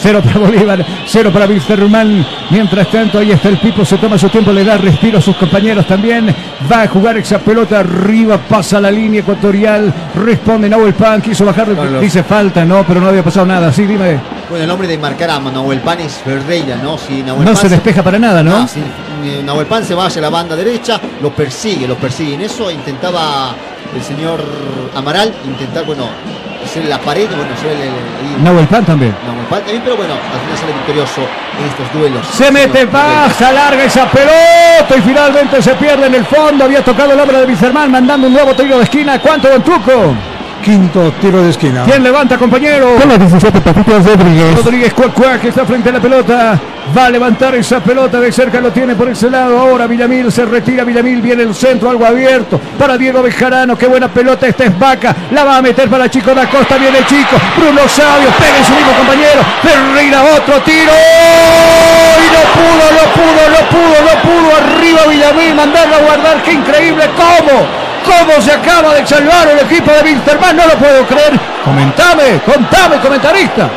cero para Bolívar, cero para Wilstermann. Mientras tanto, ahí está el Pipo, se toma su tiempo, le da respiro a sus compañeros también. Va a jugar esa pelota arriba, pasa la línea ecuatorial. Responde Nahuel Pan, quiso bajar, dice falta, no, pero no había pasado nada. Sí, dime. Bueno, el hombre de marcar a Nahuel Pan es Ferreira, ¿no? Si Nahuel No Pan se despeja para nada, ¿no? No, si eh, Nahuel Pan se va hacia la banda derecha, lo persigue, lo persigue. En eso intentaba el señor Amaral, intentar, bueno, hacer la pared, bueno, hacer el, el- Nahuel Pan también. Nahuel Pan también, pero bueno, al final sale victorioso en estos duelos. Se mete, baja, larga esa pelota y finalmente se pierde en el fondo. Había tocado el hombre de Wilstermann mandando un nuevo tiro de esquina. ¿Cuánto, Don Tuco? Quinto tiro de esquina. ¿Quién levanta, compañero? Con la 17 Patitos Rodríguez. Rodríguez Cuacuá que está frente a la pelota. Va a levantar esa pelota de cerca, lo tiene por ese lado. Ahora Villamil se retira. Villamil viene el centro, algo abierto para Diego Bejarano. Qué buena pelota. Esta es Vaca. La va a meter para Chico da Costa. Viene Chico. Bruno Sabio pega en su mismo compañero. Ferreira otro tiro. Y no pudo, no pudo, no pudo, no pudo. Arriba Villamil mandarlo a guardar. Qué increíble. ¿Cómo? ¿Cómo se acaba de salvar el equipo de Wilstermann? No lo puedo creer. Comentame, contame, comentarista.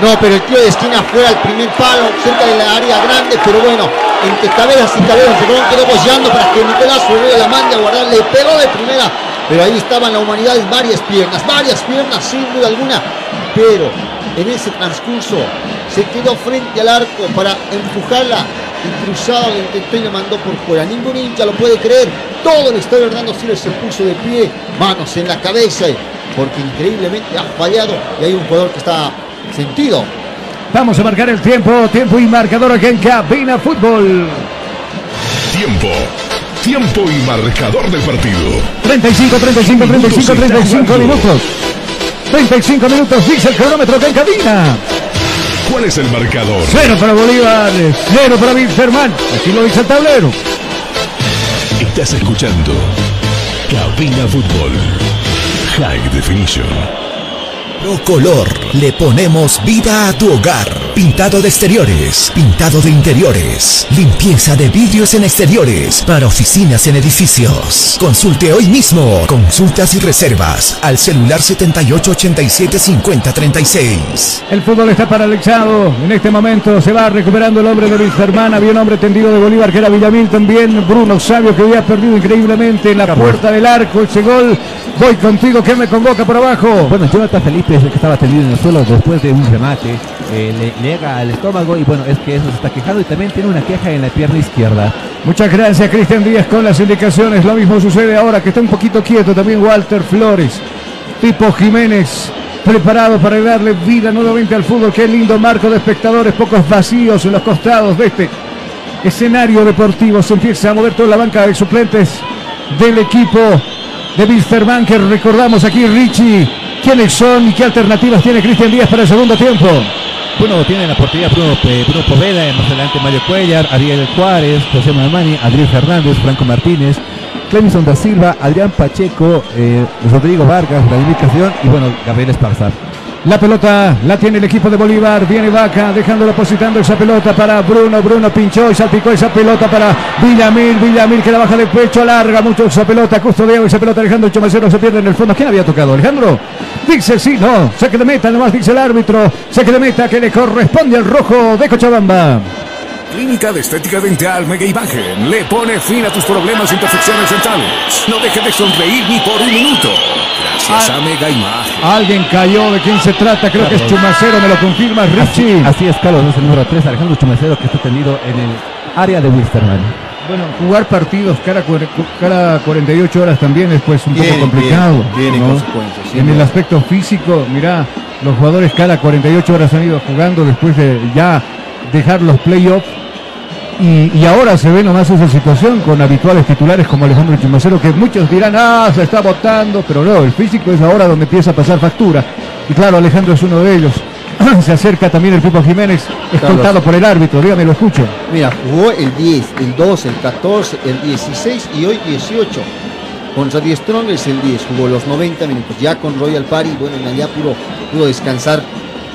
No, pero el tiro de esquina fue al primer palo, cerca de la área grande, pero bueno, entre cabezas y cabezas se quedó boceando para que Nicolás Ferreira la mande a guardar, le pegó de primera, pero ahí estaban la humanidad en varias piernas, varias piernas sin duda alguna, pero en ese transcurso se quedó frente al arco para empujarla y cruzado le intentó y le mandó por fuera. Ningún hincha lo puede creer. Todo el estadio Hernando Siles se puso de pie, manos en la cabeza, porque increíblemente ha fallado y hay un jugador que está sentido. Vamos a marcar el tiempo, tiempo y marcador aquí en Cabina Fútbol. Tiempo. Tiempo y marcador del partido. 35, 35, 35, 35 minutos. 35 minutos, dice el cronómetro acá en cabina. ¿Cuál es el marcador? Cero para Bolívar, cero para Wilstermann. Así lo dice el tablero. Estás escuchando Cabina Fútbol. High Definition. Color. Le ponemos vida a tu hogar. Pintado de exteriores, pintado de interiores, limpieza de vidrios en exteriores, para oficinas en edificios. Consulte hoy mismo. Consultas y reservas al celular 78875036. El fútbol está paralizado. En este momento se va recuperando el hombre de Wilstermann. Había un hombre tendido de Bolívar que era Villamil también. Bruno Sabio que había perdido increíblemente en la puerta del arco. Ese gol. Voy contigo. ¿Quién me convoca por abajo? Bueno, Jonathan Felipe es el que estaba tendido en el suelo después de un remate. Eh, le, le llega al estómago y bueno, es que eso se está quejando y también tiene una queja en la pierna izquierda. Muchas gracias, Cristian Díaz, con las indicaciones. Lo mismo sucede ahora que está un poquito quieto también Walter Flores. Tipo Jiménez, preparado para darle vida nuevamente al fútbol. Qué lindo marco de espectadores, pocos vacíos en los costados de este escenario deportivo. Se empieza a mover toda la banca de suplentes del equipo de Wilstermann, que recordamos aquí, Richie. ¿Quiénes son y qué alternativas tiene Cristian Díaz para el segundo tiempo? Bueno, tiene la portería Bruno, Bruno Poveda, más adelante Mario Cuellar, Ariel Juárez, José Mamani, Adrián Fernández, Franco Martínez, Clemison da Silva, Adrián Pacheco, eh, Rodrigo Vargas, Vladimir Castellón y bueno, Gabriel Esparzar. La pelota la tiene el equipo de Bolívar. Viene Vaca, dejándolo positando esa pelota para Bruno. Bruno pinchó y salpicó esa pelota para Villamil. Villamil que la baja de pecho, alarga mucho esa pelota. Custodiado esa pelota. Alejandro Chomacero se pierde en el fondo. ¿Quién había tocado? Alejandro. Dice sí, no. Saque de meta, nomás dice el árbitro. Saque de meta que le corresponde al rojo de Cochabamba. Clínica de Estética Dental Mega Imagen le pone fin a tus problemas e imperfecciones dentales. No deje de sonreír ni por un minuto. Gracias a Mega Imagen. Alguien cayó. ¿De quién se trata? Creo que es Chumacero. ¿Me lo confirma Richie? Así es, Carlos, es el número 3, Alejandro Chumacero, que está tendido en el área de Wisterman. Bueno, jugar partidos cada, cada 48 horas también es pues un poco complicado. sin En el aspecto físico, mirá, los jugadores cada 48 horas han ido jugando después de ya dejar los playoffs. Y, y ahora se ve nomás esa situación con habituales titulares como Alejandro Chumacero, que muchos dirán, ah, se está votando, pero no, el físico es ahora donde empieza a pasar factura. Y claro, Alejandro es uno de ellos. se acerca también el Pipo Jiménez, escoltado por el árbitro, dígame, lo escucho. Mira, jugó el 10, el 12, el 14, el 16 y hoy 18. Contra 10 Strongers el 10, jugó los 90 minutos. Ya con Royal Party, bueno, en allá pudo, pudo descansar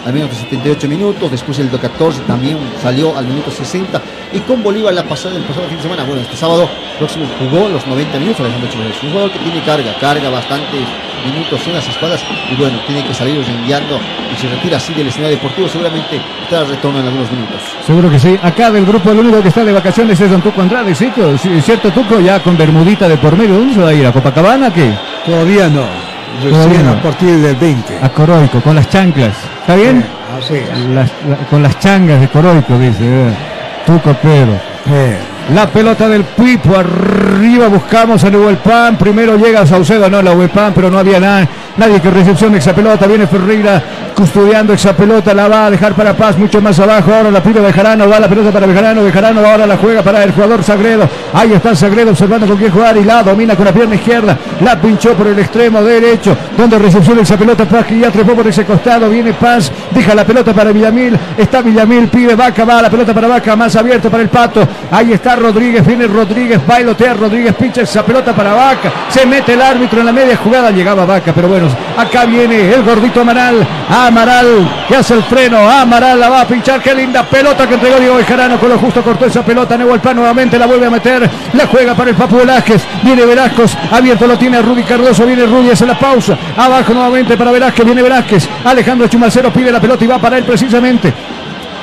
al menos de 78 minutos. Después el 14 también salió al minuto 60. Y con Bolívar la pasada, el pasado fin de semana, bueno, este sábado próximo jugó los 90 minutos Alejandro Chávez. Un jugador que tiene carga, carga bastantes minutos en las espadas y bueno, tiene que salir rengueando y se retira así del escenario deportivo. Seguramente estará retorno en algunos minutos. Seguro que sí. Acá del grupo el único que está de vacaciones es Don Tuco Andrade, ¿sí? Sí, ¿Es cierto, Tuco? Ya con Bermudita de por medio. ¿Dónde se va a ir? ¿A Copacabana? ¿Qué? Todavía no. Todavía Recién no. a partir del 20. A Coroico, con las chanclas. ¿Está bien? Así es. Las- la- con las changas de Coroico, dice. eh. Tuco Pedro. La pelota del Pipo, arriba buscamos a Pan, primero llega Saucedo, no la Pan, pero no había nada, nadie que recepcione esa pelota, viene Ferreira custodiando esa pelota, la va a dejar para Paz mucho más abajo, ahora la pide Bejarano, va la pelota para Bejarano, Bejarano ahora la juega para el jugador Sagredo, ahí está Sagredo observando con quién jugar y la domina con la pierna izquierda, la pinchó por el extremo derecho, donde recepciona esa pelota Paz que ya trepó por ese costado, viene Paz, deja la pelota para Villamil, está Villamil, pide Vaca, va la pelota para Vaca, más abierto para el Pato, ahí está Rodríguez, viene Rodríguez, bailotea Rodríguez, pincha esa pelota para Vaca, se mete el árbitro en la media jugada, llegaba Vaca, pero bueno, acá viene el gordito Amaral, Amaral que hace el freno, Amaral la va a pinchar, qué linda pelota que entregó Diego Bejarano, con lo justo cortó esa pelota, Pan nuevamente la vuelve a meter, la juega para el Papu Velázquez, viene Velázquez, abierto lo tiene Rudy Cardoso, viene Rudy, hace la pausa, abajo nuevamente para Velázquez, viene Velázquez, Alejandro Chumacero pide la pelota y va para él precisamente.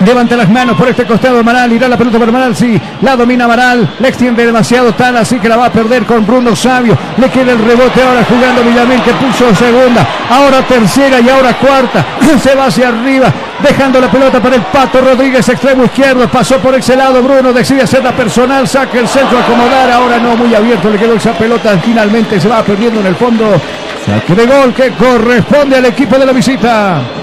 Levanta las manos por este costado Amaral, irá la pelota para Amaral, sí, la domina Amaral, la extiende demasiado tal, así que la va a perder con Bruno Sabio, le queda el rebote ahora jugando Villamil que puso segunda, ahora tercera y ahora cuarta, se va hacia arriba, dejando la pelota para el Pato Rodríguez, extremo izquierdo, pasó por ese lado Bruno, decide hacerla personal, saca el centro a acomodar, ahora no muy abierto, le quedó esa pelota, finalmente se va perdiendo en el fondo, saque de gol que corresponde al equipo de la visita.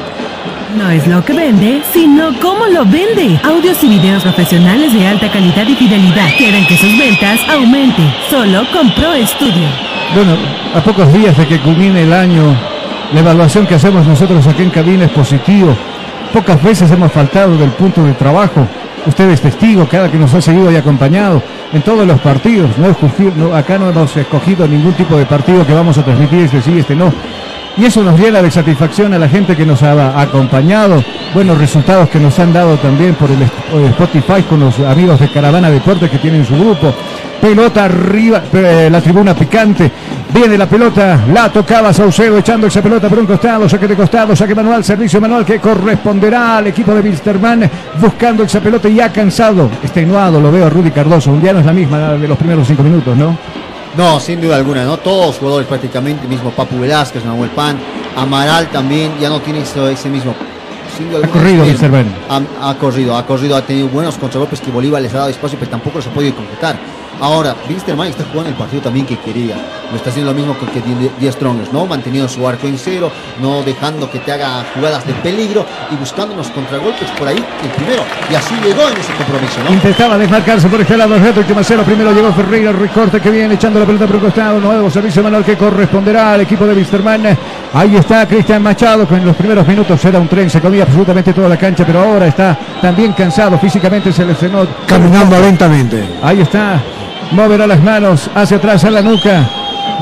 No es lo que vende, sino cómo lo vende. Audios y videos profesionales de alta calidad y fidelidad. Quieren que sus ventas aumenten. Solo con Pro Studio. Bueno, a pocos días de que culmine el año, la evaluación que hacemos nosotros aquí en cabina es positivo. Pocas veces hemos faltado del punto de trabajo. Usted es testigo, cada que nos ha seguido y acompañado en todos los partidos. No escogi- no, acá no hemos escogido ningún tipo de partido que vamos a transmitir, este sí, este no. Y eso nos llena de satisfacción a la gente que nos ha acompañado. Buenos resultados que nos han dado también por el Spotify con los amigos de Caravana Deportes que tienen su grupo. Pelota arriba, eh, la tribuna picante. Viene la pelota, la tocaba Saucedo echando esa pelota por un costado, saque de costado, saque manual, servicio manual que corresponderá al equipo de Wilstermann buscando esa pelota y ya cansado, extenuado, lo veo a Rudy Cardoso. Un día no es la misma de los primeros cinco minutos, ¿no? No, sin duda alguna, ¿no? Todos los jugadores prácticamente, mismo Papu Velázquez, Manuel Pan, Amaral también, ya no tiene ese, ese mismo. sin duda Ha alguna, corrido. Ha, ha corrido, ha corrido, ha tenido buenos contragolpes que Bolívar les ha dado espacio, pero tampoco se ha podido concretar. Ahora, Winsterman está jugando el partido también que quería. Lo está haciendo lo mismo que, que Die Strongers, ¿no? Manteniendo su arco en cero, no dejando que te haga jugadas de peligro y buscando unos contragolpes por ahí el primero. Y así llegó en ese compromiso, ¿no? Intentaba desmarcarse por este lado el reto Chumacero. Primero llegó Ferreira, recorte que viene echando la pelota por un costado. Nuevo servicio manual que corresponderá al equipo de Wisterman. Ahí está Cristian Machado, que en los primeros minutos era un tren, se comía absolutamente toda la cancha, pero ahora está también cansado. Físicamente se lesionó. Caminando lentamente. Ahí está. Moverá las manos hacia atrás a la nuca.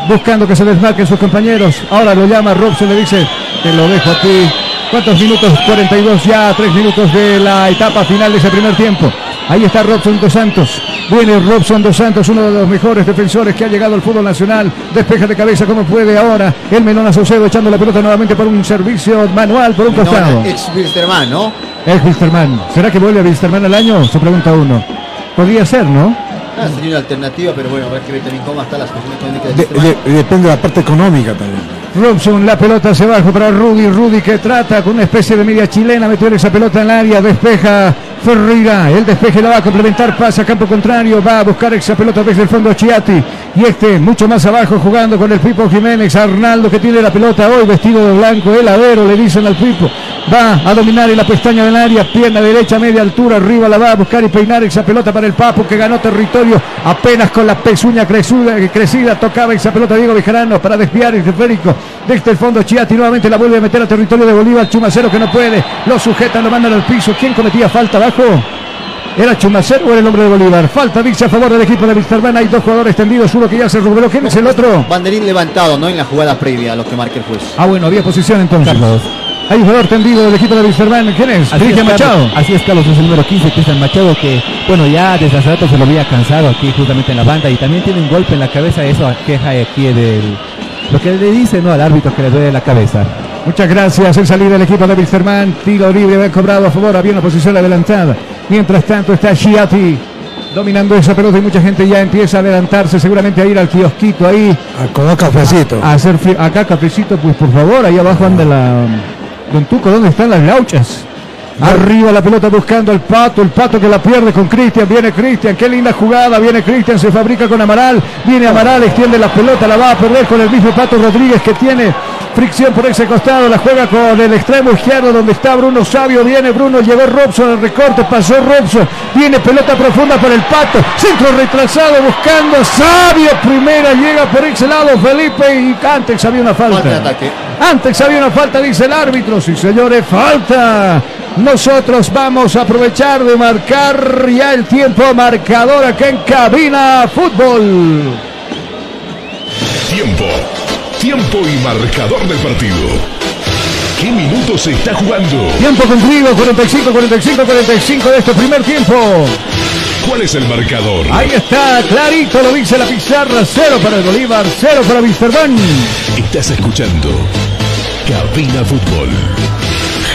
Buscando que se desmarquen sus compañeros. Ahora lo llama Robson, le dice, te lo dejo a ti. ¿Cuántos minutos? 42 ya, 3 minutos de la etapa final de ese primer tiempo. Ahí está Robson Dos Santos. Viene Robson Dos Santos, uno de los mejores defensores que ha llegado al fútbol nacional. Despeja de cabeza como puede ahora. El Melona Saucedo echando la pelota nuevamente por un servicio manual por un costado. Ex Wilstermann, ¿no? Es Wilstermann. ¿Será que vuelve a Wilstermann al año? Se pregunta uno. Podría ser, ¿no? Ah, sería una alternativa, pero bueno, a ver que ve también cómo está la situación económica de De- depende de la parte económica también. Robson, la pelota hacia abajo para Rudy. Rudy que trata con una especie de media chilena, meter esa pelota en el área, despeja Ferreira. El despeje la va a complementar, pasa a campo contrario, va a buscar esa pelota desde el fondo Chiati. Y este mucho más abajo jugando con el Pipo Jiménez. Arnaldo que tiene la pelota hoy vestido de blanco, heladero, le dicen al Pipo. Va a dominar en la pestaña del área, pierna derecha, media altura, arriba la va a buscar y peinar esa pelota para el Papo que ganó territorio apenas con la pezuña cresuda- crecida. Tocaba esa pelota Diego Bejarano para desviar el esférico desde el fondo. Chiati nuevamente la vuelve a meter a territorio de Bolívar. Chumacero que no puede, lo sujetan, lo mandan al piso. ¿Quién cometía falta? ¿Era Chumacero o era el hombre de Bolívar? Falta dice a favor del equipo de Wisterman. Hay dos jugadores tendidos, uno que ya se recuperó. ¿Quién es el otro? Banderín levantado, ¿no? En la jugada previa a lo que marca el juez. Ah, bueno, había posición entonces. Hay un jugador tendido del equipo de Wisterman. ¿Quién es? Así Cristian es, Carlos. Machado. Así es, Carlos, es el número 15, Cristian Machado, que, bueno, ya desde hace rato se lo había cansado aquí justamente en la banda y también tiene un golpe en la cabeza, eso queja aquí del... Lo que le dice, ¿no? Al árbitro que le duele la cabeza. Muchas gracias en salida del equipo de Wisterman. Tiro libre, bien cobrado a favor. Había una posición adelantada. Mientras tanto está Chiati dominando esa pelota y mucha gente ya empieza a adelantarse, seguramente a ir al kiosquito ahí. A comer cafecito. A hacer frío. Acá cafecito, pues por favor, ahí abajo anda la... Don Tuco, ¿dónde están las gauchas? Arriba la pelota buscando al pato, el pato que la pierde con Cristian, viene Cristian, qué linda jugada, viene Cristian, se fabrica con Amaral, viene Amaral, extiende la pelota, la va a perder con el mismo pato Rodríguez que tiene fricción por ese costado, la juega con el extremo izquierdo donde está Bruno Sabio, viene Bruno, llegó Robson al recorte, pasó Robson, viene pelota profunda por el pato, centro retrasado buscando a Sabio, primera llega por ese lado Felipe y antes había una falta. Antes había una falta, dice el árbitro. Sí, señores, falta. Nosotros vamos a aprovechar de marcar ya el tiempo marcador acá en Cabina Fútbol. Tiempo. Tiempo y marcador del partido. ¿Qué minutos se está jugando? Tiempo cumplido, 45, 45, 45 de este primer tiempo. ¿Cuál es el marcador? Ahí está, clarito lo dice la pizarra. Cero para el Bolívar, cero para Wisterman. Estás escuchando Cabina Fútbol.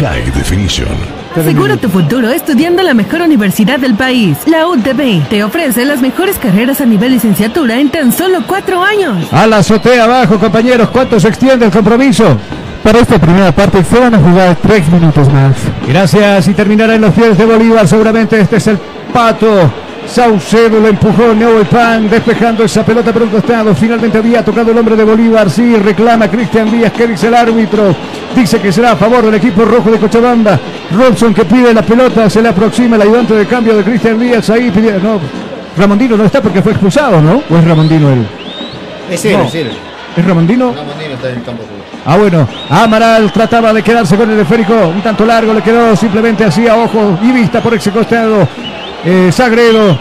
High Definition. Seguro tu futuro estudiando en la mejor universidad del país. La UTB te ofrece las mejores carreras a nivel licenciatura en tan solo cuatro años. A la azotea abajo, compañeros. ¿Cuánto se extiende el compromiso? Para esta primera parte se van a jugar tres minutos más. Gracias y terminará en los pies de Bolívar. Seguramente este es el pato. Saucedo lo empujó Neo Pan despejando esa pelota por un costado. Finalmente había tocado el hombre de Bolívar. Sí, reclama Cristian Díaz. ¿Qué dice el árbitro? Dice que será a favor del equipo rojo de Cochabamba. Robson que pide la pelota. Se le aproxima el ayudante de cambio de Cristian Díaz. Ahí pide. No, Ramondino no está porque fue expulsado, ¿no? ¿O es Ramondino él? Es él, No. es él. ¿Es Ramondino? Ramondino está en el campo. Ah, bueno, Amaral trataba de quedarse con el esférico, un tanto largo, le quedó simplemente así a ojo y vista por ese costado. Eh, Sagredo,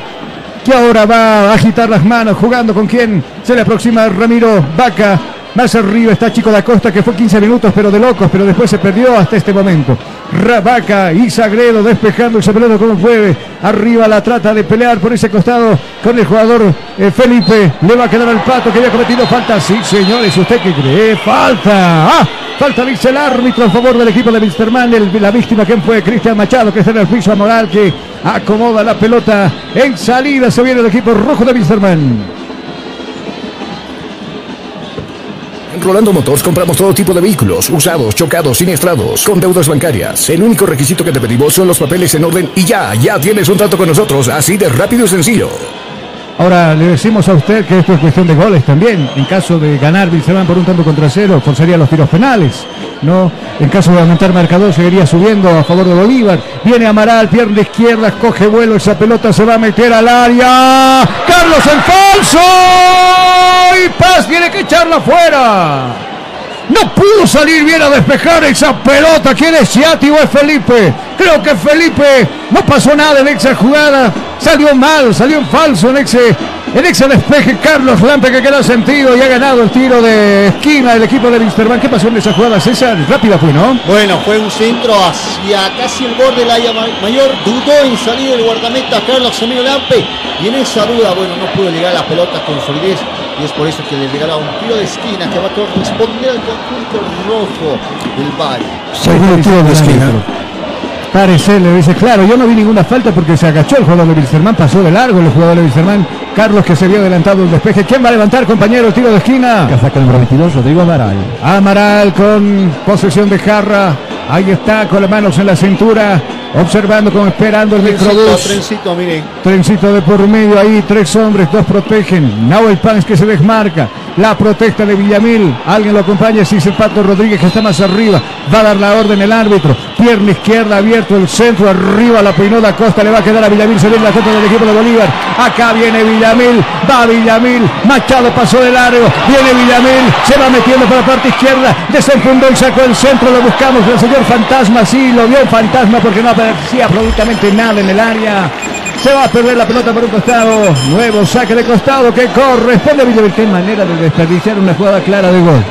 que ahora va a agitar las manos, jugando con quien se le aproxima Ramiro Vaca. Más arriba está Chico da Costa, que fue 15 minutos, pero de locos, pero después se perdió hasta este momento. Rabaca y Sagredo despejando ese pelota como puede. Arriba la trata de pelear por ese costado con el jugador eh, Felipe. Le va a quedar al pato que había cometido falta. Sí, señores, ¿usted qué cree? Falta. ¡Ah! Falta, dice el árbitro a favor del equipo de Wisterman. El- la víctima, ¿quién fue? Cristian Machado, que está en el piso a Moral, que acomoda la pelota en salida. Se viene el equipo rojo de Wisterman. En Rolando Motors compramos todo tipo de vehículos, usados, chocados, siniestrados, con deudas bancarias. El único requisito que te pedimos son los papeles en orden y ya, ya tienes un trato con nosotros, así de rápido y sencillo. Ahora le decimos a usted que esto es cuestión de goles también. En caso de ganar Wilstermann por un tanto contra cero, forzaría los tiros penales. ¿no? En caso de aumentar marcador, seguiría subiendo a favor de Bolívar. Viene Amaral, pierna izquierda, coge vuelo, esa pelota se va a meter al área. Carlos falso. Y Paz tiene que echarla fuera. No pudo salir bien a despejar esa pelota. ¿Quién es Chiati o es Felipe? Creo que Felipe no pasó nada en esa jugada. Salió mal, salió en falso en ese El ex despeje Carlos Lampe que queda sentido y ha ganado el tiro de esquina del equipo de Wisterman. ¿Qué pasó en esa jugada, César? Rápida fue, ¿no? Bueno, fue un centro hacia casi el borde del área mayor. Dudó en salir el guardameta Carlos Emilio Lampe. Y en esa duda, bueno, no pudo llegar a la pelota con solidez. Y es por eso que le regala un tiro de esquina que va a corresponder al conjunto rojo del Valle. Segundo tiro de esquina. Parece, le dice, claro, yo no vi ninguna falta porque se agachó el jugador de Wilstermann, pasó de largo el jugador de Wilstermann. Carlos que se vio adelantado el despeje. ¿Quién va a levantar, compañero? El tiro de esquina. Que saca el número 22, Rodrigo Amaral. Amaral con posesión de jarra. Ahí está, con las manos en la cintura, observando como esperando el microbús. Trencito, miren. Trencito de por medio ahí, tres hombres, dos protegen. Nahuel Pans que se desmarca. La protesta de Villamil. Alguien lo acompaña, si el Pato Rodríguez que está más arriba. Va a dar la orden el árbitro. Pierna izquierda abierto el centro, arriba la peinó da Costa, le va a quedar a Villamil, se viene la contra del equipo de Bolívar. Acá viene Villamil, va Villamil, Machado pasó de largo, viene Villamil, se va metiendo por la parte izquierda, desenfundó y sacó el centro, lo buscamos, el señor Fantasma, sí, lo vio el Fantasma porque no aparecía absolutamente nada en el área. Se va a perder la pelota por un costado. Nuevo saque de costado que corresponde a Villamil. Qué manera de desperdiciar una jugada clara de gol.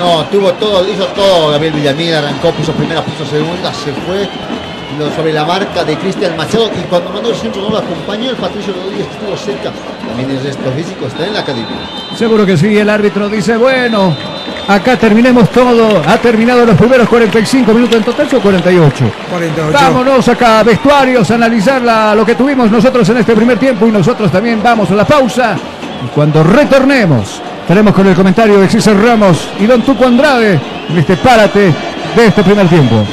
No, tuvo todo, hizo todo Gabriel Villamil, arrancó, puso primera, puso segunda, se fue lo- sobre la marca de Cristian Machado y cuando mandó el centro no lo acompañó el Patricio Rodríguez estuvo cerca. También el resto físico está en la academia. Seguro que sí, el árbitro dice, bueno, acá terminemos todo. Ha terminado los primeros 45 minutos en total, son 48. 48. Vámonos acá, vestuarios, a analizar la- lo que tuvimos nosotros en este primer tiempo y nosotros también vamos a la pausa. Y cuando retornemos, estaremos con el comentario de César Ramos y Don Tuco Andrade en este párate de este primer tiempo.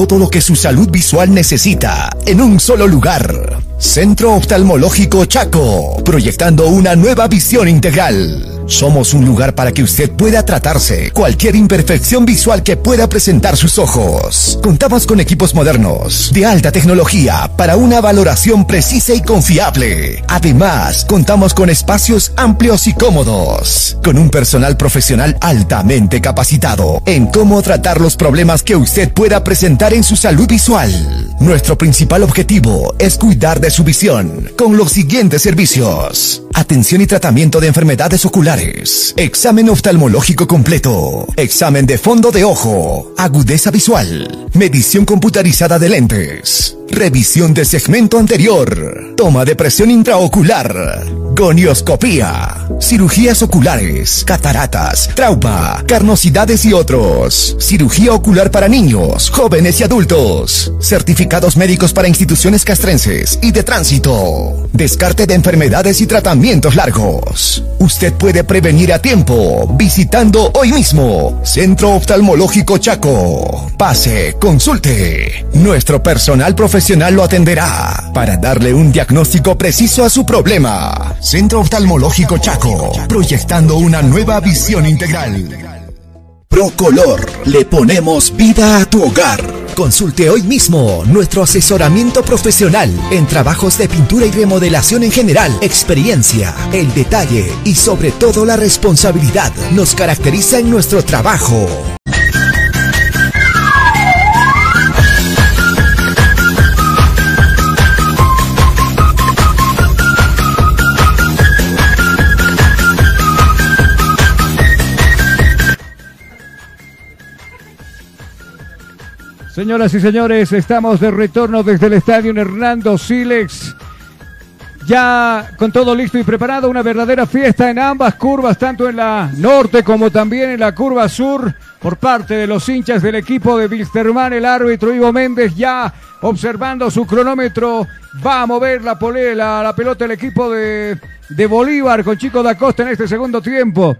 Todo lo que su salud visual necesita en un solo lugar. Centro Oftalmológico Chaco, proyectando una nueva visión integral. Somos un lugar para que usted pueda tratarse cualquier imperfección visual que pueda presentar sus ojos. Contamos con equipos modernos, de alta tecnología, para una valoración precisa y confiable. Además, contamos con espacios amplios y cómodos, con un personal profesional altamente capacitado en cómo tratar los problemas que usted pueda presentar en su salud visual. Nuestro principal objetivo es cuidar de su visión con los siguientes servicios. Atención y tratamiento de enfermedades oculares. Examen oftalmológico completo. Examen de fondo de ojo. Agudeza visual. Medición computarizada de lentes. Revisión de segmento anterior. Toma de presión intraocular. Gonioscopía. Cirugías oculares. Cataratas. Trauma. Carnosidades y otros. Cirugía ocular para niños, jóvenes y adultos. Certificados médicos para instituciones castrenses y de tránsito. Descarte de enfermedades y tratamientos largos. Usted puede prevenir a tiempo visitando hoy mismo Centro Oftalmológico Chaco. Pase, consulte. Nuestro personal profesional lo atenderá para darle un diagnóstico preciso a su problema. Centro Oftalmológico Chaco, proyectando una nueva visión integral. Procolor, le ponemos vida a tu hogar. Consulte hoy mismo nuestro asesoramiento profesional en trabajos de pintura y remodelación en general. Experiencia, el detalle y sobre todo la responsabilidad nos caracteriza en nuestro trabajo. Señoras y señores, estamos de retorno desde el estadio Hernando Silex. Ya con todo listo y preparado, una verdadera fiesta en ambas curvas, tanto en la norte como también en la curva sur, por parte de los hinchas del equipo de Wilstermann, el árbitro Ivo Méndez ya observando su cronómetro, va a mover la, pole- la, la pelota el equipo de, de Bolívar con Chico da Costa en este segundo tiempo.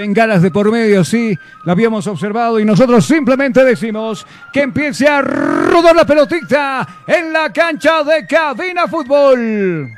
Bengalas de por medio, sí, la habíamos observado y nosotros simplemente decimos que empiece a rodar la pelotita en la cancha de Cabina Fútbol.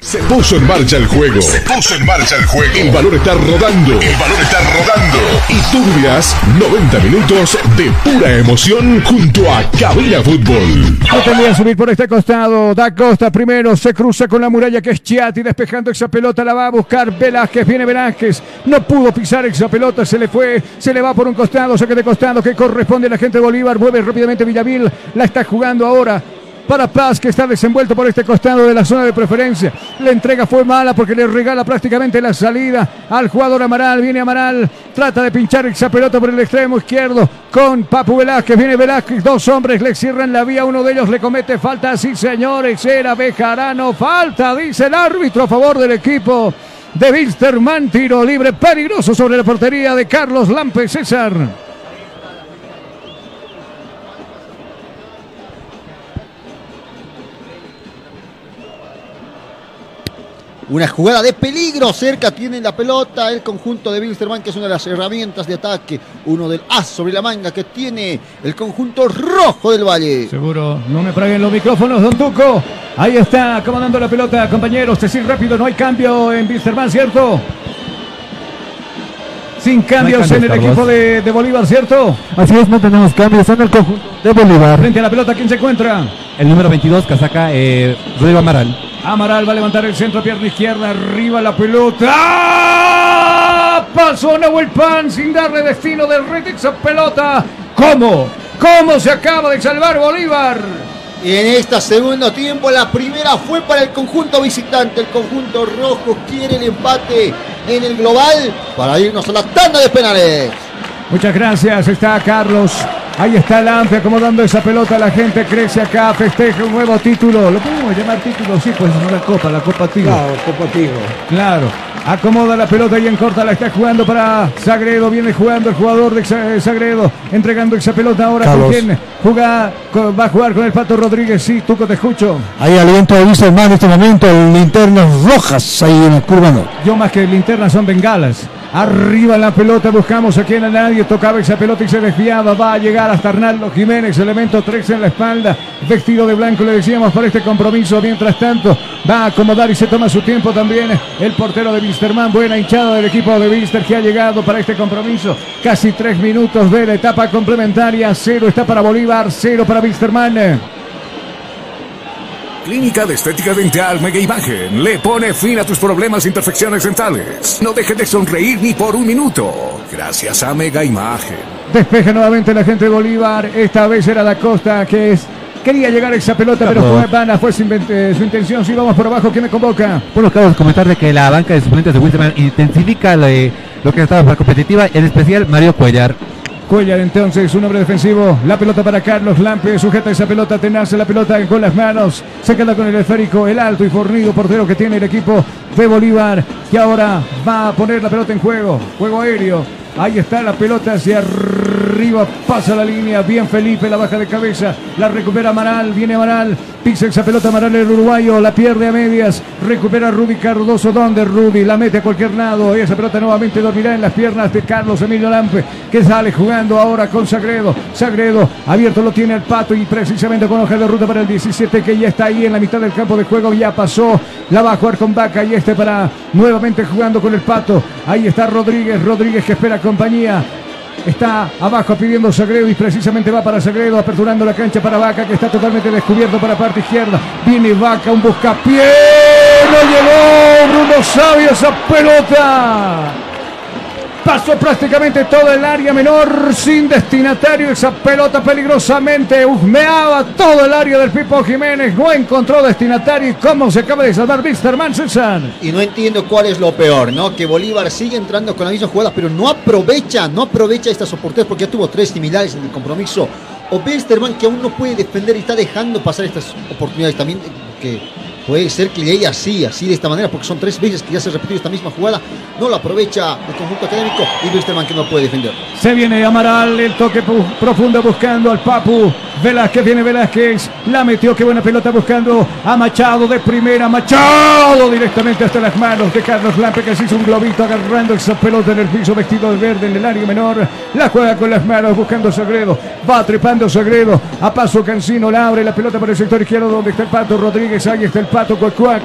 Se puso en marcha el juego. Se puso en marcha el juego. El balón está rodando. El balón está rodando. Y tú vivirás 90 minutos de pura emoción junto a Cabina Fútbol. Pretendía subir por este costado. Da Costa primero. Se cruza con la muralla que es Chiati. Despejando esa pelota. La va a buscar Velázquez. Viene Velázquez. No pudo pisar esa pelota. Se le fue. Se le va por un costado. Saque de costado que corresponde a la gente de Bolívar. Mueve rápidamente Villamil. La está jugando ahora. Para Paz que está desenvuelto por este costado de la zona de preferencia. La entrega fue mala porque le regala prácticamente la salida al jugador Amaral. Viene Amaral, trata de pinchar esa pelota por el extremo izquierdo con Papu Velázquez. Viene Velázquez, dos hombres le cierran la vía. Uno de ellos le comete falta. Sí, señores, era Bejarano. Falta, dice el árbitro a favor del equipo de Wilstermann. Tiro libre peligroso sobre la portería de Carlos Lampe César. Una jugada de peligro, cerca tiene la pelota el conjunto de Wilstermann, que es una de las herramientas de ataque, uno del as sobre la manga que tiene el conjunto rojo del Valle. Seguro, no me paguen los micrófonos, Don Tuco. Ahí está, acomodando la pelota, compañeros. Decir rápido, no hay cambio en Wilstermann, ¿cierto? Sin cambios, en el equipo de, de, Bolívar, ¿cierto? Así es, no tenemos cambios en el conjunto de Bolívar. Frente a la pelota, ¿quién se encuentra? El número 22, casaca eh, Rodrigo Amaral. Amaral va a levantar el centro, pierna izquierda, arriba la pelota. ¡Ah! Pasó Nahuel Pan sin darle destino del red esa pelota. ¿Cómo? ¿Cómo se acaba de salvar Bolívar? Y en este segundo tiempo, la primera fue para el conjunto visitante. El conjunto rojo quiere el empate en el global para irnos a la tanda de penales. Muchas gracias, está Carlos. Ahí está Lampe acomodando esa pelota. La gente crece acá, festeja un nuevo título. ¿Lo podemos llamar título? Sí, pues no la Copa, la Copa Tigo. Claro, Copa Tigo. Claro. Acomoda la pelota y en corta la está jugando para Sagredo. Viene jugando el jugador de Sagredo. Entregando esa pelota ahora Carlos. con quién juega, con- va a jugar con el Pato Rodríguez. Sí, Tuco, te escucho. Ahí aliento de Wisterman en este momento, linternas rojas ahí en el curva. Yo más que linternas son bengalas. Arriba la pelota, buscamos aquí a nadie. Tocaba esa pelota y se desviaba. Va a llegar hasta Arnaldo Jiménez, elemento 3 en la espalda. Vestido de blanco, le decíamos, para este compromiso. Mientras tanto, va a acomodar y se toma su tiempo también el portero de Wisterman. Buena hinchada del equipo de Wister que ha llegado para este compromiso. Casi tres minutos de la etapa complementaria. Cero está para Bolívar, cero para Wisterman. Clínica de Estética Dental Mega Imagen le pone fin a tus problemas e imperfecciones dentales. No dejes de sonreír ni por un minuto. Gracias a Mega Imagen. Despeja nuevamente la gente de Bolívar. Esta vez era Da Costa que es. Quería llegar a esa pelota, pero fue vana, fue su, invent- su intención. Sí, vamos por abajo. ¿Quién me convoca? Bueno, Carlos, comentar de que la banca de suplentes de Wilstermann intensifica lo, de- lo que estaba para competitiva, en especial Mario Cuellar. Cuellar entonces, un hombre defensivo. La pelota para Carlos Lampe. Sujeta esa pelota, tenace la pelota con las manos. Se queda con el esférico, el alto y fornido portero que tiene el equipo de Bolívar. Que ahora va a poner la pelota en juego. Juego aéreo. Ahí está la pelota hacia arriba. Pasa la línea. Bien Felipe, la baja de cabeza. La recupera Amaral. Viene Amaral. Pisa esa pelota Amaral el uruguayo. La pierde a medias. Recupera Rudy Cardoso. ¿Dónde Rudy? La mete a cualquier lado. Y esa pelota nuevamente dormirá en las piernas de Carlos Emilio Lampe. Que sale jugando ahora con Sagredo. Sagredo abierto lo tiene el pato. Y precisamente con hoja de ruta para el 17 que ya está ahí en la mitad del campo de juego. Ya pasó. La va a jugar con Vaca. Y este para nuevamente jugando con el pato. Ahí está Rodríguez. Rodríguez que espera compañía. Está abajo pidiendo Sagredo y precisamente va para Sagredo, aperturando la cancha para Vaca, que está totalmente descubierto para parte izquierda. Viene Vaca, un buscapié. No llegó Bruno Sabio esa pelota. Pasó prácticamente todo el área menor sin destinatario. Esa pelota peligrosamente husmeaba todo el área del Pipo Jiménez. No encontró destinatario. ¿Y cómo se acaba de salvar Víctor César? Y no entiendo cuál es lo peor, ¿no? Que Bolívar sigue entrando con las mismas jugadas, pero no aprovecha, no aprovecha estas oportunidades porque ya tuvo tres similares en el compromiso. O Westerman que aún no puede defender y está dejando pasar estas oportunidades también, eh, que puede ser que llegue así, así de esta manera, porque son tres veces que ya se ha repetido esta misma jugada, no la aprovecha el conjunto académico y Westerman que no puede defender. Se viene Amaral, el toque profundo buscando al Papu. Velázquez viene Velázquez. La metió, qué buena pelota buscando a Machado de primera. Machado directamente hasta las manos de Carlos Lampe que se hizo un globito agarrando esa pelota en el piso vestido de verde en el área menor. La juega con las manos buscando Sagredo. Va trepando Sagredo. A paso Cancino la abre la pelota para el sector izquierdo donde está el Pato Rodríguez. Ahí está el Pato Cuacuac.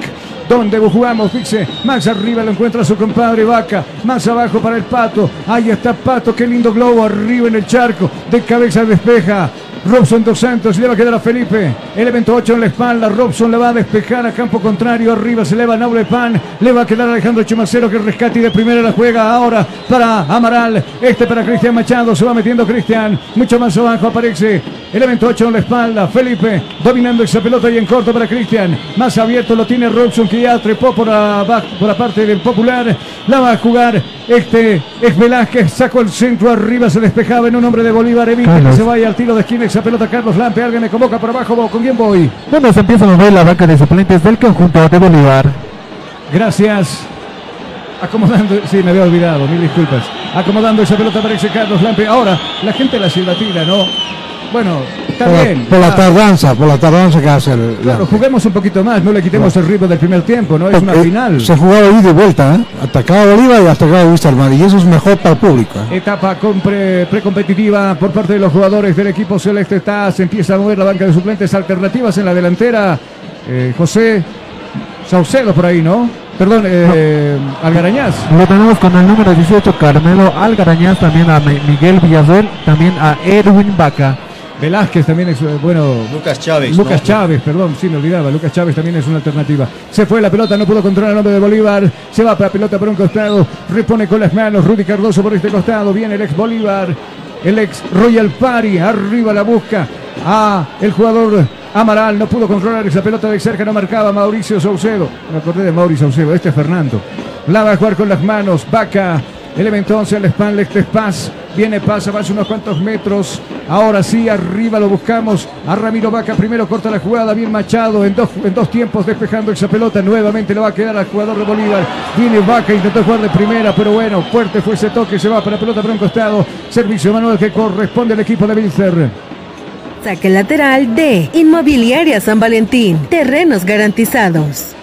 Donde jugamos, dice, más arriba lo encuentra su compadre Vaca, más abajo para el Pato, ahí está Pato, qué lindo globo, arriba en el charco, de cabeza despeja, Robson dos Santos le va a quedar a Felipe. Elemento 8 en la espalda. Robson le va a despejar a campo contrario. Arriba se eleva Naule Pan. Le va a quedar a Alejandro Chumacero que rescate y de primera la juega ahora para Amaral. Este para Cristian Machado. Se va metiendo Cristian. Mucho más abajo aparece Elemento 8 en la espalda. Felipe dominando esa pelota y en corto para Cristian. Más abierto lo tiene Robson que ya trepó por la, por la parte del popular. La va a jugar este es Velázquez. Sacó el centro arriba. Se despejaba en un hombre de Bolívar. Evita que se vaya al tiro de esquina esa pelota. Carlos Lampe. Alguien me convoca por abajo. ¿Con quién voy? Bueno, se empieza a mover la banca de suplentes del conjunto de Bolívar. Gracias. Acomodando, sí, me había olvidado, mil disculpas. Acomodando esa pelota para ese Carlos Lampe. Ahora, la gente la silbatina, ¿no? Bueno, está Por la, bien. por la Ah, tardanza, por la tardanza que hace el. Claro, juguemos un poquito más, no le quitemos el ritmo del primer tiempo, ¿no? Es una Eh, final. Se jugaba ida y vuelta, ¿eh? Atacaba Bolívar y atacaba Wisterman. Y eso es mejor para el público. ¿eh? Etapa con pre- precompetitiva por parte de los jugadores del equipo celeste. Está, se empieza a mover la banca de suplentes alternativas en la delantera. Eh, José Saucedo por ahí, ¿no? Perdón, eh, Algarañaz. Lo tenemos con el número 18, Carmelo Algarañaz, también a Mi- Miguel Villasuel, también a Erwin Vaca. Velázquez también es, eh, bueno. Lucas Chávez. Lucas ¿no? Chávez, perdón, sí me olvidaba. Lucas Chávez también es una alternativa. Se fue la pelota, no pudo controlar el nombre de Bolívar. Se va para la pelota por un costado. Repone con las manos. Rudy Cardoso por este costado. Viene el ex Bolívar. El ex Royal Party. Arriba la busca. A el jugador Amaral. No pudo controlar esa pelota de cerca. No marcaba Mauricio Saucedo. Me acordé de Mauricio Saucedo. Este es Fernando. La va a jugar con las manos. Vaca. Elemento 11 al espalda. Este es Paz. Viene Paz, avanza unos cuantos metros. Ahora sí, arriba lo buscamos. A Ramiro Vaca primero corta la jugada. Bien Machado en dos, en dos tiempos despejando esa pelota. Nuevamente le va a quedar al jugador de Bolívar. Viene Vaca, intentó jugar de primera, pero bueno, fuerte fue ese toque. Se va para la pelota para un costado. Servicio manual que corresponde al equipo de Bilster. Saque lateral de Inmobiliaria San Valentín. Terrenos garantizados.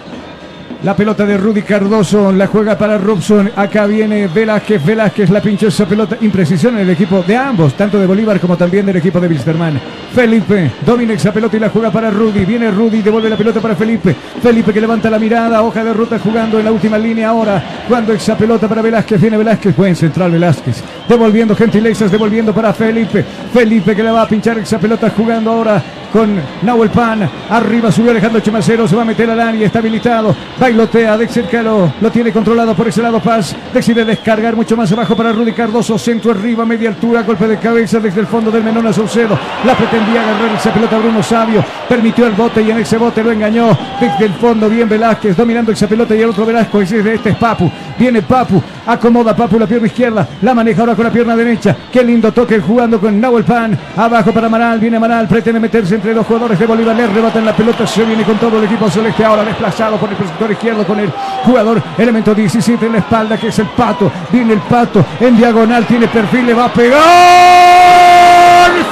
La pelota de Rudy Cardoso la juega para Robson. Acá viene Velázquez. Velázquez la pinchó esa pelota. Imprecisión en el equipo de ambos, tanto de Bolívar como también del equipo de Wilstermann. Felipe domina esa pelota y la juega para Rudy. Viene Rudy, devuelve la pelota para Felipe. Felipe que levanta la mirada. Hoja de ruta jugando en la última línea ahora. Cuando esa pelota para Velázquez. Viene Velázquez. Buen central Velázquez. Devolviendo gentilezas, devolviendo para Felipe. Felipe que le va a pinchar esa pelota jugando ahora con Nahuel Pan. Arriba subió Alejandro Chumacero. Se va a meter al área. Está habilitado. Bailotea. De cerca lo, tiene controlado por ese lado Paz. Decide descargar mucho más abajo para Rudy Cardoso. Centro arriba, media altura. Golpe de cabeza desde el fondo del Menona Saucedo. La pretendía agarrar esa pelota Bruno Sabio. Permitió el bote y en ese bote lo engañó. Desde el fondo, bien Velázquez. Dominando esa pelota y el otro Velázquez. Este es Papu. Viene Papu. Acomoda Papu la pierna izquierda. La maneja ahora con la pierna derecha. Qué lindo toque jugando con Nahuel Pan. Abajo para Amaral. Viene Amaral. Pretende meterse entre dos jugadores de Bolívar. Le rebatan la pelota. Se viene con todo el equipo celeste. Ahora desplazado por el sector con el jugador. Elemento 17 en la espalda que es el pato. Viene el pato. En diagonal tiene perfil. Le va a pegar.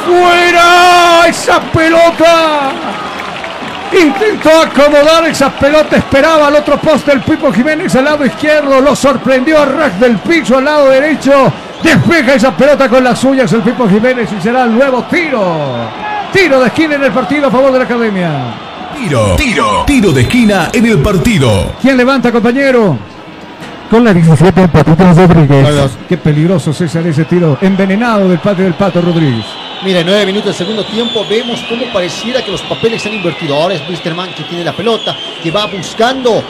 ¡Fuera! ¡Esa pelota! Intentó acomodar esa pelota, esperaba al otro poste el Pipo Jiménez al lado izquierdo, lo sorprendió a ras del piso al lado derecho, despeja esa pelota con las suyas el Pipo Jiménez y será el nuevo tiro. Tiro de esquina en el partido a favor de la academia. Tiro, tiro, tiro de esquina en el partido. ¿Quién levanta, compañero? Con la 17, Patitos Rodríguez. Qué peligroso César ese tiro envenenado del patio del Pato Rodríguez. Mira, en nueve minutos del segundo tiempo vemos cómo pareciera que los papeles se han invertido. Ahora es Wisterman que tiene la pelota, que va buscando,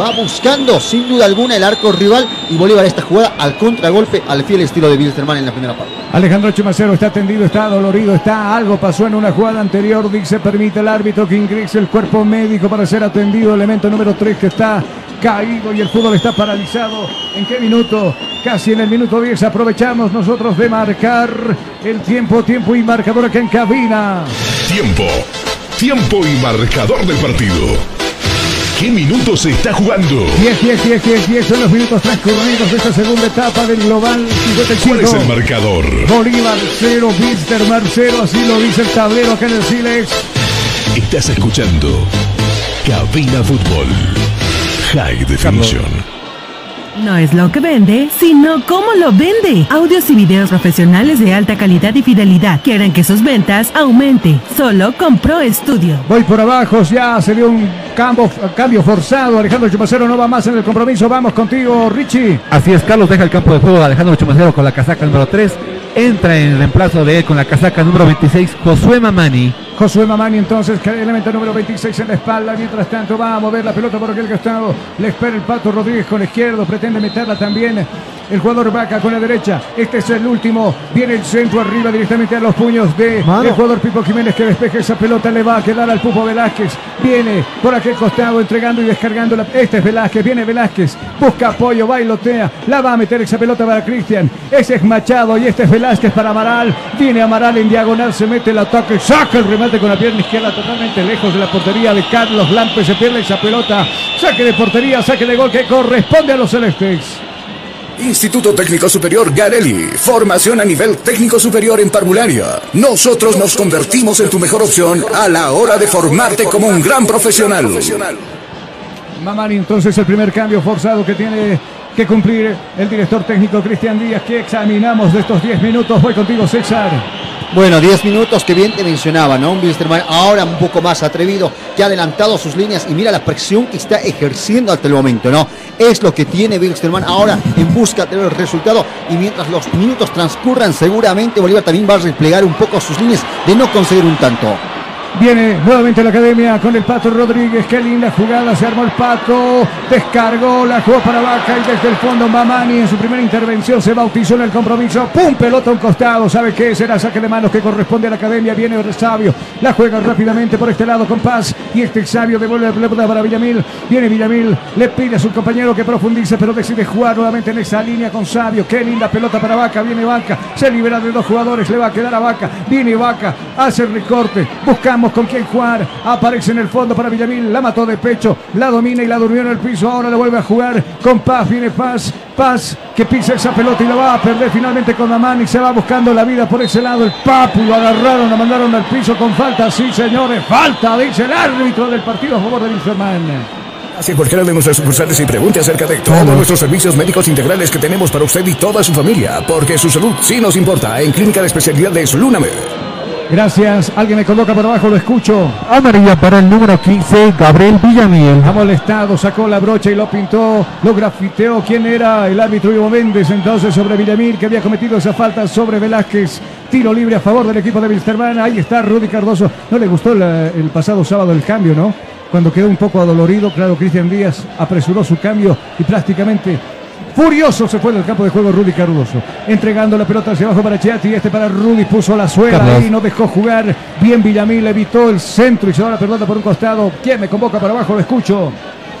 va buscando sin duda alguna el arco rival y Bolívar esta jugada al contragolpe, al fiel estilo de Wisterman en la primera parte. Alejandro Chumacero está tendido, está dolorido, está algo pasó en una jugada anterior. Dice permite el árbitro que ingrese el cuerpo médico para ser atendido. Elemento número 3 que está caído y el fútbol está paralizado. ¿En qué minuto? Casi en el minuto 10 aprovechamos nosotros de marcar el tiempo, tiempo y marcador acá en cabina. Tiempo, tiempo y marcador del partido. ¿Qué minutos se está jugando? 10, 10, 10, 10, 10 son los minutos transcurridos de esta segunda etapa del Global 55. ¿Cuál es el marcador? Bolívar 0, Wilstermann 0, así lo dice el tablero acá en el Silex. Estás escuchando Cabina Fútbol. High Definition. No es lo que vende, sino cómo lo vende. Audios y videos profesionales de alta calidad y fidelidad que harán que sus ventas aumente. Solo con Pro Studio. Voy por abajo, ya se dio un Cambio, cambio forzado. Alejandro Chumacero no va más en el compromiso. Vamos contigo, Richie. Así es, Carlos deja el campo de juego Alejandro Chumacero con la casaca número 3. Entra en el reemplazo de él con la casaca número 26, Josué Mamani. Josué Mamani entonces, que elemento número 26 en la espalda. Mientras tanto va a mover la pelota por aquel costado. Le espera el Pato Rodríguez con la izquierdo. Pretende meterla también el jugador Vaca con la derecha. Este es el último. Viene el centro arriba directamente a los puños de el jugador Pipo Jiménez que despeje esa pelota. Le va a quedar al Pupo Velázquez. Viene por aquel costado entregando y descargando. La... Este es Velázquez. Viene Velázquez. Busca apoyo. Bailotea. La va a meter esa pelota para Cristian. Ese es Machado y este es Velázquez para Amaral. Viene Amaral en diagonal. Se mete el ataque. Saca el remate con la pierna izquierda totalmente lejos de la portería de Carlos Lampe. Se pierde esa pelota. Saque de portería. Saque de gol que corresponde a los celestes. Instituto Técnico Superior Garelli. Formación a nivel técnico superior en parvularia. Nosotros nos convertimos en tu mejor opción a la hora de formarte como un gran profesional. Mamani, entonces el primer cambio forzado que tiene que cumplir el director técnico Cristian Díaz, que examinamos de estos 10 minutos. Voy contigo, César. Bueno, 10 minutos que bien te mencionaba, ¿no? Un Wilstermann ahora un poco más atrevido, que ha adelantado sus líneas y mira la presión que está ejerciendo hasta el momento, ¿no? Es lo que tiene Wilstermann ahora en busca de el resultado y mientras los minutos transcurran seguramente Bolívar también va a replegar un poco sus líneas de no conseguir un tanto. Viene nuevamente la academia con el Pato Rodríguez. Qué linda jugada. Se armó el Pato. Descargó. La jugó para Vaca. Y desde el fondo Mamani en su primera intervención se bautizó en el compromiso. ¡Pum! Pelota a un costado. ¿Sabe qué? Será saque de manos que corresponde a la academia. Viene Sabio. La juega rápidamente por este lado con Paz. Y este Sabio devuelve la pelota para Villamil. Viene Villamil. Le pide a su compañero que profundice. Pero decide jugar nuevamente en esa línea con Sabio. Qué linda pelota para Vaca. Viene Vaca. Se libera de dos jugadores. Le va a quedar a Vaca. Viene Vaca. Hace el recorte. Con quién jugar. Aparece en el fondo para Villamil. La mató de pecho. La domina y la durmió en el piso. Ahora la vuelve a jugar con Paz. Viene Paz. Paz que pisa esa pelota y la va a perder finalmente con Damani. Se va buscando la vida por ese lado. El Papu lo agarraron, lo mandaron al piso con falta. Sí, señores, falta, dice el árbitro del partido a favor de Wilferman. Así cualquiera de nuestras sucursales y pregunte acerca de todos nuestros servicios médicos integrales que tenemos para usted y toda su familia, porque su salud sí nos importa en Clínica de Especialidades Lunamed. Gracias. Alguien me coloca por abajo, lo escucho. Amarilla para el número 15, Gabriel Villamil. Ha molestado, sacó la brocha y lo pintó, lo grafiteó. ¿Quién era? El árbitro Ivo Méndez entonces sobre Villamil que había cometido esa falta sobre Velázquez. Tiro libre a favor del equipo de Wilstermann. Ahí está Rudy Cardoso. No le gustó el pasado sábado el cambio, ¿no? Cuando quedó un poco adolorido, claro, Cristian Díaz apresuró su cambio y prácticamente Furioso se fue del campo de juego Rudy Cardoso. Entregando la pelota hacia abajo para Chiati. Este para Rudy puso la suela y no dejó jugar. Bien Villamil evitó el centro y se va la pelota por un costado. ¿Quién me convoca para abajo? Lo escucho.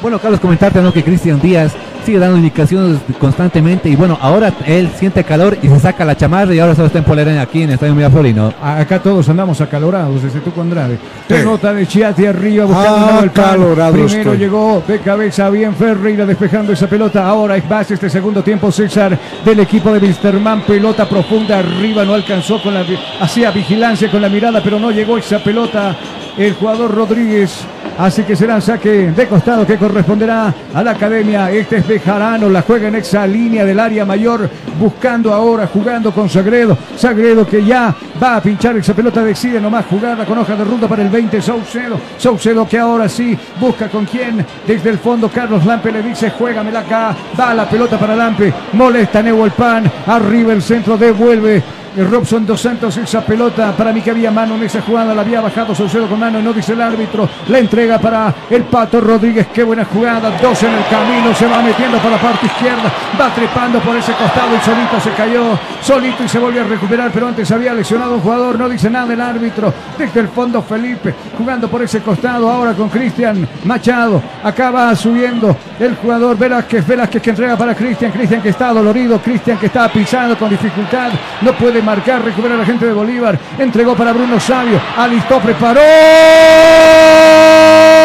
Bueno, Carlos, comentarte ¿no? que Cristian Díaz sigue dando indicaciones constantemente y bueno, ahora él siente calor y se saca la chamarra y ahora solo está en polera aquí en el Estadio Miraflorino. Acá todos andamos acalorados desde Tuco Andrade. Pelota de Chiati arriba buscando ah, el palo. Primero llegó de cabeza bien Ferreira despejando esa pelota. Ahora es base este segundo tiempo César del equipo de Misterman. Pelota profunda arriba, no alcanzó con la hacía vigilancia con la mirada, pero no llegó esa pelota. El jugador Rodríguez Así que será saque de costado que corresponderá a la academia. Este es Bejarano, la juega en esa línea del área mayor, buscando ahora, jugando con Sagredo. Sagredo que ya va a pinchar esa pelota, decide nomás jugarla con hoja de ruta para el 20, Saucedo. Saucedo que ahora sí busca con quién. Desde el fondo, Carlos Lampe le dice, juégamela acá. Va la pelota para Lampe, molesta el Pan. Arriba el centro, devuelve Robson Dos Santos, esa pelota para mí que había mano en esa jugada, la había bajado Saucedo con mano, no dice el árbitro, la entrega para el Pato Rodríguez, qué buena jugada, dos en el camino, se va metiendo para la parte izquierda, va trepando por ese costado y solito se cayó, solito y se volvió a recuperar, pero antes había lesionado un jugador, no dice nada el árbitro, desde el fondo Felipe, jugando por ese costado, ahora con Cristian Machado, acaba subiendo el jugador Velázquez, Velázquez que entrega para Cristian, Cristian que está dolorido, Cristian que está pisando con dificultad, no puede marcar, recupera la gente de Bolívar, entregó para Bruno Sabio, alistó, preparó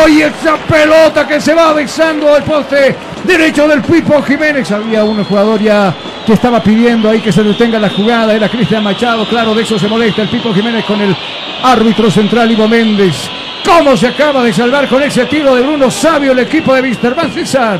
y esa pelota que se va besando al poste derecho del Pipo Jiménez. Había un jugador ya que estaba pidiendo ahí que se detenga la jugada, era Cristian Machado, claro, de eso se molesta el Pipo Jiménez con el árbitro central Ivo Méndez. ¿Cómo se acaba de salvar con ese tiro de Bruno Sabio el equipo de Wisterman César?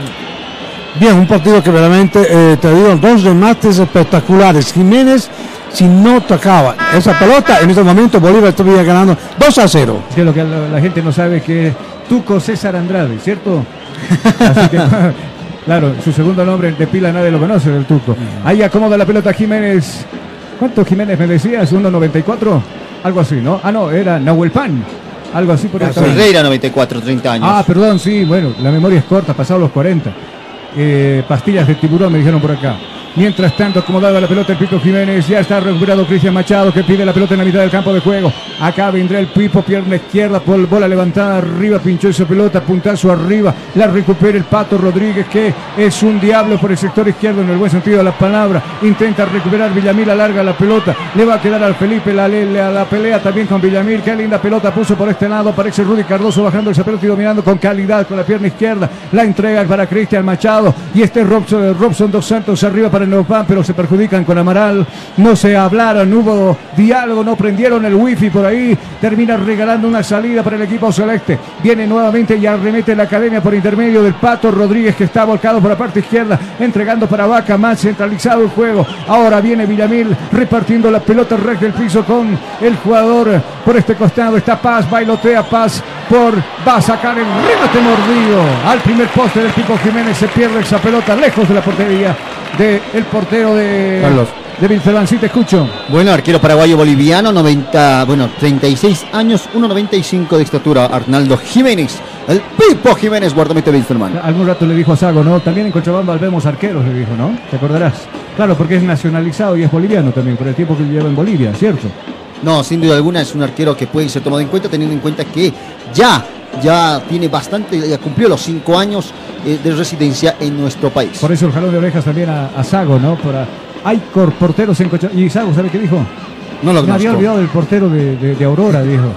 Bien, un partido que realmente, eh, te digo, dos remates espectaculares. Jiménez si no tocaba esa pelota, en este momento Bolívar estaría ganando 2 a 0. que lo que la, gente no sabe que Tuco César Andrade, ¿cierto? Así que, claro, su segundo nombre de pila nadie lo conoce del Tuco. Ahí acomoda la pelota Jiménez. ¿Cuánto Jiménez me decías? ¿1.94? Algo así, ¿no? Ah, no, era Nahuel Pan. Algo así por ahí. Ferreira, 94, 30 años. Ah, perdón, sí, bueno, la memoria es corta, pasado los 40. Eh, pastillas de tiburón me dijeron por acá. Mientras tanto, acomodada la pelota el Pipo Jiménez. Ya está recuperado Cristian Machado que pide la pelota en la mitad del campo de juego. Acá vendrá el Pipo, pierna izquierda, por bola levantada arriba, pinchó esa pelota, puntazo arriba. La recupera el Pato Rodríguez que es un diablo por el sector izquierdo en el buen sentido de la palabra. Intenta recuperar Villamil, alarga la pelota. Le va a quedar al Felipe la, la, la pelea también con Villamil. Qué linda pelota puso por este lado. Parece Rudy Cardoso bajando esa pelota y dominando con calidad con la pierna izquierda. La entrega para Cristian Machado. Y este Robson, Robson dos Santos arriba para el Neopan, pero se perjudican con Amaral. No se hablaron, hubo diálogo, no prendieron el wifi por ahí. Termina regalando una salida para el equipo celeste. Viene nuevamente y arremete la academia por intermedio del Pato Rodríguez que está volcado por la parte izquierda, entregando para Vaca, más centralizado el juego. Ahora viene Villamil repartiendo la pelota red del piso con el jugador por este costado. Está Paz, bailotea Paz por va a sacar el remate mordido al primer poste del Pipo Jiménez. Se pierde esa pelota lejos de la portería del portero de, Carlos. de Vilcelán. Sí, te escucho. Bueno, arquero paraguayo boliviano, 90, bueno, 36 años, 1.95 de estatura, Arnaldo Jiménez. El Pipo Jiménez, guardameta de Wilstermann. Algún rato le dijo a Sago, ¿no? También en Cochabamba vemos arqueros, le dijo, ¿no? ¿Te acordarás? Claro, porque es nacionalizado y es boliviano también, por el tiempo que lleva en Bolivia, ¿cierto? No, sin duda alguna es un arquero que puede ser tomado en cuenta teniendo en cuenta que ya, ya tiene bastante, ya cumplió los cinco años eh, de residencia en nuestro país. Por eso el jalón de orejas también a, a Sago, ¿no? Para hay porteros en Cochabamba. ¿Y Sago sabe qué dijo? No lo Me había olvidado del portero de, de- de Aurora, dijo.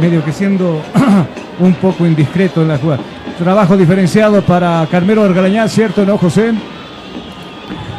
Medio que siendo un poco indiscreto en la jugada. Trabajo diferenciado para Carmelo Argalañán, ¿cierto, no, José?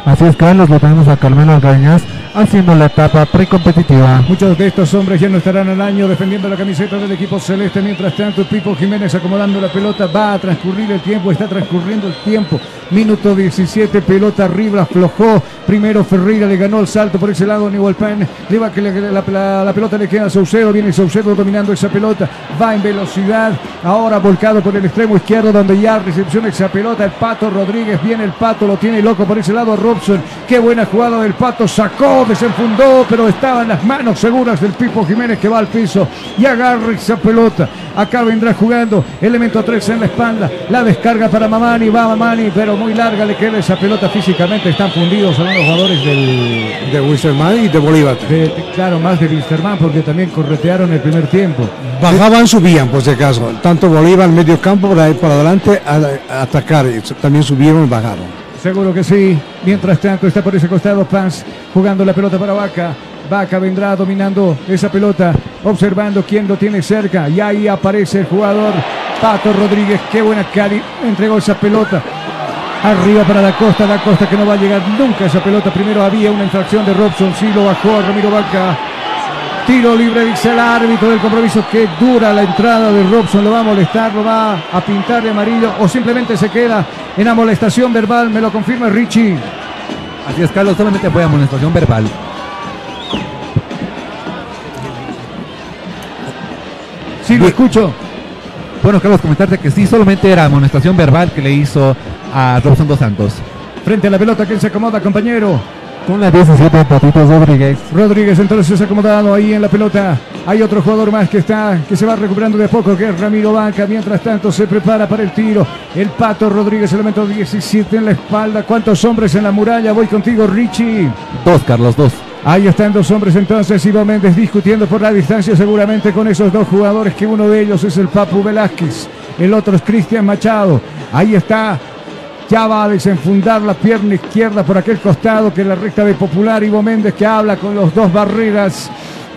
Así es, Carlos, lo tenemos a Carmelo Algañaz haciendo la etapa precompetitiva. Muchos de estos hombres ya no estarán al año defendiendo la camiseta del equipo celeste. Mientras tanto, Pipo Jiménez acomodando la pelota. Va a transcurrir el tiempo, está transcurriendo el tiempo. Minuto 17, pelota arriba, aflojó. Primero Ferreira le ganó el salto por ese lado. Pan le va que la pelota le queda a Saucedo. Viene Saucedo dominando esa pelota. Va en velocidad. Ahora volcado por el extremo izquierdo, donde ya recepciona esa pelota. El Pato Rodríguez viene el Pato, lo tiene loco por ese lado. Robson, qué buena jugada del Pato. Sacó, desenfundó, pero estaba en las manos seguras del Pipo Jiménez que va al piso y agarra esa pelota. Acá vendrá jugando elemento 3 en la espalda. La descarga para Mamani, va Mamani, pero muy larga le queda esa pelota físicamente. Están fundidos, son los jugadores del. De Wilstermann y de Bolívar. de- claro, más de Wilstermann porque también corretearon el primer tiempo. Bajaban, subían, por si acaso. Tanto Bolívar, medio campo, por ahí para adelante, a, a atacar. También subieron y bajaron. Seguro que sí. Mientras tanto está por ese costado Paz jugando la pelota para Vaca. Vaca vendrá dominando esa pelota, observando quién lo tiene cerca. Y ahí aparece el jugador Pato Rodríguez. Qué buena cari. Entregó esa pelota. Arriba para la costa, la costa que no va a llegar nunca esa pelota. Primero había una infracción de Robson, sí lo bajó Ramiro Vaca. Tiro libre, dice el árbitro del compromiso. Que dura la entrada de Robson. Lo va a molestar, lo va a pintar de amarillo o simplemente se queda en amonestación verbal. Me lo confirma Richie. Así es, Carlos, solamente fue amonestación verbal. Sí, lo escucho. Bueno, Carlos, comentarte que sí, solamente era amonestación verbal que le hizo a Robson Dos Santos. Frente a la pelota, ¿quién se acomoda, compañero? Con la 17 Patitos Rodríguez. Rodríguez entonces acomodado ahí en la pelota. Hay otro jugador más que está, que se va recuperando de a poco, que es Ramiro Banca. Mientras tanto se prepara para el tiro. El Pato Rodríguez, elemento 17 en la espalda. ¿Cuántos hombres en la muralla? Voy contigo, Richie. Dos, Carlos, dos. Ahí están dos hombres entonces, Ivo Méndez discutiendo por la distancia seguramente con esos dos jugadores, que uno de ellos es el Papu Velázquez, el otro es Cristian Machado. Ahí está, ya va a desenfundar la pierna izquierda por aquel costado que la recta de Popular, Ivo Méndez que habla con los dos barreras.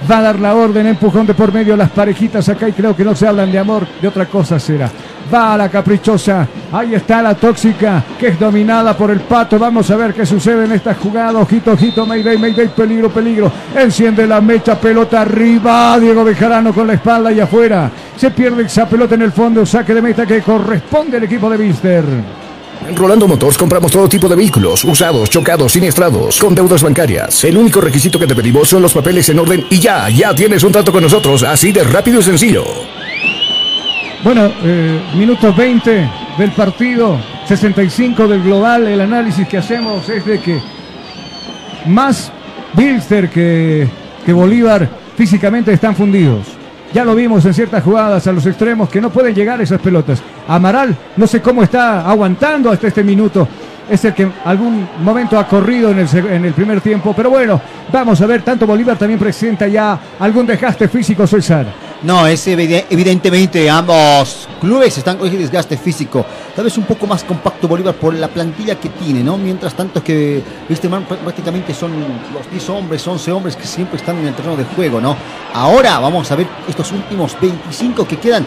Va a dar la orden, empujón de por medio las parejitas acá y creo que no se hablan de amor, de otra cosa será. Va a la caprichosa, ahí está la tóxica, que es dominada por el pato. Vamos a ver qué sucede en esta jugada. Ojito, ojito, Mayday, Mayday, peligro, peligro. Enciende la mecha, pelota arriba. Diego Bejarano con la espalda y afuera. Se pierde esa pelota en el fondo, saque de meta que corresponde al equipo de Mister. En Rolando Motors compramos todo tipo de vehículos, usados, chocados, siniestrados, con deudas bancarias. El único requisito que te pedimos son los papeles en orden y ya, ya tienes un trato con nosotros, así de rápido y sencillo. Bueno, eh, minutos 20 del partido, 65 del global. El análisis que hacemos es de que más Bilster que, que Bolívar físicamente están fundidos. Ya lo vimos en ciertas jugadas a los extremos que no pueden llegar esas pelotas. Amaral, no sé cómo está aguantando hasta este minuto. Es el que algún momento ha corrido en el, seg- en el primer tiempo. Pero bueno, vamos a ver, tanto Bolívar también presenta ya algún desgaste físico, César. No, es evide- evidentemente ambos clubes están con ese desgaste físico. Tal vez un poco más compacto Bolívar por la plantilla que tiene, ¿no? Mientras tanto que este prácticamente son los 10 hombres, 11 hombres que siempre están en el terreno de juego, ¿no? Ahora vamos a ver estos últimos 25 que quedan.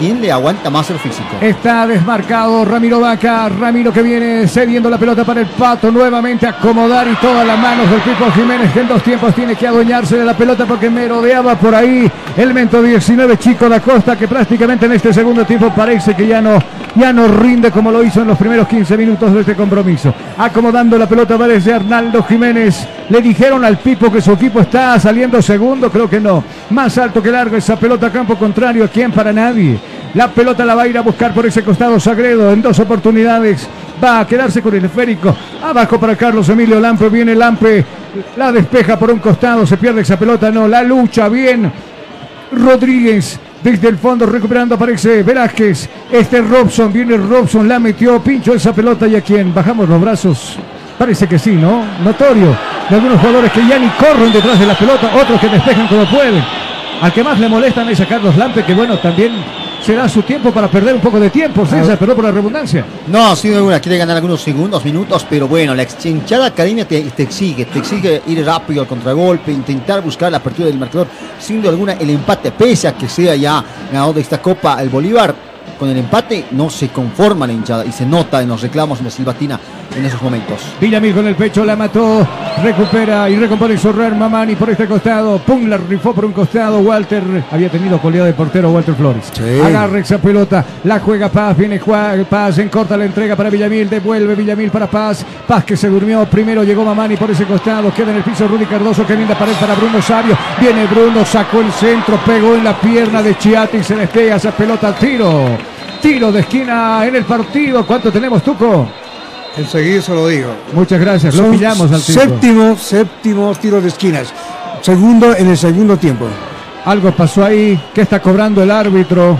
¿Quién le aguanta más el físico? Está desmarcado Ramiro Vaca. Ramiro que viene cediendo la pelota para el pato. Nuevamente acomodar y todas las manos del Pipo Jiménez que en dos tiempos tiene que adueñarse de la pelota porque merodeaba por ahí el mento 19 Chico da Costa que prácticamente en este segundo tiempo parece que ya no, ya no rinde como lo hizo en los primeros 15 minutos de este compromiso. Acomodando la pelota parece Arnaldo Jiménez. Le dijeron al Pipo que su equipo está saliendo segundo. Creo que no. Más alto que largo esa pelota a campo contrario. ¿Quién para nadie? La pelota la va a ir a buscar por ese costado Sagredo en dos oportunidades. Va a quedarse con el esférico. Abajo para Carlos Emilio Lampe. Viene Lampe. La despeja por un costado. Se pierde esa pelota. No, la lucha bien. Rodríguez desde el fondo recuperando aparece Velázquez. Este Robson. Viene Robson. La metió. Pincho esa pelota y a quien bajamos los brazos. Parece que sí, ¿no? Notorio. De algunos jugadores que ya ni corren detrás de la pelota. Otros que despejan como pueden. Al que más le molestan es a Carlos Lampe, que bueno, también se da su tiempo para perder un poco de tiempo, César, perdón por la redundancia. No, sin duda quiere ganar algunos segundos, minutos, pero bueno, la hinchada academia te, te exige, te exige ir rápido al contragolpe, intentar buscar la apertura del marcador, sin duda alguna el empate, pese a que sea ya ganador de esta copa el Bolívar, con el empate no se conforma la hinchada y se nota en los reclamos en la silbatina en esos momentos. Villamil con el pecho la mató, recupera y recompone Sorrer Mamani por este costado. Pum, la rifó por un costado. Walter había tenido coleado de portero Walter Flores. Agarra esa pelota, la juega Paz, viene Juan, Paz, en corta la entrega para Villamil, devuelve Villamil para Paz. Paz que se durmió, primero llegó Mamani por ese costado, queda en el piso Rudy Cardoso, que linda pared para Bruno Sabio. Viene Bruno, sacó el centro, pegó en la pierna de Chiati y se despega esa pelota al tiro. Tiro de esquina en el partido. ¿Cuánto tenemos, Tuco? Enseguida se lo digo. Muchas gracias, lo Son pillamos al tiro. Séptimo, séptimo tiro de esquinas. Segundo en el segundo tiempo. Algo pasó ahí. ¿Qué está cobrando el árbitro?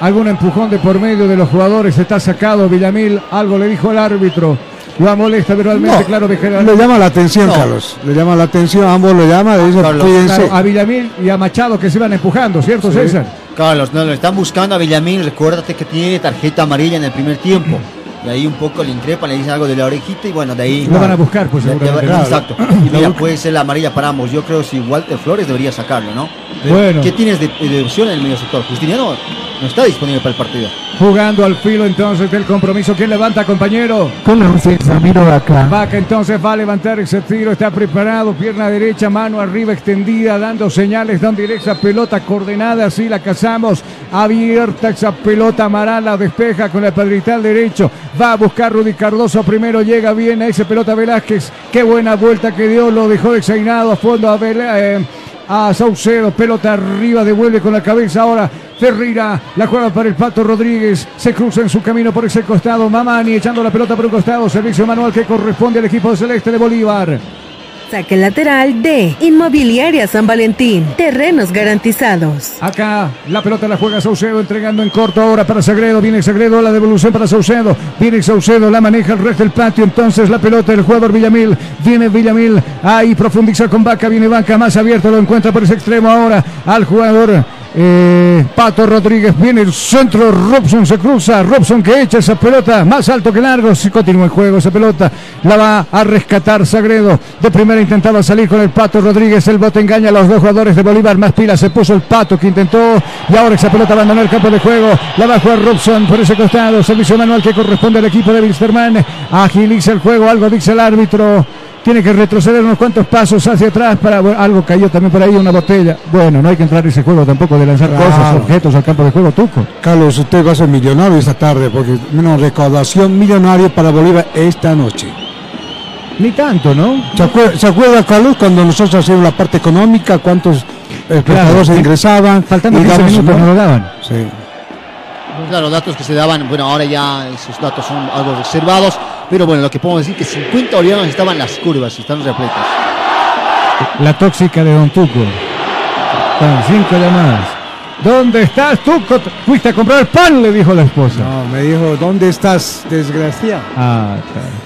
Algún empujón de por medio de los jugadores. Está sacado Villamil. Algo le dijo el árbitro. Lo molesta verbalmente, No, claro, Bejerel. Le llama la atención, No. Carlos. Le llama la atención, ambos lo llama, le dice, cuídense. Claro, a Villamil y a Machado que se van empujando, ¿cierto, Sí. César? Carlos, no, lo están buscando a Villamil, recuérdate que tiene tarjeta amarilla en el primer tiempo. Y ahí un poco le increpan, le dicen algo de la orejita y bueno, de ahí... Lo van a buscar, pues. Exacto. Y mira, puede ser la amarilla para ambos. Yo creo que si Walter Flores debería sacarlo, ¿no? Bueno. ¿Qué tienes de, de opción en el medio sector? Justiniano no está disponible para el partido. Jugando al filo entonces del compromiso. ¿Quién levanta, compañero? Con la ausencia, Ramiro Vaca. Vaca entonces va a levantar ese tiro, está preparado, pierna derecha, mano arriba extendida, dando señales, dando directa pelota coordenada, así la cazamos, abierta esa pelota, Amaral la despeja con el padrital derecho, va a buscar Rudy Cardoso, primero llega bien a esa pelota Velázquez, qué buena vuelta que dio, lo dejó exainado a fondo a eh, a Saucedo, pelota arriba, devuelve con la cabeza ahora. Ferreira la juega para el Pato Rodríguez. Se cruza en su camino por ese costado. Mamani echando la pelota por un costado. Servicio manual que corresponde al equipo celeste de Bolívar. Saque lateral de Inmobiliaria San Valentín. Terrenos garantizados. Acá la pelota la juega Saucedo entregando en corto ahora para Sagredo. Viene Sagredo, la devolución para Saucedo. Viene Saucedo, la maneja el resto del patio. Entonces la pelota del jugador Villamil. Viene Villamil. Ahí profundiza con Vaca. Viene Vaca más abierto. Lo encuentra por ese extremo ahora al jugador. Eh, Pato Rodríguez viene el centro, Robson se cruza, Robson que echa esa pelota más alto que largo, si continúa el juego esa pelota, la va a rescatar Sagredo, de primera intentaba salir con el Pato Rodríguez, el bote engaña a los dos jugadores de Bolívar, más pila se puso el Pato que intentó y ahora esa pelota abandonó el campo de juego, la va a jugar Robson por ese costado, servicio manual que corresponde al equipo de Wilstermann, agiliza el juego, algo dice el árbitro, tiene que retroceder unos cuantos pasos hacia atrás para bueno, algo cayó también por ahí una botella. Bueno, no hay que entrar en ese juego tampoco de lanzar Claro. cosas, objetos al campo de juego, Tuco. Carlos, usted va a ser millonario esta tarde, porque una recaudación millonaria para Bolívar esta noche. Ni tanto, ¿no? ¿Se acuerda, ¿se acuerda, Carlos, cuando nosotros hacíamos la parte económica, cuántos espectadores Claro, ingresaban? faltando Y 15 damos, minutos no lo daban. Sí. Claro, datos que se daban, bueno, ahora ya esos datos son algo reservados, pero bueno, lo que podemos decir que 50 bolivianos estaban en las curvas y están repletos. La tóxica de Don Tuco. Están cinco llamadas. ¿Dónde estás, Tuco? Fuiste a comprar pan, le dijo la esposa. No, me dijo, ¿dónde estás, desgraciado? Ah,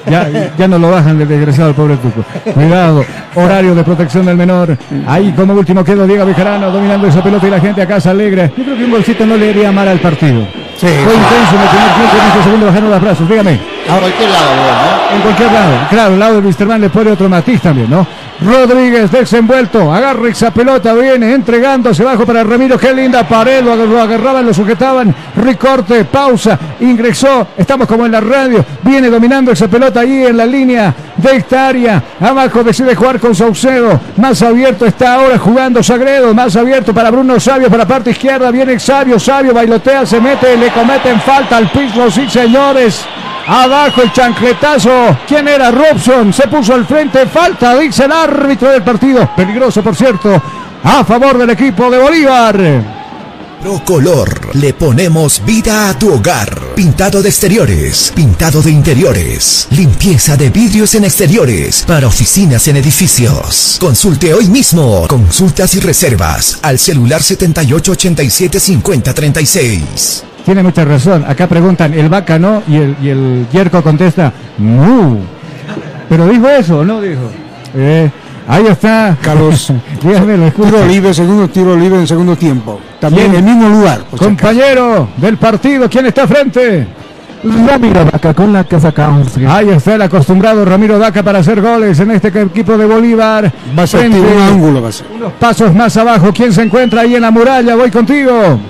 claro. ya, ya no lo bajan del desgraciado el pobre Tuco. Cuidado, horario de protección del menor. Ahí como último quedó Diego Vijarano dominando esa pelota y la gente acá se alegra. Yo creo que un bolsito no le haría mal al partido. Sí. Fue intenso en el primer tiempo, en este segundo bajaron los brazos. Dígame. A cualquier lado, ¿no? En cualquier lado. Claro, el lado de Wisterman le pone otro matiz también, ¿no? Rodríguez desenvuelto, agarra esa pelota, viene entregándose bajo para Ramiro, qué linda pared, lo, lo agarraban, lo sujetaban, recorte, pausa, ingresó, estamos como en la radio, viene dominando esa pelota ahí en la línea de esta área, abajo decide jugar con Saucedo, más abierto está ahora jugando Sagredo, más abierto para Bruno Sabio, para la parte izquierda, viene Sabio, Sabio bailotea, se mete, le cometen falta al piso, sí señores. Abajo el chancletazo. ¿Quién era? Robson. Se puso al frente. Falta, dice el árbitro del partido. Peligroso, por cierto. A favor del equipo de Bolívar. Procolor. Le ponemos vida a tu hogar. Pintado de exteriores, pintado de interiores, limpieza de vidrios en exteriores, para oficinas en edificios. Consulte hoy mismo. Consultas y reservas al celular 7887 5036. Tiene mucha razón. Acá preguntan, el vaca no, y el, y el yerco contesta, no. Pero dijo eso, ¿o no dijo? Eh, ahí está. Carlos. Dígame, lo escucho. Tiro libre, segundo tiro libre en segundo tiempo. También en el mismo lugar. si Compañero del partido, ¿quién está frente? Ramiro Vaca con la casaca 11. Ahí está el acostumbrado Ramiro Daca para hacer goles en este equipo de Bolívar. Va a ser un ángulo, va a ser. unos pasos más abajo. ¿Quién se encuentra ahí en la muralla? Voy contigo.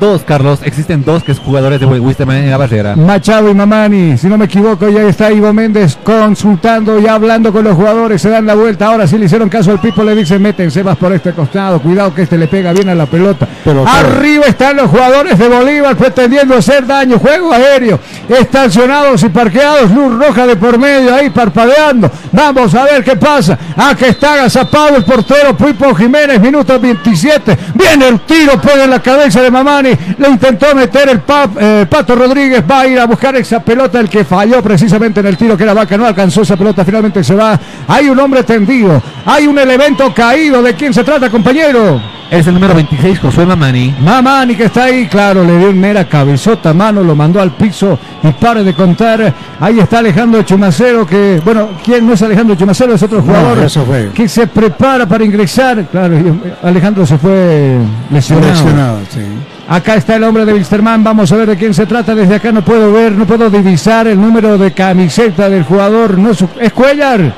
Dos, Carlos. Existen dos que es jugadores de Wisterman en la barrera. Machado y Mamani, si no me equivoco, ya está Ivo Méndez consultando y hablando con los jugadores, se dan la vuelta, ahora sí le hicieron caso al Pipo, le dicen, métense más por este costado, cuidado que este le pega bien a la pelota. Pero. Arriba están los jugadores de Bolívar pretendiendo hacer daño, juego aéreo, estacionados y parqueados, luz roja de por medio, ahí parpadeando, vamos a ver qué pasa, acá está agazapado el portero Pipo Jiménez, minuto 27, viene el tiro, pone en la cabeza de Mamani, le intentó meter el Pap- eh, Pato Rodríguez, va a ir a buscar esa pelota, el que falló precisamente en el tiro que era Vaca, no alcanzó esa pelota, finalmente se va, hay un hombre tendido, hay un elemento caído, ¿de quién se trata compañero? Es el número 26, Josué Mamani. Mamani que está ahí, claro, le dio una mera cabezota a mano, lo mandó al piso y pare de contar. Ahí está Alejandro Chumacero, que, bueno, ¿quién no es Alejandro Chumacero? Es otro jugador eso fue. que se prepara para ingresar. Claro, Alejandro se fue lesionado. Seleccionado, sí. Acá está el hombre de Wilstermann, vamos a ver de quién se trata. Desde acá no puedo ver, no puedo divisar el número de camiseta del jugador. No es, ¿es Cuellar?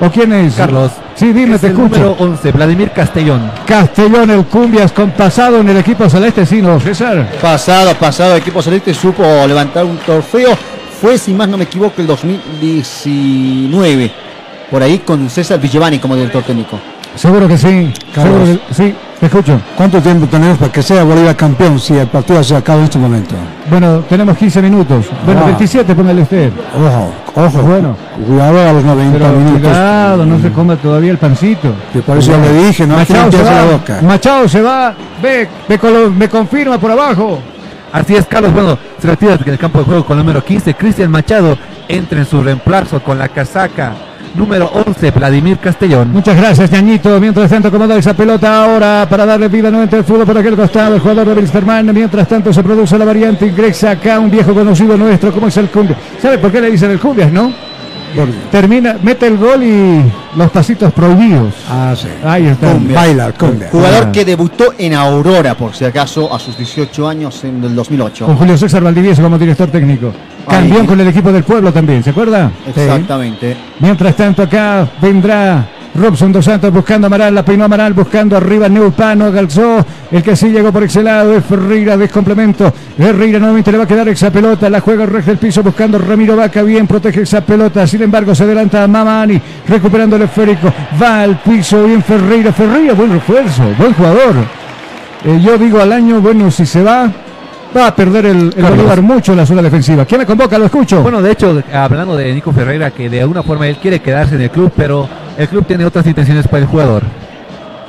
¿O quién es? Carlos. Sí, dime, Es te el escucho. número 11, Vladimir Castellón. Castellón, el Cumbias, con pasado en el equipo celeste, sí, no, César. Pasado, pasado, el equipo celeste supo levantar un trofeo. Fue, si más no me equivoco, el 2019. Por ahí con César Villevani como director técnico. Seguro que sí. Carlos. Seguro que sí, te escucho. ¿Cuánto tiempo tenemos para que sea Bolívar campeón si el partido se acaba en este momento? Bueno, tenemos 15 minutos. Bueno, Ah. 27, póngale usted. Ojo, ojo. Bueno. Cuidado a los 90 Pero minutos. cuidado, no se coma todavía el pancito. Que por eso le dije, no Machado se va. la boca. Machado se va. Ve, me, me confirma por abajo. Así es, Carlos. Bueno, se retira en el campo de juego con el número 15, Cristian Machado. Entra en su reemplazo con la casaca número 11, Vladimir Castellón. Muchas gracias, Ñañito. Mientras tanto, acomoda esa pelota ahora para darle vida nuevamente al fútbol por aquel costado. El jugador de Wilstermann. Mientras tanto, se produce la variante. Ingresa acá un viejo conocido nuestro, como es el Cumbia. ¿Sabe por qué le dicen el Cumbias, no? Termina, mete el gol y los pasitos prohibidos. Ah, sí. Ahí está. Cumbia. Baila, cumbia. Jugador Ah. que debutó en Aurora, por si acaso, a sus 18 años en el 2008. Con Julio César Valdivieso como director técnico. Campeón con el equipo del pueblo también, ¿se acuerda? Exactamente. Mientras tanto acá vendrá Robson Dos Santos buscando a Amaral, la peinó Amaral buscando arriba Neupano, Galzó, el que sí llegó por ese lado es Ferreira de complemento, Ferreira nuevamente le va a quedar esa pelota, la juega el del piso buscando Ramiro Vaca, bien protege esa pelota, sin embargo se adelanta a Mamani, recuperando el esférico, va al piso, bien Ferreira, Ferreira, buen refuerzo, buen jugador. Eh, yo digo al año, bueno, si se va, va a perder el, el. Bolívar mucho en la zona defensiva. ¿Quién me convoca? Lo escucho. Bueno, de hecho, hablando de Nico Ferreira, que de alguna forma él quiere quedarse en el club, pero el club tiene otras intenciones para el jugador.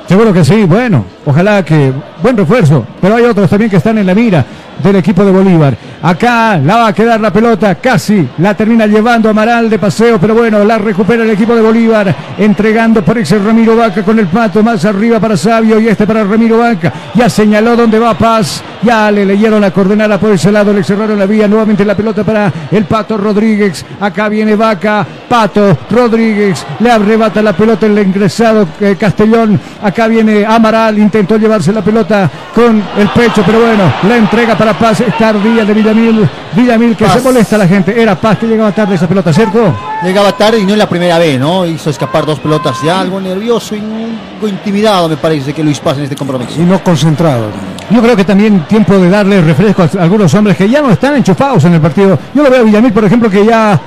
Seguro que sí, bueno, ojalá que buen refuerzo, pero hay otros también que están en la mira. Del equipo de Bolívar. Acá la va a quedar la pelota, casi la termina llevando Amaral de paseo, pero bueno, la recupera el equipo de Bolívar, entregando por ese Ramiro Vaca con el pato más arriba para Sabio y este para Ramiro Vaca. Ya señaló dónde va Paz, ya le leyeron la coordenada por ese lado, le cerraron la vía, nuevamente la pelota para el pato Rodríguez. Acá viene Vaca, pato Rodríguez, le arrebata la pelota el ingresado eh, Castellón. Acá viene Amaral, intentó llevarse la pelota con el pecho, pero bueno, la entrega para Paz, es tardía de Villamil. Villamil que Paz. se molesta a la gente. Era Paz que llegaba tarde esa pelota, ¿cierto? Llegaba tarde y no es la primera vez, ¿no? Hizo escapar dos pelotas ya, algo nervioso y algo intimidado, me parece que Luis Paz en este compromiso. Y no concentrado. Yo creo que también tiempo de darle refresco a algunos hombres que ya no están enchufados en el partido. Yo lo veo a Villamil, por ejemplo, que ya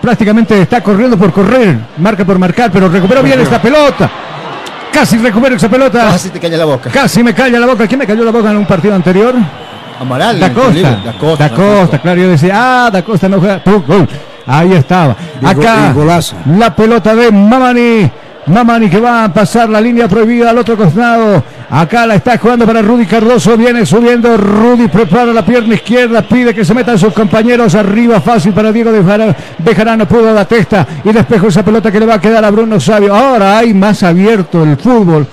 prácticamente está corriendo por correr, marca por marcar, pero recuperó bien esta pelota. Casi recupera esa pelota. Casi te calla la boca. Casi me calla la boca. ¿Quién me cayó la boca en un partido anterior? Amaral. Da Costa. Da Costa. Da Costa, claro. Yo decía, ah, Da Costa no juega. Ahí estaba. Acá, golazo. la pelota de Mamani. Mamani que va a pasar la línea prohibida al otro costado. Acá la está jugando para Rudy Cardoso. Viene subiendo. Rudy prepara la pierna izquierda. Pide que se metan sus compañeros arriba. Fácil para Diego de Jara- Bejarano. Pudo la testa y despejó esa pelota que le va a quedar a Bruno Sabio. Ahora hay más abierto el fútbol.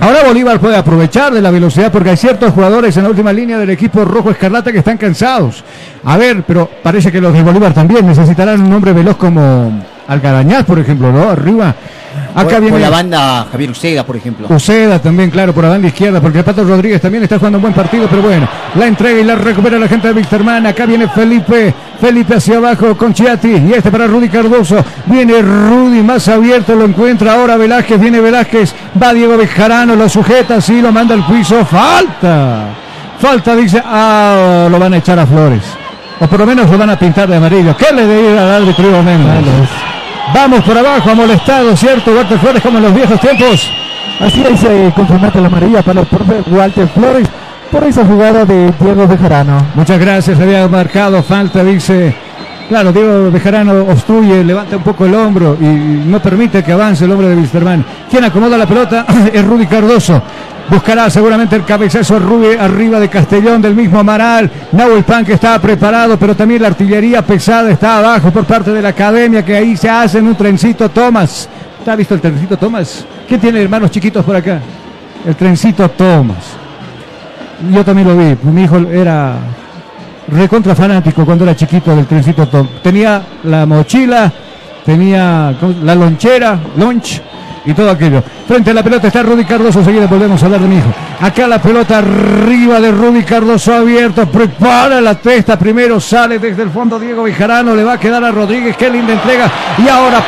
Ahora Bolívar puede aprovechar de la velocidad porque hay ciertos jugadores en la última línea del equipo rojo escarlata que están cansados. A ver, pero parece que los de Bolívar también necesitarán un hombre veloz como Algarañaz, por ejemplo, ¿no? Arriba. Acá Por- viene por la banda Javier Uceda, por ejemplo. Uceda también, claro, por la banda izquierda, porque el Pato Rodríguez también está jugando un buen partido, pero bueno, la entrega y la recupera la gente de Víctorman. Acá viene Felipe, Felipe hacia abajo con Chiati y este para Rudy Cardoso. Viene Rudy más abierto, lo encuentra ahora Velázquez, viene Velázquez, va Diego Bejarano, lo sujeta, sí, lo manda al piso, falta. Falta, dice, ah, lo van a echar a Flores. O por lo menos lo van a pintar de amarillo. ¿Qué le debe ir al árbitro Méndez? Vamos por abajo, ha molestado, ¿cierto? Walter Flores como en los viejos tiempos. Así es, eh, confirmante la amarilla para el profe Walter Flores por esa jugada de Diego Bejarano. Muchas gracias, había marcado falta, dice. Claro, Diego Bejarano obstruye, levanta un poco el hombro y no permite que avance el hombre de Wisterman. Quien acomoda la pelota es Rudy Cardoso. Buscará seguramente el cabezazo Rubi arriba de Castellón del mismo Amaral. Nahuel Pan que está preparado, pero también la artillería pesada está abajo por parte de la academia que ahí se hacen un trencito Thomas. ¿Está visto el trencito Thomas? ¿Quién tiene hermanos chiquitos por acá? El trencito Thomas. Yo también lo vi. Mi hijo era recontra fanático cuando era chiquito del trencito Tom. Tenía la mochila, tenía la lonchera, lunch y todo aquello. Frente a la pelota está Rudy Cardoso, enseguida volvemos a hablar de mi hijo. Acá la pelota arriba de Rudy Cardoso abierto, prepara la testa, primero sale desde el fondo Diego Vijarano, le va a quedar a Rodríguez, qué linda entrega, y ahora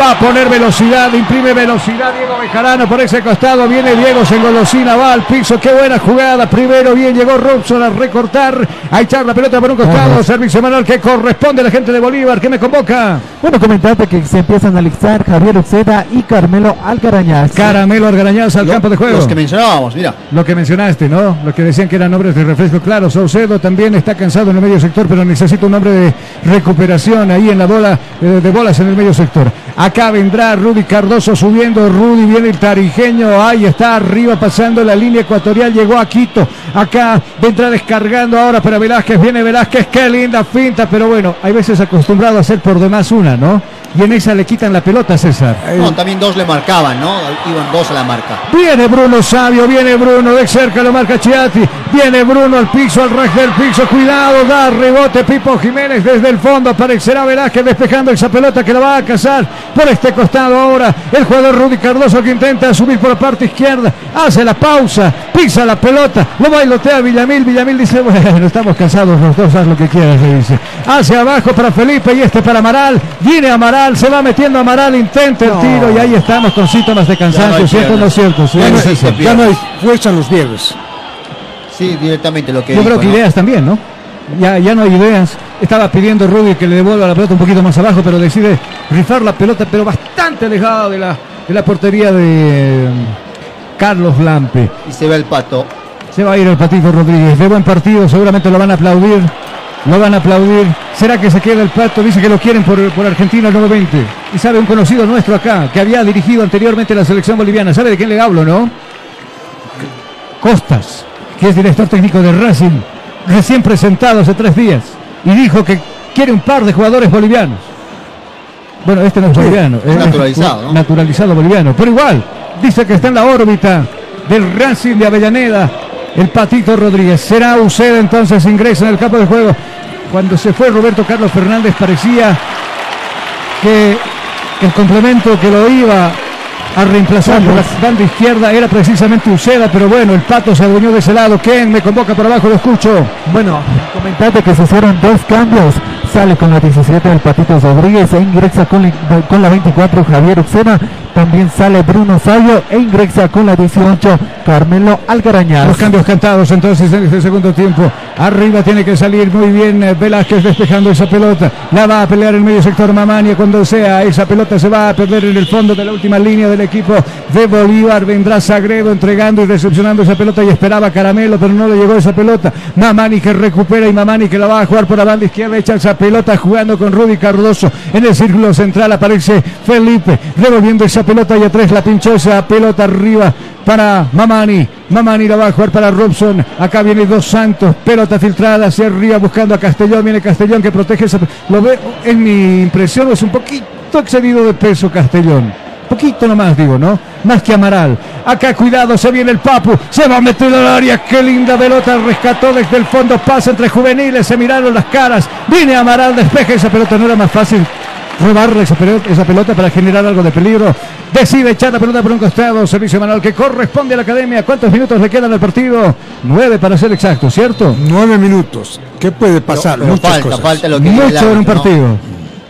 va a poner velocidad, imprime velocidad Diego Bejarano por ese costado, viene Diego, se engolosina, va al piso, qué buena jugada, primero bien llegó Robson a recortar, a echar la pelota por un costado, servicio manual que corresponde a la gente de Bolívar, que me convoca. Bueno, comentarte que se empieza a analizar Javier Uceda y Carmelo Algarañaz. Caramelo Argarañaz al campo de juego. Los que mencionábamos, mira. Lo que mencionaste, ¿no? Lo que decían que eran nombres de refresco. Claro, Saucedo también está cansado en el medio sector, pero necesita un hombre de recuperación ahí en la bola, eh, de bolas en el medio sector. Acá vendrá Rudy Cardoso subiendo. Rudy viene el tarijeño. Ahí está arriba pasando la línea ecuatorial. Llegó a Quito. Acá vendrá descargando ahora para Velázquez. Viene Velázquez. Qué linda finta. Pero bueno, hay veces acostumbrado a hacer por demás una, ¿no? Y en esa le quitan la pelota, César. No, también dos le marcaban, ¿no? Iban dos a la marca. Viene Bruno Sabio, viene Bruno, de cerca lo marca Chiati, viene Bruno al piso, al ras del piso, cuidado, da rebote Pipo Jiménez desde el fondo, aparecerá Velázquez despejando esa pelota que la va a cazar por este costado ahora, el jugador Rudy Cardoso que intenta subir por la parte izquierda, hace la pausa, pisa la pelota, lo bailotea Villamil, Villamil dice, bueno, estamos cansados los dos, haz lo que quieras, le dice, hacia abajo para Felipe y este para Amaral, viene Amaral, se va metiendo Amaral, intenta el tiro y ahí estamos con síntomas de cansancio, ¿cierto o no es cierto? ¿Sí? Ya no, ya hay fuerza en los viejos. Sí, directamente lo que Yo dijo, creo que ¿no? ideas también, ¿no? Ya, ya no hay ideas. Estaba pidiendo Rudy que le devuelva la pelota un poquito más abajo, pero decide rifar la pelota, pero bastante alejada de la, de la portería de mm, Carlos Lampe. Y se ve el pato. Se va a ir el Patito Rodríguez. De buen partido, seguramente lo van a aplaudir. Lo van a aplaudir. ¿Será que se queda el pato? Dice que lo quieren por, por Argentina nuevamente. Y sabe un conocido nuestro acá, que había dirigido anteriormente la selección boliviana. ¿Sabe de quién le hablo, no? Costas, que es director técnico de Racing. recién presentado hace tres días y dijo que quiere un par de jugadores bolivianos. Bueno, este no es boliviano, es naturalizado, ¿no? naturalizado boliviano, pero igual, dice que está en la órbita del Racing de Avellaneda, el Patito Rodríguez. Será Uceda entonces ingresa en el campo de juego. Cuando se fue Roberto Carlos Fernández parecía que el complemento que lo iba a reemplazar por la banda izquierda era precisamente Uceda, pero bueno, el Pato se adueñó de ese lado. ¿Quién me convoca por abajo? Lo escucho. Bueno, comentate que se hicieron dos cambios. Sale con la 17 el Patito Rodríguez e ingresa con la, con la 24 Javier Ucena. También sale Bruno Sayo e ingresa con la 18 Carmelo Algarañaz. Los cambios cantados entonces en este segundo tiempo. Arriba tiene que salir muy bien eh, Velázquez despejando esa pelota. La va a pelear el medio sector Mamania cuando sea. Esa pelota se va a perder en el fondo de la última línea del equipo de Bolívar. Vendrá Sagredo entregando y recepcionando esa pelota y esperaba Caramelo, pero no le llegó esa pelota. Mamani que recupera y Mamani que la va a jugar por la banda izquierda. Echa esa pelota jugando con Rudy Cardoso. En el círculo central aparece Felipe revolviendo esa pelota y a tres la pinchó esa pelota arriba para Mamani. Mamani la va a jugar para Robson. Acá viene Dos Santos. Pelota filtrada hacia arriba buscando a Castellón. Viene Castellón que protege esa. Lo veo, en mi impresión, es un poquito excedido de peso Castellón. Poquito nomás, digo, ¿no? Más que Amaral. Acá, cuidado, se viene el Papu. Se va a meter al área. Qué linda pelota. Rescató desde el fondo. Pasa entre juveniles. Se miraron las caras. Viene Amaral. Despeja esa pelota. No era más fácil robarle esa pelota, esa pelota para generar algo de peligro. Decide echar la pelota por un costado. Servicio manual que corresponde a la academia. ¿Cuántos minutos le quedan al partido? Nueve para ser exacto, ¿cierto? Nueve minutos. ¿Qué puede pasar? Pero Muchas falta, cosas. falta lo que dice el Mucho en un partido.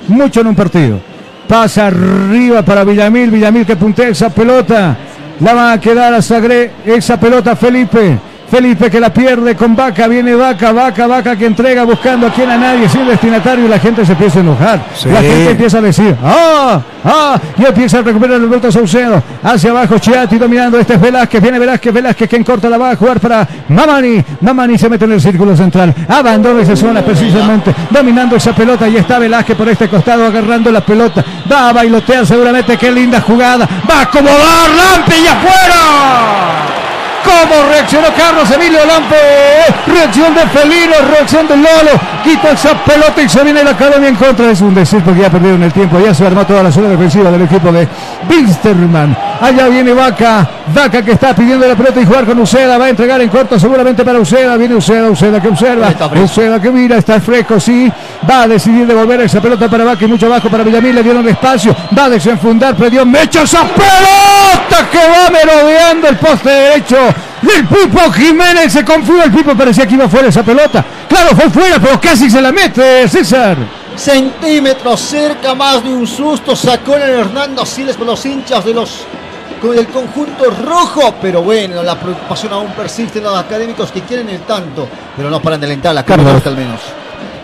Mucho en un partido. Pasa arriba para Villamil. Villamil que puntea esa pelota. La va a quedar a Sagre. Esa pelota Felipe. Felipe que la pierde con Vaca. Viene Vaca, Vaca, Vaca que entrega buscando a quien a nadie sin destinatario. Y la gente se empieza a enojar. Sí. La gente empieza a decir, ¡ah! ¡ah! Y empieza a recuperar el vuelto Saucedo. Hacia abajo Chiati dominando. Este es Velázquez. Viene Velázquez, Velázquez quien corta la va a jugar para Mamani. Mamani se mete en el círculo central. Abandona esa zona precisamente. Dominando esa pelota. Y está Velázquez por este costado agarrando la pelota. Va a bailotear seguramente. Qué linda jugada. Va a acomodar Lampe y afuera. ¿Cómo reaccionó Carlos Emilio Lampe? Reacción de Felino, reacción de Lolo. Quita esa pelota y se viene la academia en contra. Es un decir porque ya perdieron el tiempo. Ya se armó toda la zona defensiva del equipo de Bilsterman. Allá viene Vaca. Vaca que está pidiendo la pelota y jugar con Uceda. Va a entregar en corto seguramente para Uceda. Viene Uceda, Uceda que observa. Uceda que mira, está fresco, sí. Va a decidir devolver esa pelota para Vaca y mucho abajo para Villamil. Le dieron espacio. Va a desenfundar, perdió Mecho esa pelota que va merodeando el poste derecho del Pipo Jiménez. Se confundió el Pipo, parecía que iba fuera esa pelota. Claro, fue fuera, pero casi se la mete, César. Centímetros cerca, más de un susto. Sacó el Hernando Siles por los hinchas de los con el conjunto rojo, pero bueno, la preocupación aún persiste en los académicos que quieren el tanto, pero no paran de alentar la. Carlos al menos.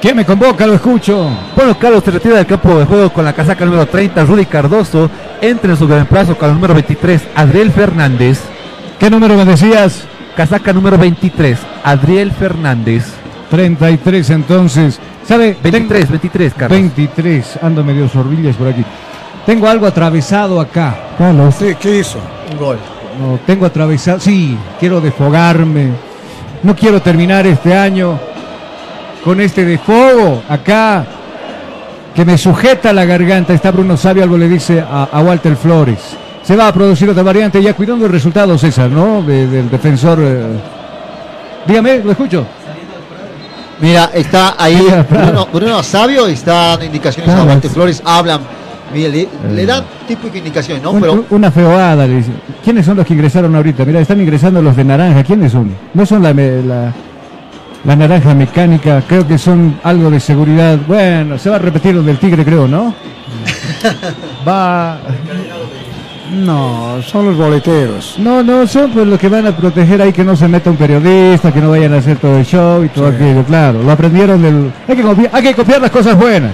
¿Quién me convoca? Lo escucho. Bueno, Carlos se retira del campo de juego con la casaca número 30, Rudy Cardoso. Entra en su reemplazo con el número 23, Adriel Fernández. ¿Qué número me decías? Casaca número 23, Adriel Fernández. 33 entonces. ¿Sabe? 23, 23, Carlos. 23. Ando medio sorbillas por aquí. Tengo algo atravesado acá. Carlos. Sí, ¿qué hizo? Un gol. No, tengo atravesado. Sí, quiero desfogarme. No quiero terminar este año con este desfogo acá que me sujeta la garganta. Está Bruno Sabio, algo le dice a, a Walter Flores. Se va a producir otra variante, ya cuidando el resultado, César, ¿no? De- del defensor. eh. Dígame, lo escucho. Mira, está ahí. Bruno, Bruno Sabio, está dando indicaciones Claro. a Walter Flores, hablan. Mira, le, le dan típico indicaciones, ¿no? Un- Pero un- una feoada, le dice. ¿Quiénes son los que ingresaron ahorita? Mira, están ingresando los de naranja. ¿Quiénes son? No son la, me- la, la naranja mecánica. Creo que son algo de seguridad. Bueno, se va a repetir lo del tigre, creo, ¿no? Va. No, son los boleteros. No, no, son pues los que van a proteger ahí que no se meta un periodista, que no vayan a hacer todo el show y todo aquello, claro. Lo aprendieron del. Hay que, copiar, hay que copiar las cosas buenas,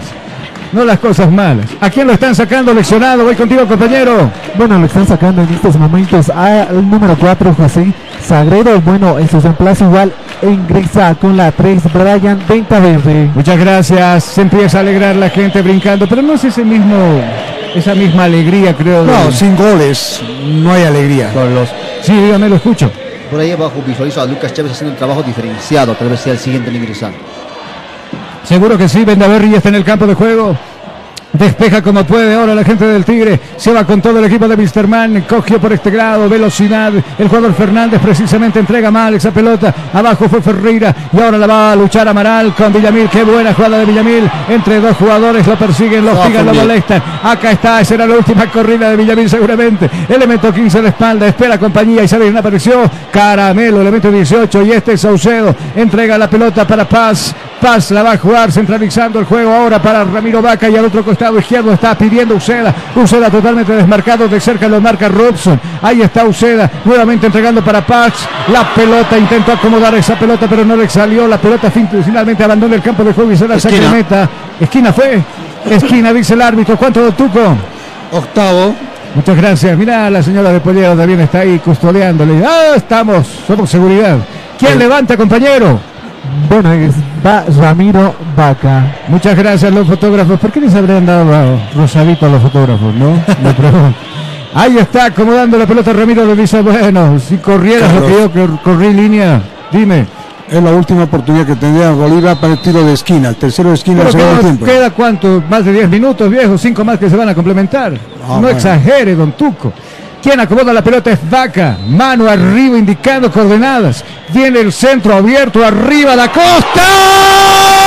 no las cosas malas. ¿A quién lo están sacando leccionado? Voy contigo, compañero. Bueno, lo están sacando en estos momentos al número 4, José Sagredo. Bueno, en su reemplazo igual ingresa con la 3, Brian Ventaverde. Muchas gracias. Se empieza a alegrar la gente brincando, pero no es ese mismo, esa misma alegría, creo. No, de- sin goles no hay alegría. con los. Sí, dígame, lo escucho. por ahí abajo visualizo a Lucas Chávez haciendo un trabajo diferenciado, tal vez sea el siguiente en ingresar. Seguro que sí, Vendaverri ya está en el campo de juego. Despeja como puede ahora la gente del Tigre. Se va con todo el equipo de Misterman. Cogió por este grado, velocidad. El jugador Fernández precisamente entrega mal esa pelota. Abajo fue Ferreira y ahora la va a luchar Amaral con Villamil. Qué buena jugada de Villamil. Entre dos jugadores lo persiguen, lo hostigan, lo molestan. Acá está, esa era la última corrida de Villamil seguramente. Elemento 15 a la espalda, espera compañía y sabe una apareció. Caramelo, elemento 18 y este es Saucedo. Entrega la pelota para Paz. Paz la va a jugar centralizando el juego ahora para Ramiro Vaca y al otro costado izquierdo está pidiendo Uceda. Uceda totalmente desmarcado, de cerca lo marca Robson. Ahí está Uceda, nuevamente entregando para Paz. La pelota intentó acomodar esa pelota, pero no le salió. La pelota fin- finalmente abandona el campo de juego y se la saca de meta. Esquina fue. Esquina, dice el árbitro. ¿Cuánto, Tuco? Octavo. Muchas gracias. Mira, la señora de Pollero también está ahí custodiándole. Ah, estamos, somos seguridad. ¿Quién levanta, compañero? Bueno, es va Ramiro Vaca. Muchas gracias los fotógrafos. ¿Por qué les habrían dado rosadito a los fotógrafos, no? Me pregunto. Ahí está, acomodando la pelota Ramiro le dice, bueno, si corrieras lo que yo corrí línea, dime. Es la última oportunidad que tendría Bolívar para el tiro de esquina, el tercero de esquina Pero queda, tiempo. queda cuánto, más de 10 minutos, viejo, cinco más que se van a complementar. Ah, no bueno. exagere, don Tuco. Quien acomoda la pelota es Vaca, mano arriba indicando coordenadas. Viene el centro abierto arriba la costa.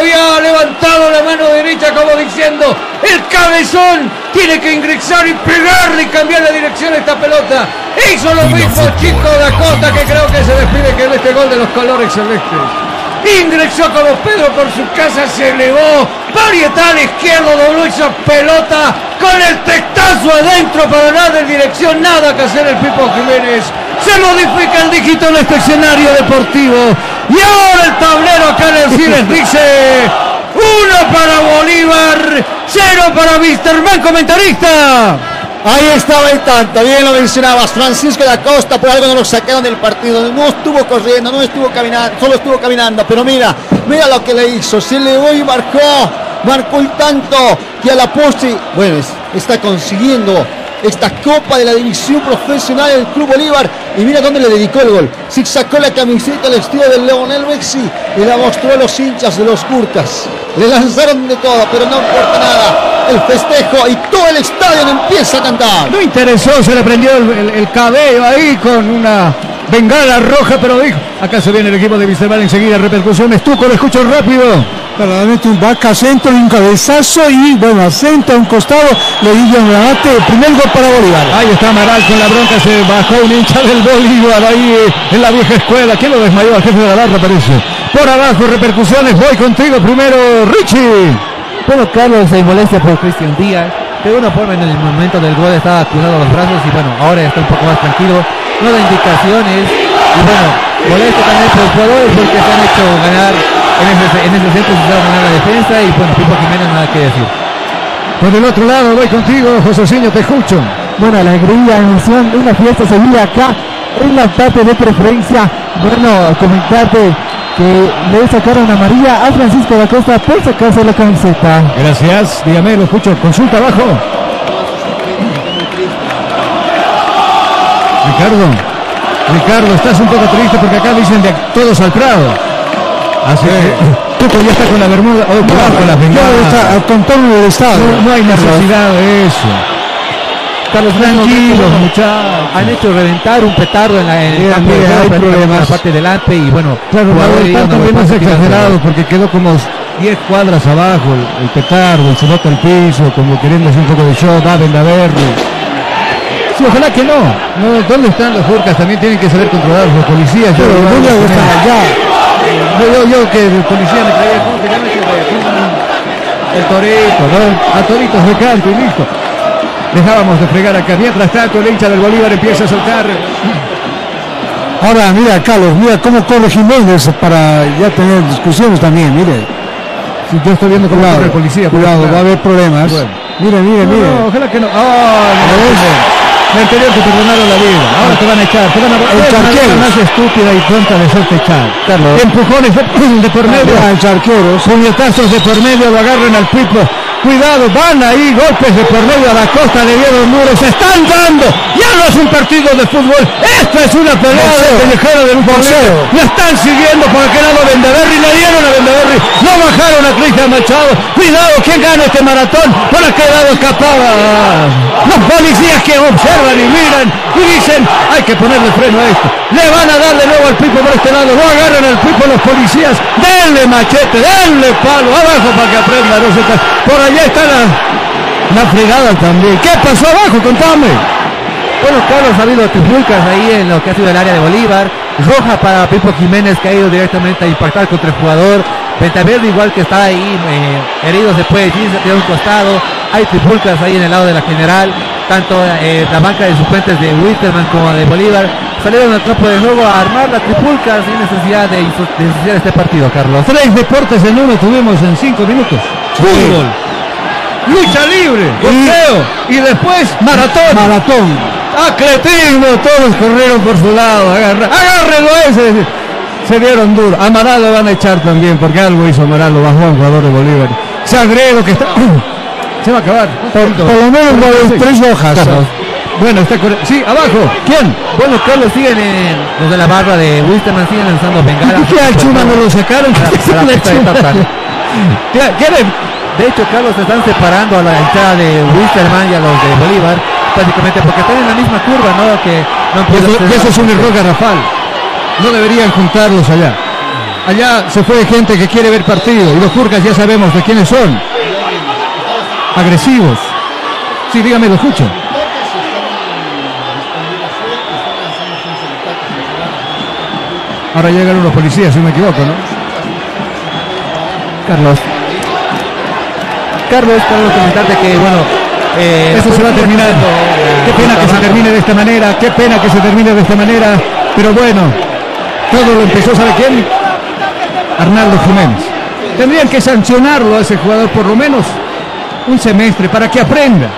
Había levantado la mano derecha como diciendo el cabezón tiene que ingresar y pegarle y cambiar la dirección a esta pelota. Hizo lo mismo Chico da Costa que creo que se despide que en este gol de los colores celestes. Ingresó como Pedro por su casa, se elevó, varietal izquierdo, dobló esa pelota con el testazo adentro para nada de dirección, nada que hacer el Pipo Jiménez. Se modifica el dígito en este escenario deportivo. Y ahora el tablero acá en el Cines dice uno para Bolívar, cero para Misterman, comentarista. Ahí estaba el tanto, bien lo mencionabas, Francisco da Costa, por algo no lo sacaron del partido, no estuvo corriendo, no estuvo caminando, solo estuvo caminando, pero mira, mira lo que le hizo, se elevó y marcó, marcó el tanto que a la postre, bueno, es- está consiguiendo esta copa de la división profesional del Club Bolívar y mira dónde le dedicó el gol, se sacó la camiseta al estilo del Leonel Messi y la mostró a los hinchas de los Curcas, le lanzaron de todo, pero no importa nada, el festejo y todo el estadio empieza a cantar. No interesó, se le prendió el, el- el cabello ahí con una bengala roja, pero dijo, acá se viene el equipo de Misterman enseguida, repercusiones, Tuco, lo escucho rápido. Verdaderamente un vaca centro y un cabezazo y bueno, centro, a un costado, le dio un remate, primer gol para Bolívar. Ahí está Amaral con la bronca, se bajó un hincha del Bolívar ahí eh, en la vieja escuela. ¿Quién lo desmayó? Al jefe de la barra parece. Por abajo, repercusiones, voy contigo primero, Richie. Bueno, Carlos se molestia por Cristian Díaz. De una forma en el momento del gol estaba cruzando los brazos y bueno, ahora está un poco más tranquilo. No da indicaciones. Y bueno, molesta también por los jugadores porque se han hecho ganar en ese, en ese centro, se ganar la defensa y bueno, Pipo Jiménez nada que decir. Por el otro lado, voy contigo, Josécinho, te escucho. Bueno, alegría, emoción, una fiesta se vive acá en la parte de preferencia. Bueno, comentarte que le sacaron a María a Francisco da Costa por sacarse la camiseta. Gracias, dígame, lo escucho. Consulta abajo. Ricardo, Ricardo, estás un poco triste porque acá dicen de todos al Prado. Así que Tuco ya está con la bermuda, oh, con las Ya bengalas. está al contorno del estado. No, no hay necesidad de eso. Carlos Tranquilos, muchachos. Han hecho reventar un petardo en la, en el Mira, campo mira, hay problemas. la parte delante y bueno, Claro, la herido, verdad no también me es parece que no exagerado porque quedó como 10 cuadras abajo el, el petardo, se nota el piso, como queriendo hacer un poco de show, va a verlo. Sí, ojalá que no. no. ¿Dónde están los Jurcas? También tienen que saber controlar los policías. Pero ¿dónde yo- que el policía me traía, ¿cómo se llama ese de- El torito, ¿no? A toritos de canto y listo. Dejábamos de fregar acá. Mientras tanto, el hincha del Bolívar empieza a soltar Ahora, mira, Carlos, mira cómo corre Jiménez para ya tener discusiones también, mire. Si yo estoy viendo cómo corre el policía. cuidado, va a haber problemas. Bueno. Mire, mire, No, mire. no, ojalá que no. Ah, no, La anterior te perdonaron la vida. Ahora te van a echar. Te van a cosa más estúpida y pronta de hacerte echar. Carlos. Empujones de, por medio. Ah, el arqueros. Puñetazos de por medio. Lo agarran al pipo. Cuidado, van ahí golpes de por medio a la costa de Diego Muros. Se están dando. Ya no es un partido de fútbol. Esto es una pelea de callejero de un boxeo. Lo están siguiendo por aquel lado Vendeberry. Le dieron a Vendeberry. No bajaron a Cristian Machado. Cuidado, ¿quién gana este maratón? Por aquel lado escapaba. Los policías que observan y miran y dicen, hay que ponerle freno a esto. Le van a dar de nuevo al pipo por este lado. No agarran al pipo los policías. Denle machete, denle palo. Abajo para que aprenda. No se Por allá está la, la fregada también. ¿Qué pasó abajo? Contame. Bueno, Carlos, ha habido trifulcas ahí en lo que ha sido el área de Bolívar. Roja para Pipo Jiménez que ha ido directamente a impactar contra el jugador. Ventaverde igual que está ahí eh, herido ha tirado un costado. Hay trifulcas ahí en el lado de la general. Tanto eh, la banca de suplentes de Wisterman como de Bolívar salieron al campo de juego a armar la trifulca sin necesidad de, de ensuciar este partido, Carlos. Tres deportes en uno tuvimos en cinco minutos. Fútbol, lucha libre, boxeo y después maratón. Maratón. Atletismo, todos corrieron por su lado. Agarra, agárrenlo ese. Se dieron duro. A Amaral lo van a echar también porque algo hizo Amaral, lo bajó a un jugador de Bolívar. Sagredo que está. Se va a acabar. Por, por lo menos tres hojas. Bueno, está Sí, abajo. ¿Quién? Bueno, Carlos, siguen en los de la barra de Wisterman, siguen lanzando bengalas. ¿Qué al Chuma no lo sacaron? De Tata. ¿Qué- ¿Quieren? De hecho, Carlos, se están separando a la entrada de Wisterman y a los de Bolívar, prácticamente porque están en la misma curva, ¿no? Que no eso es un error garrafal. No deberían juntarlos allá. Allá se fue gente que quiere ver partido y los Jurgas ya sabemos de quiénes son. Agresivos. Sí, dígame, lo escucho. Ahora llegan unos policías, si no me equivoco, ¿no? Carlos. Carlos, Carlos, comentarte que, bueno, eh, Eso se va terminando. Qué pena que se termine de esta manera, qué pena que se termine de esta manera. Pero bueno, todo lo empezó, ¿sabe quién? Arnaldo Jiménez. Tendrían que sancionarlo a ese jugador por lo menos un semestre para que aprenda.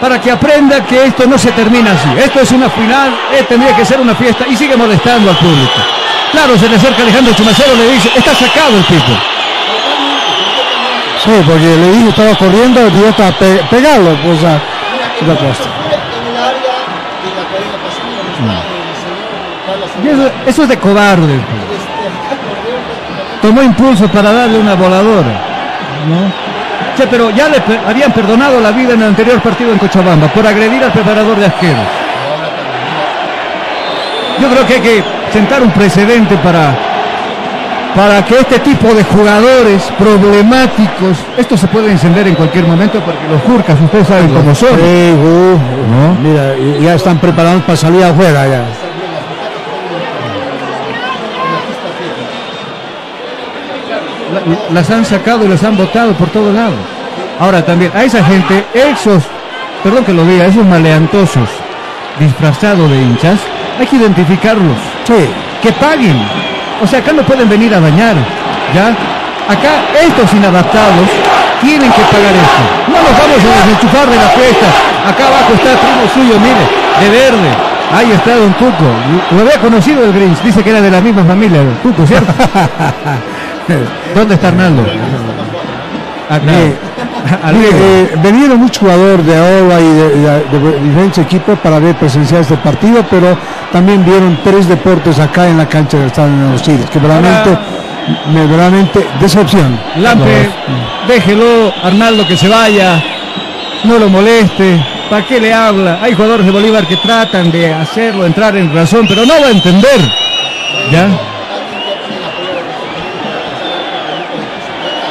Para que aprenda que esto no se termina así. Esto es una final, eh, tendría que ser una fiesta y sigue molestando al público. Claro, se le acerca Alejandro Chumacero, le dice, está sacado el tipo. Sí, porque le dije estaba corriendo y estaba pe pegarlo, pues a la costa. Y eso, eso es de cobarde. Tomó impulso para darle una voladora. ¿no? Pero ya le per- habían perdonado la vida en el anterior partido en Cochabamba por agredir al preparador de arqueros. Yo creo que hay que sentar un precedente para, para que este tipo de jugadores problemáticos, esto se puede encender en cualquier momento porque los Jurcas, ustedes saben cómo son. Sí, uh, Mira, ya están preparados para salir afuera ya. La- las han sacado y las han votado por todos lados. Ahora también, a esa gente, esos, perdón que lo diga, esos maleantosos disfrazados de hinchas, hay que identificarlos. Sí. Que paguen. O sea, acá no pueden venir a dañar. ¿Ya? Acá estos inadaptados tienen que pagar esto. No nos vamos a desenchufar de la fiesta. Acá abajo está el primo suyo, mire, de verde. Ahí está Don Tuco. Lo había conocido el Grinch. Dice que era de la misma familia, Don Tuco, ¿cierto? ¿Dónde está Arnaldo? Mire, eh, vinieron muchos jugadores de ahora y de, de- de diferentes equipos para ver presenciar este partido, pero también vieron tres deportes acá en la cancha del Estadio de los Tigres, que realmente, me- realmente decepción. Lampe, déjelo, Arnaldo, que se vaya. No lo moleste. ¿Para qué le habla? Hay jugadores de Bolívar que tratan de hacerlo entrar en razón, pero no va a entender. ¿Ya?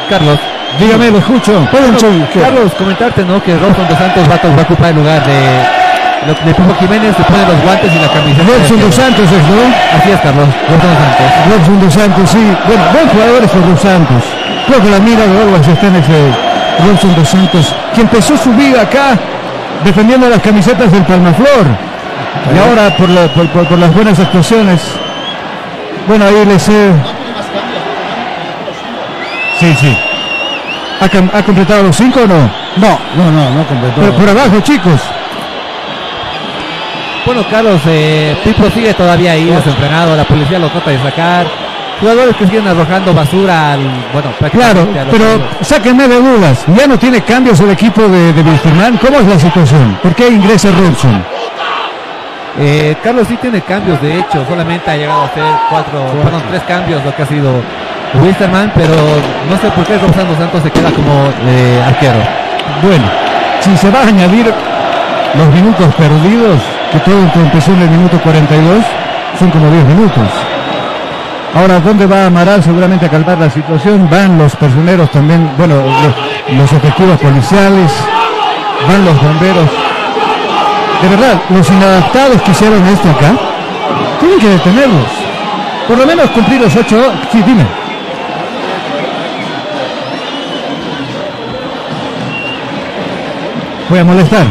Carlos. Dígame, lo escucho. Carlos, comentarte, ¿no? Que Robson dos Santos va, a- va a ocupar el lugar de, lo- de Pipo Jiménez, se pone los guantes y la camiseta. Robson dos Santos es, ¿no? Así es, Carlos. Robson dos Santos. Robson dos Santos, sí. Bueno, buen jugador es dos Santos. Creo que la mira de Orwell está en ese Robson dos Santos, que empezó su vida acá defendiendo las camisetas del Palmaflor. Y ahora por, la- por- por- por las buenas actuaciones. Bueno, ahí les he... Sí, sí. ¿Ha, ha completado los cinco o no? No, no, no, no completó. Pero por abajo, chicos. Bueno, Carlos, eh, Pipo sigue todavía ahí desenfrenado, la policía lo trata de sacar. Jugadores que siguen arrojando basura al. Bueno, Claro, pero amigos. sáquenme de dudas. Ya no tiene cambios el equipo de, de Wilstermann. ¿Cómo es la situación? ¿Por qué ingresa Robson? Eh, Carlos sí tiene cambios, de hecho, solamente ha llegado a hacer cuatro, perdón, tres cambios lo que ha sido Wisterman, pero no sé por qué Robson dos Santos se queda como eh, arquero. Bueno, si se va a añadir los minutos perdidos, que todo empezó en el minuto 42, son como 10 minutos. Ahora, ¿dónde va Amaral? Seguramente a calmar la situación. Van los personeros también, bueno, los, los efectivos policiales, van los bomberos. De verdad, los inadaptados que hicieron esto acá, tienen que detenerlos. Por lo menos cumplir los ocho. Sí, dime. Voy a molestar.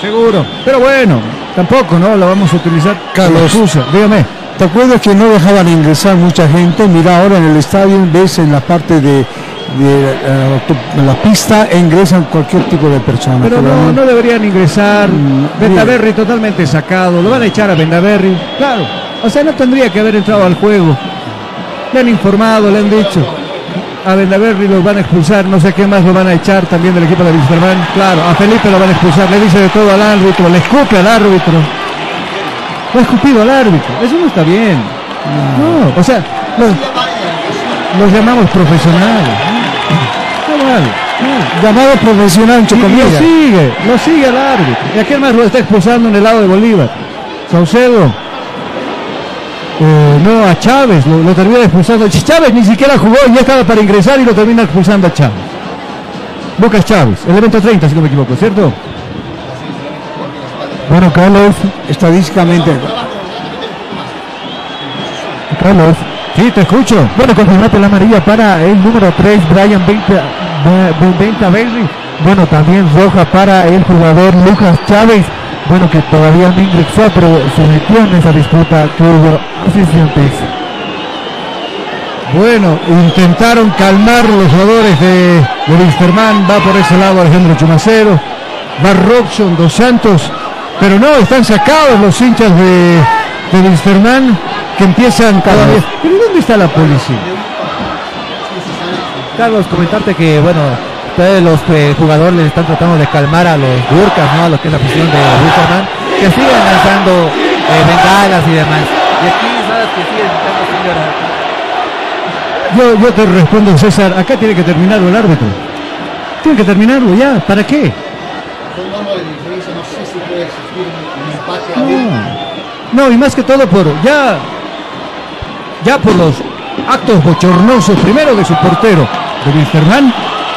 Seguro. Pero bueno, tampoco, ¿no? La vamos a utilizar Carlos. excusa. Dígame. ¿Te acuerdas que no dejaban ingresar mucha gente? Mira, ahora en el estadio ves en la parte de, de, eh, la pista ingresan cualquier tipo de persona. Pero no, no deberían ingresar. Vendaverri totalmente sacado. Lo van a echar a Vendaverri. Claro. O sea, no tendría que haber entrado al juego. Le han informado, le han dicho. A Vendaverri lo van a expulsar. No sé qué más lo van a echar también del equipo de Wisterman. Claro, a Felipe lo van a expulsar. Le dice de todo al árbitro. Le escupe al árbitro. Lo ha escupido al árbitro. Eso no está bien. No, o sea, los, los llamamos profesionales. Está mal. no. Llamado profesional, Y lo sigue, lo sigue el árbitro. ¿Y a quién más lo está expulsando en el lado de Bolívar? Saucedo. Eh, no, a Chávez lo, lo termina expulsando. Ch- Chávez ni siquiera jugó y ya estaba para ingresar y lo termina expulsando a Chávez. Lucas Chávez, elemento 30, si no me equivoco, ¿cierto? Bueno, Carlos, estadísticamente. Carlos. Sí, te escucho. Bueno, confirmate la amarilla para el número 3, Brian Venta, Ve- Venta Berry. Bueno, también roja para el jugador Lucas Chávez. Bueno, que todavía no ingresó, pero se metió en esa disputa que hubo asistentes. Bueno, intentaron calmar los jugadores de, de Wilstermann. Va por ese lado Alejandro Chumacero. Va Robson, Dos Santos. Pero no, están sacados los hinchas de, de Wilstermann que empiezan cada vez. ¿Pero dónde está la policía? Carlos, comentarte que, bueno, ustedes los eh, jugadores les están tratando de calmar a los burcas, ¿no? A lo que es la afición de Wisterman, que siguen lanzando eh, bengalas y demás. Y aquí, ¿sabes? Que siguen gritando. Yo, yo te respondo, César. Acá tiene que terminarlo el árbitro. Tiene que terminarlo ya. ¿Para qué? No y más que todo por ya, ya por los actos bochornosos, primero de su portero, de Wilstermann,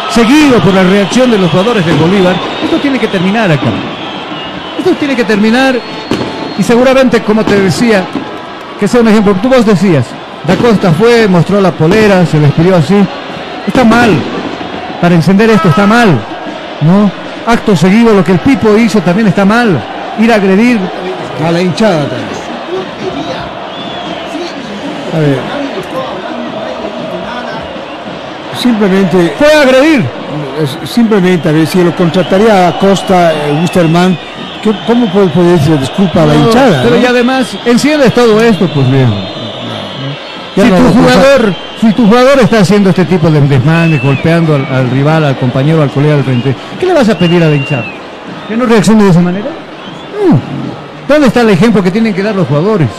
seguido por la reacción de los jugadores del Bolívar. Esto tiene que terminar acá. Esto tiene que terminar y seguramente, como te decía, que sea un ejemplo. Tú vos decías, Da Costa fue, mostró la polera, se despidió así. Está mal. Para encender esto está mal. ¿No? Acto seguido, lo que el Pipo hizo también está mal. Ir a agredir a la hinchada también. A ver. Simplemente. Fue a agredir. Simplemente, a ver, si lo contrataría a Costa, eh, Wisterman, ¿qué- ¿cómo puede pedirse disculpa a la No, hinchada? Pero no? y además, enciendes todo esto, pues bien. Si tu jugador, si tu jugador está haciendo este tipo de desmanes, golpeando al, al rival, al compañero, al colega del frente, ¿qué le vas a pedir a la hinchada? ¿Que no reaccione de esa manera? ¿Dónde está el ejemplo que tienen que dar los jugadores?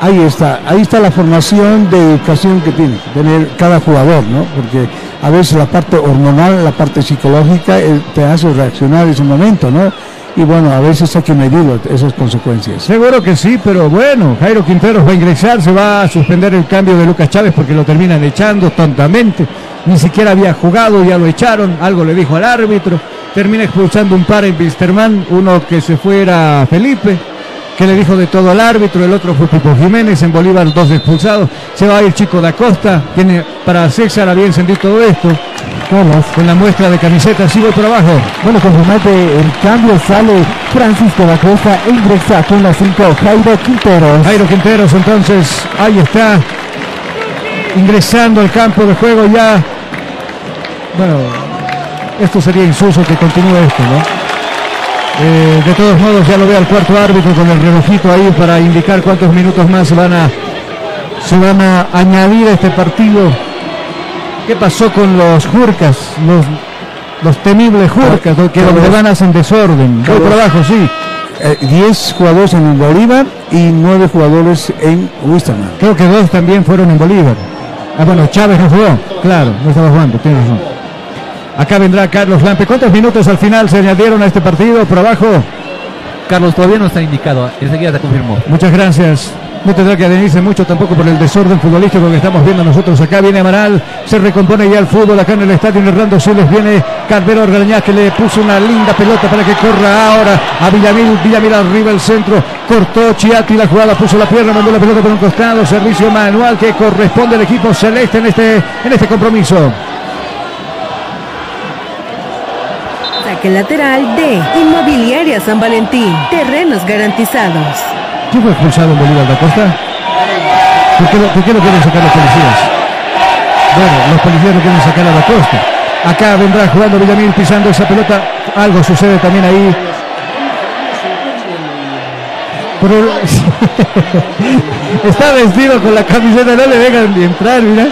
Ahí está, ahí está la formación de educación que tiene que tener cada jugador, ¿no? Porque a veces la parte hormonal, la parte psicológica eh, te hace reaccionar en ese momento, ¿no? Y bueno, a veces hay que medir esas consecuencias. Seguro que sí, pero bueno, Jairo Quinteros va a ingresar, se va a suspender el cambio de Lucas Chávez porque lo terminan echando tontamente. Ni siquiera había jugado, ya lo echaron, algo le dijo al árbitro. Termina expulsando un par en Wisterman, uno que se fuera Felipe, que le dijo de todo al árbitro, el otro fue Pipo Jiménez, en Bolívar dos expulsados. Se va a ir Chico da Costa, tiene para César había encendido todo esto. Carlos. Con la muestra de camiseta, sigo por abajo. Bueno, confirmate el cambio, sale Francisco da Costa e ingresa con la 5 Jairo Quinteros. Jairo Quinteros, entonces, ahí está. Ingresando al campo de juego ya. Bueno, esto sería insulso que continúe esto, ¿no? Eh, de todos modos, ya lo ve al cuarto árbitro con el relojito ahí para indicar cuántos minutos más se van a, se van a añadir a este partido. ¿Qué pasó con los Jurcas? Los, los temibles Jurcas, que donde van hacen desorden. Voy por abajo, sí. 10 jugadores en Bolívar y 9 jugadores en Wisterman. Creo que dos también fueron en Bolívar. Ah, bueno, Chávez no jugó. Claro, no estaba jugando, tienes razón. Acá vendrá Carlos Lampe. ¿Cuántos minutos al final se añadieron a este partido? Por abajo. Carlos, todavía no está indicado. Enseguida te confirmó. Muchas gracias. No tendrá que adenirse mucho tampoco por el desorden futbolístico que estamos viendo nosotros acá. Viene Amaral, se recompone ya el fútbol acá en el estadio Hernando Siles. Viene Carvero Orgañaz que le puso una linda pelota para que corra ahora a Villamil. Villamil arriba el centro. Cortó Chiati la jugada, puso la pierna, mandó la pelota por un costado. Servicio manual que corresponde al equipo celeste en este, en este compromiso. Saque lateral de Inmobiliaria San Valentín. Terrenos garantizados. ¿Quién fue expulsado en Bolívar da Costa? ¿Por qué, por qué lo quieren sacar los policías? Bueno, los policías no quieren sacar a la costa. Acá vendrá jugando Villamil pisando esa pelota. Algo sucede también ahí. Pero- está vestido con la camiseta, no le dejan ni entrar, mira.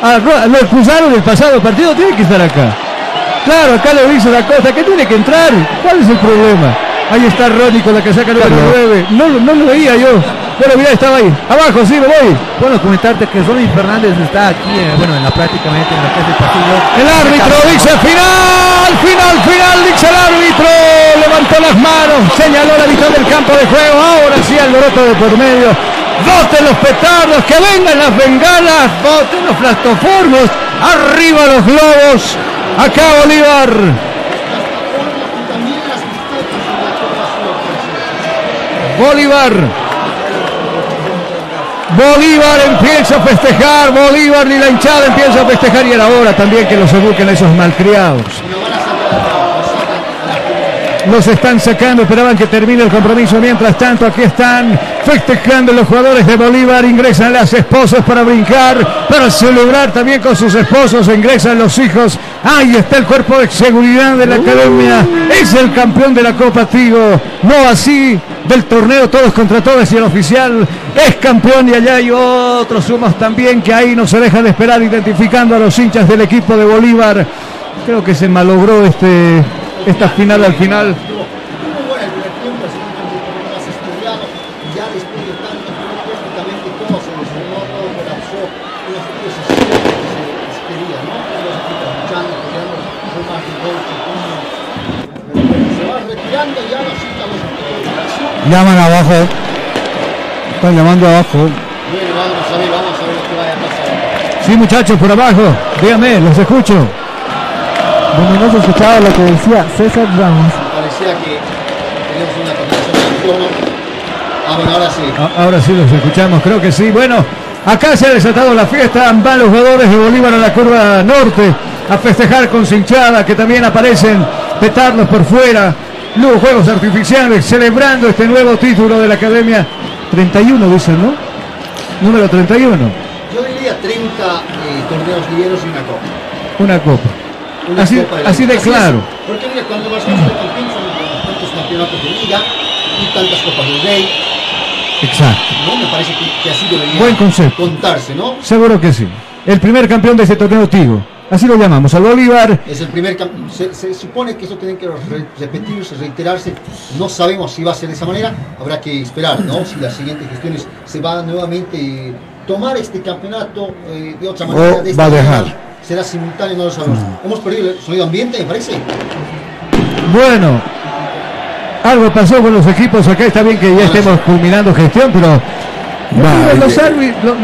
Ah, no, lo expulsaron el pasado partido, tiene que estar acá. Claro, acá lo dice la costa, que tiene que entrar. ¿Cuál es el problema? Ahí está Ronnie con la casaca número 9. No, lo- no lo veía yo. Pero mira, estaba ahí. Abajo, sí, me voy. Bueno, comentarte que Ronnie Fernández está aquí, eh, bueno, en la prácticamente en la que es el partido. El árbitro dice final, final, final, dice el árbitro. Levantó las manos, señaló la mitad del campo de juego. Ahora sí, alboroto de por medio. Voten los petardos, que vengan las bengalas, voten los plastoformos. Arriba los globos. Acá Bolívar. Bolívar. Bolívar empieza a festejar, Bolívar y la hinchada empieza a festejar y era hora también que los eduquen esos malcriados. Los están sacando, esperaban que termine el compromiso. Mientras tanto, aquí están festejando los jugadores de Bolívar. Ingresan las esposas para brincar, para celebrar también con sus esposos. Ingresan los hijos. Ahí está el cuerpo de seguridad de la academia. Es el campeón de la Copa Tigo. No así del torneo todos contra todos y el oficial es campeón y allá hay otros sumos también que ahí no se dejan de esperar identificando a los hinchas del equipo de Bolívar. Creo que se malogró este, esta final al final. Llaman abajo. Están llamando abajo. Bueno, vamos a ver, vamos a ver qué vaya a pasar. Sí, muchachos, por abajo. Dígame, los escucho. Bueno, no se escuchaba lo que decía César Ramos. Parecía que teníamos una micrófono. Ah, bueno, ahora sí. A- Ahora sí los escuchamos, creo que sí. Bueno, acá se ha desatado la fiesta. Van los jugadores de Bolívar a la curva norte a festejar con cinchada, que también aparecen petardos por fuera. Luego juegos artificiales, celebrando este nuevo título de la Academia 31, dicen, ¿no? Número 31. Yo diría 30 eh, torneos ligueros y una copa. Una copa. Una Así, copa de así claro. es. Porque mira, cuando Barcelona fue campeón son tantos campeonatos de liga y tantas copas del rey. Exacto. ¿no? Me parece que, que así debería Buen concepto. contarse, ¿no? Seguro que sí. El primer campeón de este torneo Tigo. Así lo llamamos, al Bolívar. Es el primer se, se supone que eso tiene que re- repetirse, reiterarse. No sabemos si va a ser de esa manera. Habrá que esperar, ¿no? Si las siguientes gestiones se van nuevamente tomar este campeonato eh, de otra O manera. de esta va a dejar. manera, Será simultáneo, no lo sabemos. Hemos perdido el sonido ambiente, me parece. Bueno, algo pasó con los equipos. Acá está bien que ya estemos culminando gestión, pero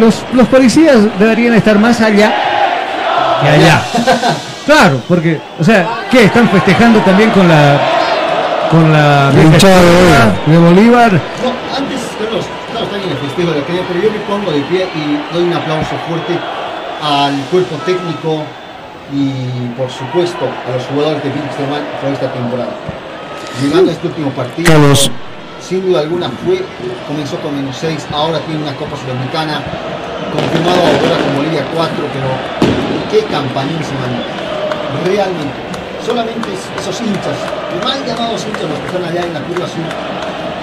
los, los policías deberían estar más allá que allá. Claro, porque, o sea, ¿qué? ¿Están festejando también con la con la de Bolívar. de Bolívar? No, antes, Carlos, claro, está bien el festejo de la pero yo me pongo de pie y doy un aplauso fuerte al cuerpo técnico y por supuesto a los jugadores de Wilstermann por esta temporada. Llegando a este último partido, Carlos. sin duda alguna fue, comenzó con menos 6, ahora tiene una Copa Sudamericana, confirmado ahora con Bolivia 4, pero qué campañón se mandó. Realmente, solamente esos hinchas, mal llamados hinchas los que están allá en la curva azul,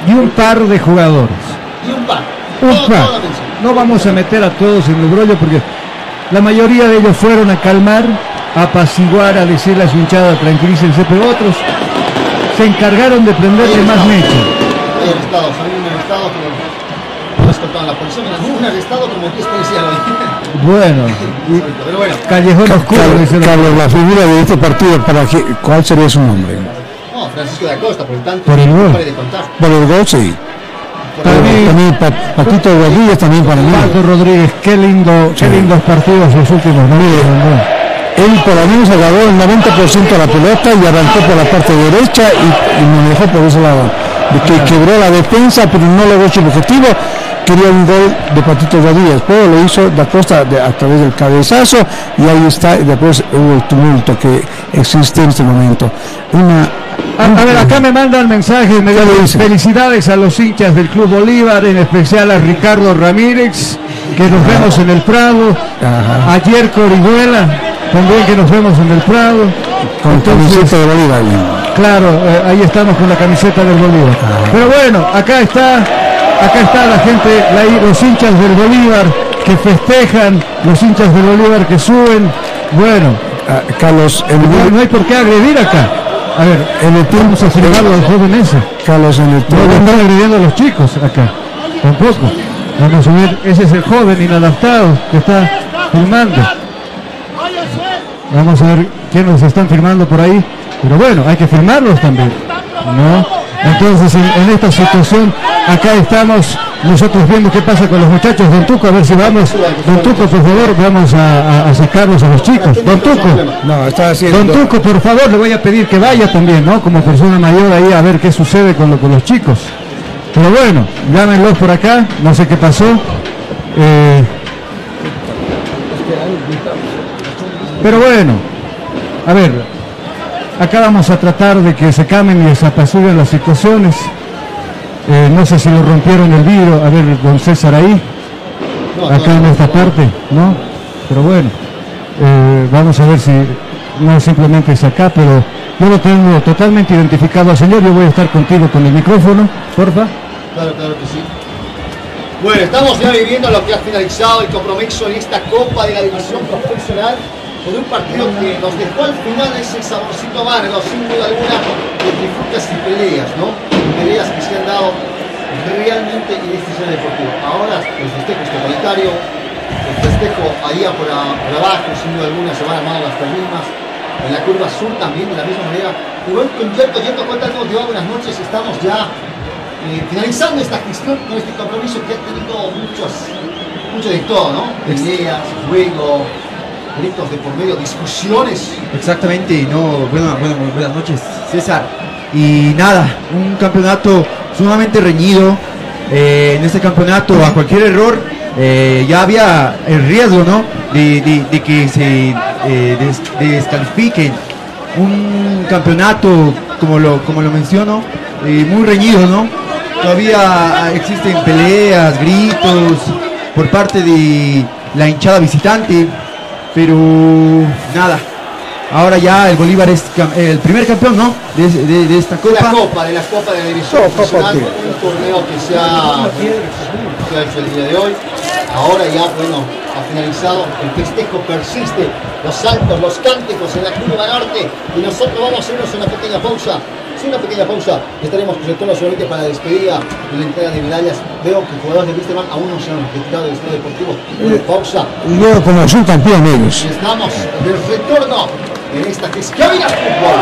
Y un par de jugadores. y un par. Un Todo- par. No vamos a meter a todos en el brollo porque la mayoría de ellos fueron a calmar, a apaciguar, a decirle a su hinchada tranquilícense, pero otros se encargaron de prenderle más mecha. Hay arrestados, escoltaron la policía, menos un arrestado como 10 policías lo dijeron. Bueno, Pero bueno, callejón oscuro. Carlos, dice la- Carlos, la figura de este partido, ¿para qué, ¿cuál sería su nombre? no, Francisco de Acosta, por el tanto, Por el gol. de contar. Por el gol, sí. Por el También, Pa- Patito Rodríguez también para mí. Paco Rodríguez, qué lindo, qué lindos partidos los últimos, ¿no? Él por lo menos agarró el 90% de la pelota y arrancó por la parte derecha y, y manejó por ese lado. De que quebró la defensa, pero no logró su objetivo. Quería un gol de Patito Rodríguez, pero lo hizo Da Costa de- a través del cabezazo y ahí está. Después hubo el tumulto que existe en este momento. Una, A, a ver, acá me mandan mensajes, me felicidades a los hinchas del Club Bolívar, en especial a Ricardo Ramírez, que nos vemos en el Prado, ayer Corihuela, también que nos vemos en el Prado. con Entonces, camiseta de Bolívar. Claro, eh, ahí estamos con la camiseta del Bolívar. Pero bueno, acá está, acá está la gente, los hinchas del Bolívar que festejan, los hinchas del Bolívar que suben. Bueno, Ah, Carlos, el no, no hay por qué agredir acá. A ver, en el tiempo vamos a los jóvenes. Carlos, en el No tiempo. están agrediendo a los chicos acá. Tampoco. Vamos a ver, ese es el joven inadaptado que está filmando. Vamos a ver quién nos están filmando por ahí. Pero bueno, hay que filmarlos también. ¿No? Entonces, en, en esta situación, acá estamos nosotros viendo qué pasa con los muchachos. Don Tuco, a ver si vamos. Don Tuco, por favor, vamos a, a- sacarlos a los chicos. Don Tuco. No, está haciendo. Don Tuco, por favor, le voy a pedir que vaya también, ¿no? Como persona mayor ahí a ver qué sucede con, lo- con los chicos. Pero bueno, llámenlos por acá, no sé qué pasó. Eh, pero bueno, a ver, acá vamos a tratar de que se cambien y desapaciguen las situaciones. Eh, no sé si lo rompieron el vidrio, a ver, don César ahí, No, acá en esta parte, ¿no? Pero bueno, eh, vamos a ver si no simplemente es acá, pero yo lo tengo totalmente identificado al señor, yo voy a estar contigo con el micrófono, porfa. Claro, claro que sí. Bueno, estamos ya viviendo lo que ha finalizado el compromiso en esta Copa de la División Profesional con un partido que nos dejó al final ese saborcito amargo, sin duda alguna, de trifulcas y peleas, ¿no? Peleas que se han dado realmente en este escenario deportivo. Ahora el festejo es totalitario, el festejo allá por, a- por abajo, sin duda alguna, se van armando las terminas. En la curva sur también de la misma manera. Y yendo cuenta cómo te va, buenas noches, estamos ya eh, finalizando esta gestión con este compromiso que ha tenido muchos, mucho de todo, ¿no? Peleas, juego, gritos de por medio, discusiones. Exactamente, no, bueno, bueno, buenas noches, César. Y nada, un campeonato sumamente reñido. Eh, en este campeonato, a cualquier error, eh, ya había el riesgo, ¿no? De, de- que se eh, des- descalifiquen un campeonato, como lo, como lo menciono, eh, muy reñido, ¿no? Todavía existen peleas, gritos por parte de la hinchada visitante, pero nada. Ahora ya el Bolívar es el primer campeón, ¿no? De, de- de esta De copa. la Copa, de la Copa de la División Profesional, un torneo que se ha, se ha hecho el día de hoy. Ahora ya, bueno, ha finalizado, el festejo persiste, los saltos, los cánticos en la curva norte y nosotros vamos a hacernos una pequeña pausa. Sí, una pequeña pausa. Estaremos con retorno solamente para la despedida y la entrega de medallas. Veo que jugadores de Wisterman aún no se han retirado del estadio deportivo. Bueno, pausa. Y yo como subcampeón ellos. Y estamos de retorno en esta que es Cabina Fútbol.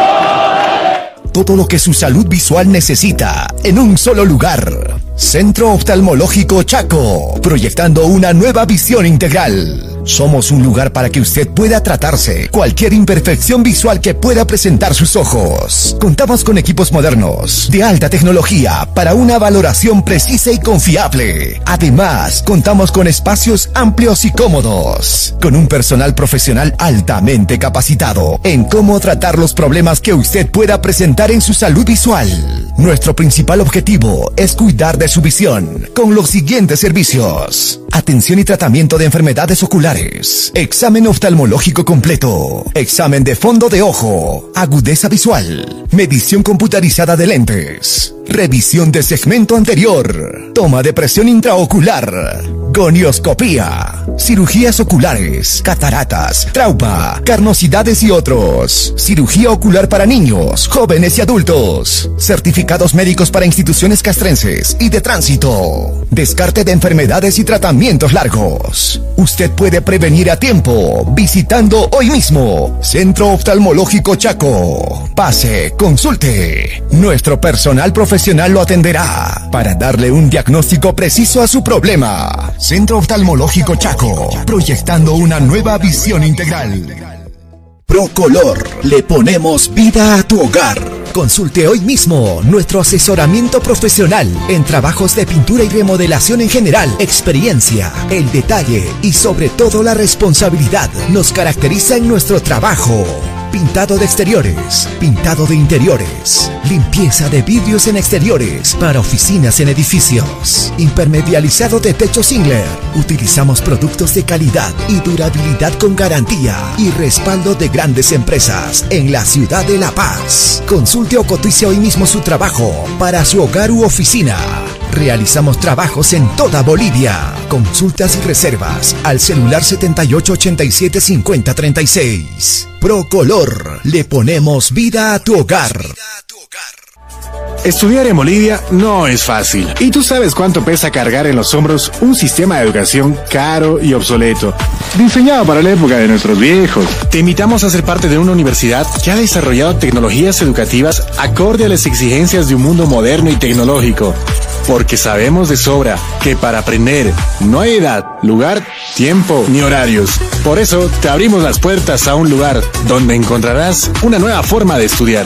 Todo lo que su salud visual necesita en un solo lugar. Centro Oftalmológico Chaco, proyectando una nueva visión integral. Somos un lugar para que usted pueda tratarse cualquier imperfección visual que pueda presentar sus ojos. Contamos con equipos modernos de alta tecnología para una valoración precisa y confiable. Además, contamos con espacios amplios y cómodos, con un personal profesional altamente capacitado en cómo tratar los problemas que usted pueda presentar en su salud visual. Nuestro principal objetivo es cuidar de su visión con los siguientes servicios. Atención y tratamiento de enfermedades oculares. Examen oftalmológico completo. Examen de fondo de ojo. Agudeza visual. Medición computarizada de lentes. Revisión de segmento anterior. Toma de presión intraocular. Gonioscopía. Cirugías oculares. Cataratas. Trauma. Carnosidades y otros. Cirugía ocular para niños, jóvenes y adultos. Certificados médicos para instituciones castrenses y de tránsito. Descarte de enfermedades y tratamientos largos. Usted puede prevenir a tiempo visitando hoy mismo Centro Oftalmológico Chaco. Pase, consulte. Nuestro personal profesional lo atenderá para darle un diagnóstico preciso a su problema. Centro Oftalmológico Chaco, proyectando una nueva visión integral. Procolor, le ponemos vida a tu hogar. Consulte hoy mismo nuestro asesoramiento profesional en trabajos de pintura y remodelación en general. Experiencia, el detalle y sobre todo la responsabilidad nos caracteriza en nuestro trabajo. Pintado de exteriores, pintado de interiores, limpieza de vidrios en exteriores para oficinas en edificios, impermeabilizado de techo Singler. Utilizamos productos de calidad y durabilidad con garantía y respaldo de grandes empresas en la ciudad de La Paz. Consulte o cotice hoy mismo su trabajo para su hogar u oficina. Realizamos trabajos en toda Bolivia. Consultas y reservas al celular 7887 5036. Procolor, le ponemos vida a tu hogar. Estudiar en Bolivia no es fácil. Y tú sabes cuánto pesa cargar en los hombros un sistema de educación caro y obsoleto. Diseñado para la época de nuestros viejos. Te invitamos a ser parte de una universidad que ha desarrollado tecnologías educativas acorde a las exigencias de un mundo moderno y tecnológico. Porque sabemos de sobra que para aprender no hay edad, lugar, tiempo ni horarios. Por eso te abrimos las puertas a un lugar donde encontrarás una nueva forma de estudiar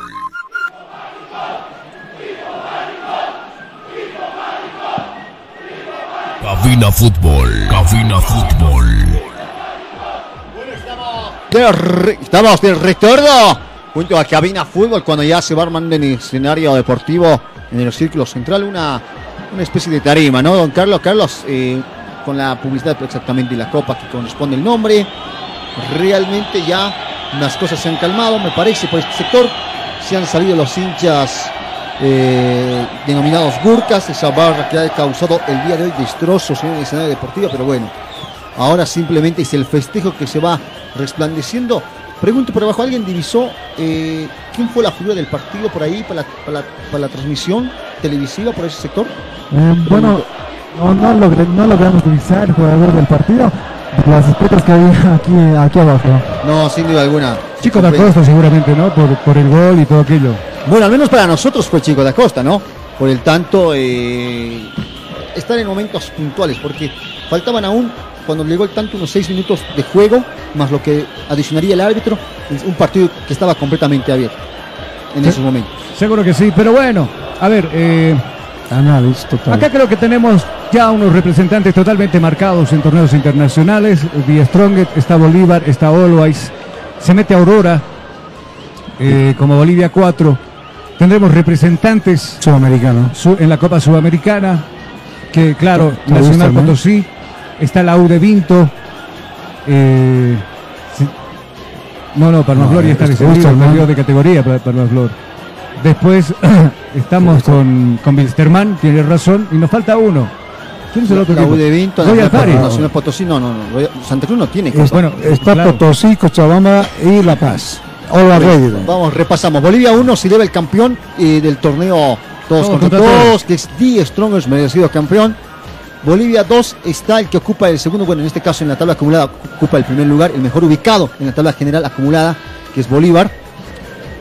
Cabina Fútbol. Cabina Fútbol. Estamos de retorno junto a Cabina Fútbol cuando ya se va armando en el escenario deportivo en el círculo central una, una especie de tarima, ¿no, don Carlos? Carlos, eh, con la publicidad exactamente y la copa que corresponde el nombre. Realmente ya las cosas se han calmado, me parece, por este sector. Se han salido los hinchas eh, denominados Gurkas, esa barra que ha causado el día de hoy destrozos en el escenario deportivo, pero bueno, ahora simplemente es el festejo que se va resplandeciendo. Pregunto por abajo, ¿alguien divisó eh, quién fue la figura del partido por ahí para la, para la- para la transmisión televisiva por ese sector? Eh, bueno, no, no, logré- no logramos divisar el jugador del partido. Las espetas que había aquí, aquí abajo. No, sin duda alguna. Chico da Costa seguramente, ¿no? Por, por el gol y todo aquello. Bueno, al menos para nosotros fue Chico da Costa, ¿no? Por el tanto, eh, estar en momentos puntuales, porque faltaban aún, cuando llegó el tanto, unos seis minutos de juego, más lo que adicionaría el árbitro, un partido que estaba completamente abierto en Sí. esos momentos. Seguro que sí, pero bueno, a ver, eh, Análisis total. acá creo que tenemos ya unos representantes totalmente marcados en torneos internacionales. The Strongest, está Bolívar, está Always, se mete Aurora eh, como Bolivia 4. Tendremos representantes Sudamericano. su- en la Copa Sudamericana, que claro, Nacional. Potosí, está la U de Vinto. eh, sí. no, no, Palmaflor No, ya está este descendido, perdió de categoría para Palmaflor. Después estamos con, con Wilstermann, tiene razón, y nos falta uno. ¿Quién es el otro La? U de Vinto, Royal Nacional, Party. Nacional Potosí, no, no, no. Santa Cruz no tiene. Copa. está claro. Potosí, Cochabamba y La Paz. Vamos, repasamos. Bolivia 1 se debe el campeón eh, del torneo todos Todos contra contra todos. que es The Strongest, merecido campeón. Bolivia 2 está el que ocupa el segundo, bueno, en este caso en la tabla acumulada ocupa el primer lugar, el mejor ubicado en la tabla general acumulada, que es Bolívar.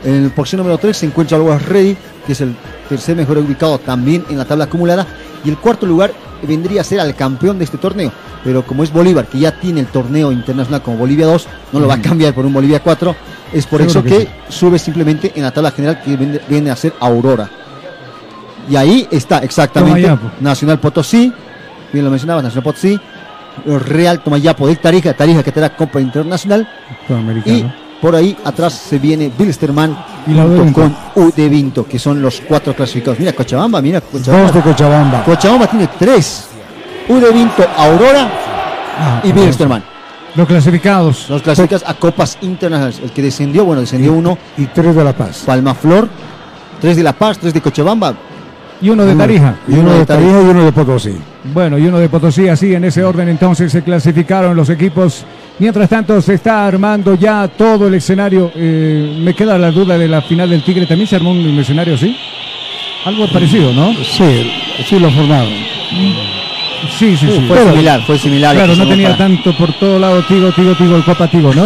En el posición número 3 se encuentra Always Ready, que es el tercer mejor ubicado también en la tabla acumulada. Y el cuarto lugar vendría a ser al campeón de este torneo. Pero como es Bolívar, que ya tiene el torneo internacional como Bolivia 2, no lo va a cambiar por un Bolivia 4. Es por Seguro eso que que, sube simplemente en la tabla general que viene, a ser Aurora. Y ahí está exactamente Tomayapo. Nacional Potosí, bien lo mencionabas, Nacional Potosí, Real Tomayapo de Tarija, Tarija que tendrá Copa Internacional. Y por ahí atrás se viene Bilsterman Y la junto con U de Vinto, que son los cuatro clasificados. Mira, Cochabamba, mira, Dos Cochabamba. de Cochabamba. Cochabamba tiene tres. U de Vinto, Aurora Ah, y Bilsterman. Los clasificados. Los clasificados a copas internacionales. El que descendió, bueno, descendió uno, Y tres de La Paz. Palma Flor, tres de La Paz, tres de Cochabamba. Y uno de Tarija. Y uno de Tarija y uno de Potosí. Bueno, y uno de Potosí, así en ese orden entonces se clasificaron los equipos. Mientras tanto se está armando ya todo el escenario. Eh, me queda la duda de la final del Tigre. ¿También se armó un escenario así? Algo parecido, ¿no? Sí, sí lo formaron. Sí, sí, sí. Fue Pero- similar, fue similar. Claro, no tenía para- tanto por todo lado Tigo, Tigo, Tigo, el Copa Tigo, ¿no?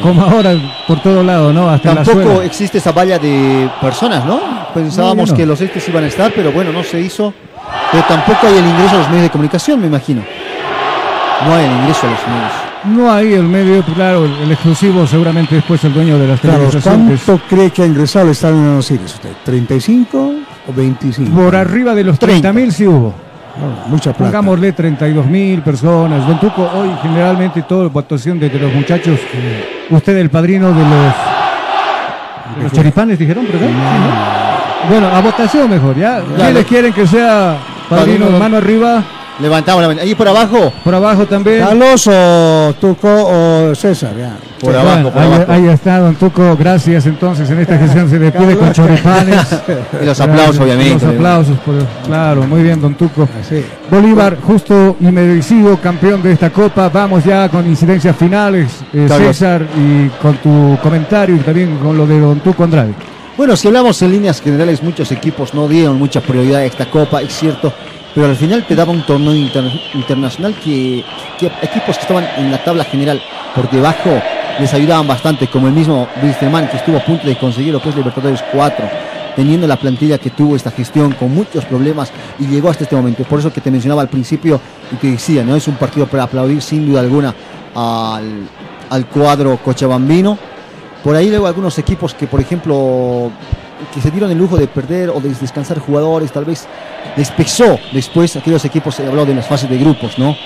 Como ahora por todo lado, ¿no? Hasta la Tampoco existe esa valla de personas, ¿no? Pensábamos No, ya no. que los estos iban a estar, pero bueno, no se hizo. Pero tampoco hay el ingreso a los medios de comunicación, me imagino. No hay el ingreso a los medios. No hay el medio, claro, el, el exclusivo seguramente después el dueño de las Claro. ¿cuánto cree que ha ingresado al estadio de los Iris usted? ¿35 o 25? Por arriba de los 30 mil sí hubo. No, mucha plata. Pongámosle 32 mil personas. Don Tuco, hoy generalmente toda la actuación de, de los muchachos, usted el padrino de los, de los choripanes, dijeron, ¿no? Bueno, a votación mejor, ¿ya? ¿Quiénes quieren que sea padrino, Padrino. mano arriba? Levantamos la mano. Ahí por abajo. Por abajo también. ¿Carlos o Tuco o César? Ya. Por abajo, por ahí, abajo. ahí está, don Tuco. Gracias. Entonces, en esta gestión se le pide con choripanes. Y los aplausos, obviamente. Los aplausos, por- claro, muy bien, don Tuco. Bolívar, justo y merecido campeón de esta copa. Vamos ya con incidencias finales, eh. César, y con tu comentario y también con lo de don Tuco Andrade. Bueno, si hablamos en líneas generales, muchos equipos no dieron mucha prioridad a esta copa, es cierto, pero al final te daba un torneo inter- internacional que, que equipos que estaban en la tabla general por debajo les ayudaban bastante, como el mismo Wilstermann que estuvo a punto de conseguir lo que es Libertadores 4, teniendo la plantilla que tuvo esta gestión con muchos problemas y llegó hasta este momento. Por eso que te mencionaba al principio y te decía, no es un partido para aplaudir sin duda alguna al, al cuadro cochabambino. Por ahí luego algunos equipos que, por ejemplo, que se dieron el lujo de perder o de descansar jugadores, tal vez les pesó después aquellos equipos, se habló de las fases de grupos, ¿no?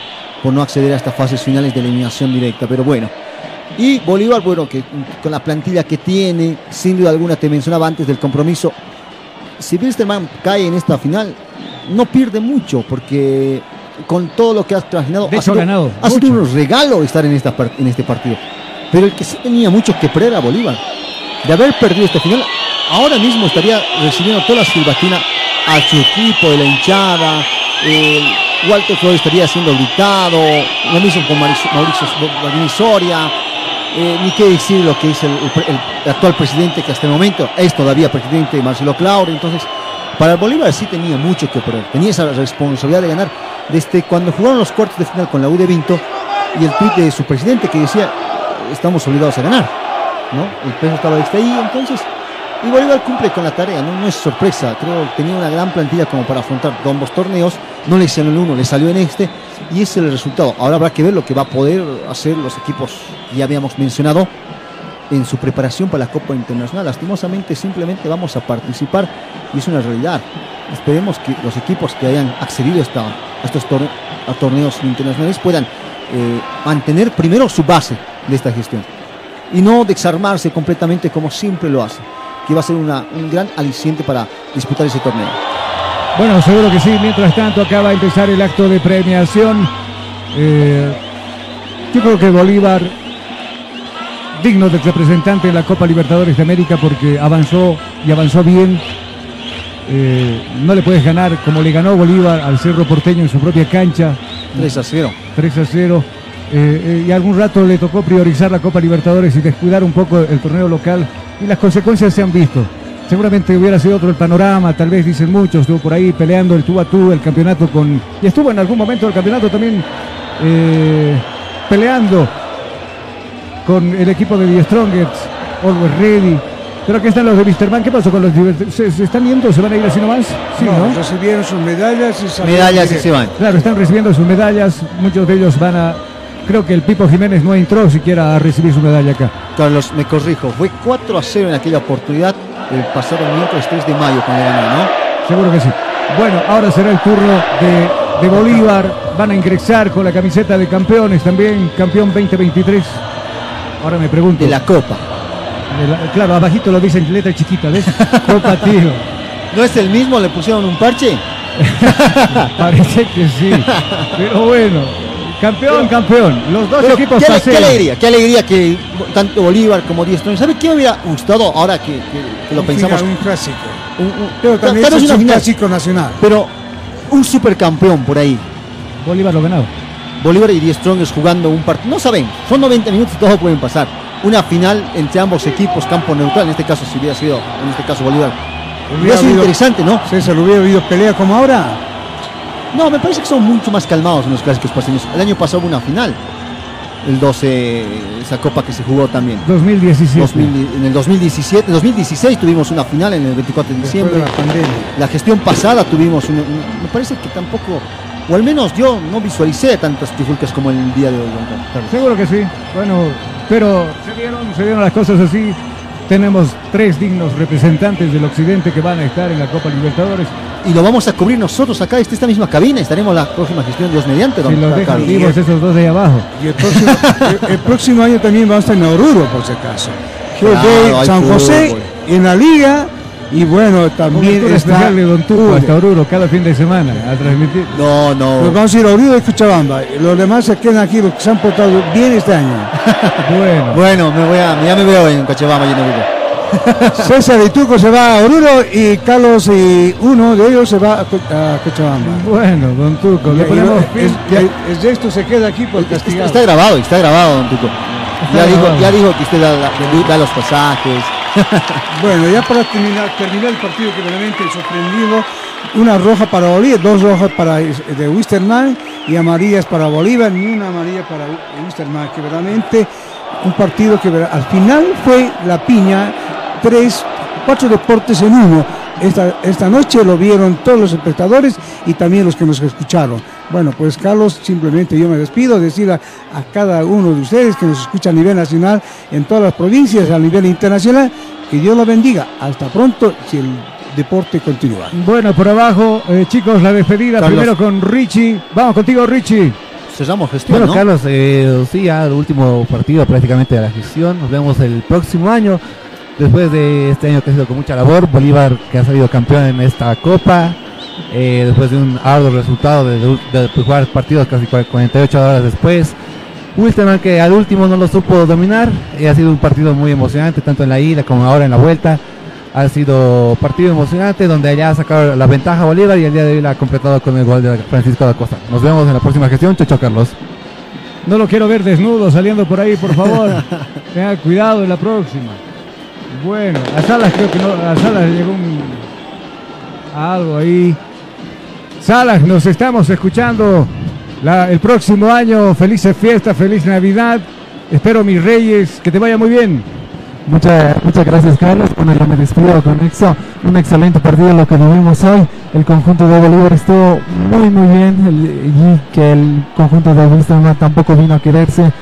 Por no acceder a estas fases finales de eliminación directa, pero bueno. Y Bolívar, bueno, que con la plantilla que tiene, sin duda alguna, te mencionaba antes del compromiso, si Wilstermann cae en esta final, no pierde mucho, porque con todo lo que has trajinado, ha sido, ha ganado ha sido un regalo estar en, esta, en este partido. Pero el que sí tenía mucho que perder a Bolívar. De haber perdido esta final, ahora mismo estaría recibiendo toda la silbatina a su equipo, de la hinchada. el Walter Flores estaría siendo gritado. Lo mismo con Mauricio, Mauricio Soria. eh, ni qué decir lo que es el, actual presidente, que hasta el momento es todavía presidente Marcelo Claure. Entonces, para el Bolívar sí tenía mucho que perder. Tenía esa responsabilidad de ganar desde cuando jugaron los cuartos de final con la U de Vinto y el tuit de su presidente que decía estamos obligados a ganar. ¿No? El peso estaba ahí, entonces. Y Bolívar cumple con la tarea, ¿no? es sorpresa. Creo que tenía una gran plantilla como para afrontar ambos torneos. No le salió en uno, le salió en este. Y ese es el resultado. Ahora habrá que ver lo que va a poder hacer los equipos que ya habíamos mencionado en su preparación para la Copa Internacional. Lastimosamente simplemente vamos a participar y es una realidad. Esperemos que los equipos que hayan accedido a, estos torneos internacionales puedan eh, mantener primero su base de esta gestión y no desarmarse completamente como siempre lo hace, que va a ser una- un gran aliciente para disputar ese torneo. Bueno, seguro que sí. Mientras tanto, acaba de empezar el acto de premiación. Eh, yo creo que Bolívar, digno del representante de la Copa Libertadores de América, porque avanzó y avanzó bien. eh, no le puedes ganar como le ganó Bolívar al Cerro Porteño en su propia cancha. 3 a 0. 3 a 0. Eh, eh, y algún rato le tocó priorizar la Copa Libertadores y descuidar un poco el torneo local y las consecuencias se han visto. Seguramente hubiera sido otro el panorama, tal vez dicen muchos, estuvo por ahí peleando el tú a tú, el campeonato con... Y estuvo en algún momento del campeonato también eh, peleando con el equipo de The Strongest, Always Ready. Pero aquí están los de Wisterman. ¿Qué pasó con los de ¿Se, se están yendo? ¿Se van a ir así nomás? Sí, No, ¿no? recibieron sus medallas y Medallas y se van. Claro, están recibiendo sus medallas. Muchos de ellos van a. Creo que el Pipo Jiménez no entró siquiera a recibir su medalla acá. Carlos, me corrijo, fue 4 a 0 en aquella oportunidad el pasado miércoles 3 de mayo cuando ganó, ¿no? Seguro que sí. Bueno, ahora será el turno de, de Bolívar. Van a ingresar con la camiseta de campeones también, campeón 2023. Ahora me pregunto. De la Copa. de la- claro, abajito lo dice en letra chiquita, ¿ves? Copa, tío. ¿No es el mismo? ¿Le pusieron un parche? Parece que sí. Pero bueno, campeón, campeón. Los dos Pero equipos qué, qué alegría, qué alegría que tanto Bolívar como Díaz ¿Sabe qué hubiera gustado ahora que, que- que lo Un pensamos? final, un clásico. Un- un- Pero también es un final, clásico nacional. Pero un supercampeón por ahí. Bolívar lo ganado. Bolívar y Díaz Strongest jugando un partido. No saben, son 90 minutos y todo pueden pasar. Una final entre ambos equipos, campo neutral, en este caso si hubiera sido, en este caso Bolívar. Hubiera sido interesante, ¿no? César, hubiera habido pelea como ahora. No, me parece que son mucho más calmados en los clásicos paseños. El año pasado hubo una final. El 12, esa copa que se jugó también. 2017. 2000 en el 2017, en 2016 tuvimos una final en el 24 de diciembre. de la pandemia. La gestión pasada tuvimos una, un- me parece que tampoco, o al menos yo no visualicé tantas trifulcas como el día de hoy. Seguro que sí. Bueno, pero se dieron, se dieron las cosas así. Tenemos tres dignos representantes del occidente que van a estar en la Copa Libertadores. Y lo vamos a cubrir nosotros acá, esta, esta misma cabina. Estaremos la próxima gestión, Dios mediante, Si los dejan vivos esos dos de ahí abajo. Y el próximo, el- el próximo año también vamos a estar en Oruro, por si acaso. Claro, San José fútbol. en la liga. Y bueno, también está. especial de Don Tuco hasta Oruro cada fin de semana a transmitir. No, no. Pues vamos a ir a Oruro y Cochabamba. Los demás se quedan aquí, los que se han portado bien este año. Bueno, Bueno, me voy a, ya me veo en Cochabamba lleno de César y Tuco se va a Oruro y Carlos y uno de ellos se va a, Co- a Cochabamba. bueno, Don Tuco, le Y- y ponemos el- fin. el- el resto se queda aquí por Está, castigado. está grabado, está grabado, don Tuco. Ya dijo, ya dijo que usted da, da- da los pasajes. Bueno, ya para terminar, el partido que realmente sorprendido, una roja para Bolívar, dos rojas para eh, de Wisterman y amarillas para Bolívar, ni una amarilla para Wisterman, que verdaderamente un partido que al final fue la piña, tres, cuatro deportes en uno. Esta, esta noche lo vieron todos los espectadores y también los que nos escucharon. Bueno, pues Carlos, simplemente yo me despido, decir a, a cada uno de ustedes que nos escucha a nivel nacional, en todas las provincias, a nivel internacional, que Dios lo bendiga. Hasta pronto, si el deporte continúa. Bueno, por abajo, eh, chicos, la despedida Carlos. primero con Richie. Vamos contigo, Richie. Cerramos gestión, Bueno, ¿no? Carlos, eh, sí, ya el último partido prácticamente de la gestión. Nos vemos el próximo año. Después de este año que ha sido con mucha labor, Bolívar que ha salido campeón en esta copa. Eh, después de un arduo resultado de, de- de jugar partidos casi cua- 48 horas después. Wilstermann que al último no lo supo dominar. eh, ha sido un partido muy emocionante, tanto en la ida como ahora en la vuelta. Ha sido partido emocionante donde allá ha sacado la ventaja Bolívar y el día de hoy la ha completado con el gol de Francisco da Costa. Nos vemos en la próxima gestión. Chao, Carlos. No lo quiero ver desnudo saliendo por ahí, por favor. Tenga cuidado en la próxima. Bueno, a Salas creo que no, a Salas llegó un, a algo ahí. Salas, nos estamos escuchando el próximo año. Felices fiestas, feliz Navidad. Espero mis reyes, que te vaya muy bien. Muchas, muchas gracias Carlos. Bueno, yo me despido con eso. Un excelente partido lo que vivimos hoy. El conjunto de Bolívar estuvo muy muy bien y que el conjunto de Wilstermann tampoco vino a quererse.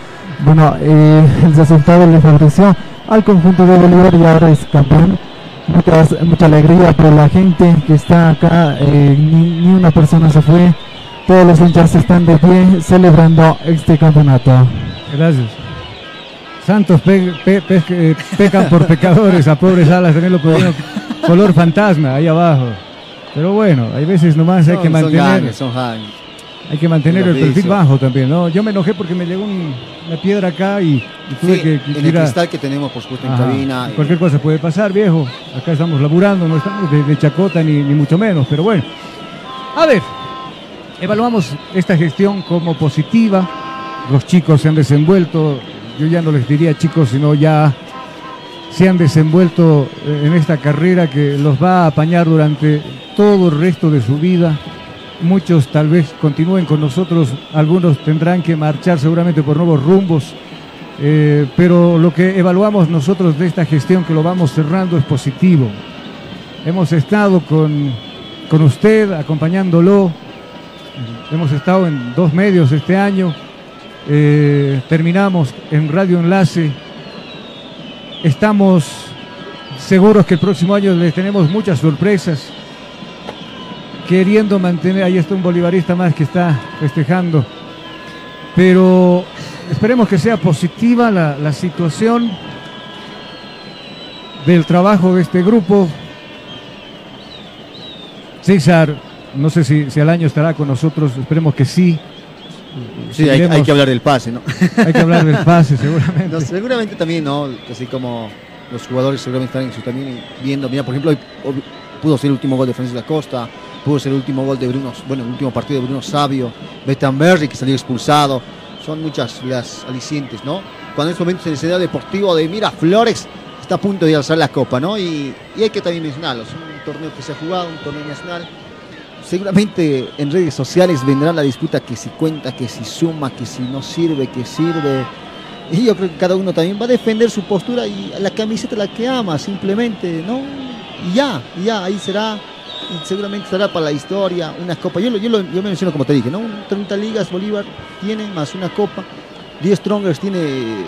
Bueno, eh, el resultado le favoreció al conjunto de Bolívar y ahora es campeón. Muchas- mucha alegría por la gente que está acá. eh, ni, ni una persona se fue. Todos los hinchas están de pie celebrando este campeonato. Gracias. Santos pe- pe- pe- eh, pecan por pecadores, a pobres alas también lo pusieron color fantasma ahí abajo. Pero bueno, hay veces nomás hay que son mantener. ganes, son ganes. Hay que mantener el perfil bajo también, ¿no? Yo me enojé porque me llegó un- una piedra acá y, y tuve Sí, que, en que el a- cristal que tenemos, por supuesto, en Ajá. cabina. Cualquier cosa puede pasar, viejo. Acá estamos laburando, no estamos de, de chacota ni, ni mucho menos, pero bueno. A ver, evaluamos esta gestión como positiva. Los chicos se han desenvuelto, yo ya no les diría chicos, sino ya se han desenvuelto eh, en esta carrera que los va a apañar durante todo el resto de su vida. Muchos tal vez continúen con nosotros, algunos tendrán que marchar seguramente por nuevos rumbos. Eh, pero lo que evaluamos nosotros de esta gestión que lo vamos cerrando es positivo. Hemos estado con, con usted acompañándolo, hemos estado en dos medios este año, Eh, terminamos en Radio Enlace, estamos seguros que el próximo año les tenemos muchas sorpresas, queriendo mantener, ahí está un bolivarista más que está festejando, pero esperemos que sea positiva la, la situación del trabajo de este grupo. César, no sé si, si al año estará con nosotros, esperemos que sí. Sí, hay, que hablar del pase, ¿no? Hay que hablar del pase, seguramente. No, seguramente también, ¿no? Así como los jugadores seguramente están en su también viendo. Mira, por ejemplo, hoy pudo ser el último gol de Francisco Acosta, pudo ser el último gol de Bruno, bueno, el último partido de Bruno Sabio, Berry que salió expulsado. Son muchas las alicientes, ¿no? Cuando en estos momentos en el escenario deportivo de Mira Flores está a punto de alzar la copa, ¿no? Y, y hay que también mencionarlo. Es un torneo que se ha jugado, un torneo nacional. Seguramente en redes sociales vendrá la disputa que si cuenta, que si suma, que si no sirve, que sirve. Y yo creo que cada uno también va a defender su postura y la camiseta la que ama, simplemente, ¿no? Y ya, ya, ahí será. Y seguramente será para la historia, una copa. Yo, lo- yo, yo me menciono como te dije, ¿no? 30 ligas Bolívar tiene más una copa. 10 Strongers tiene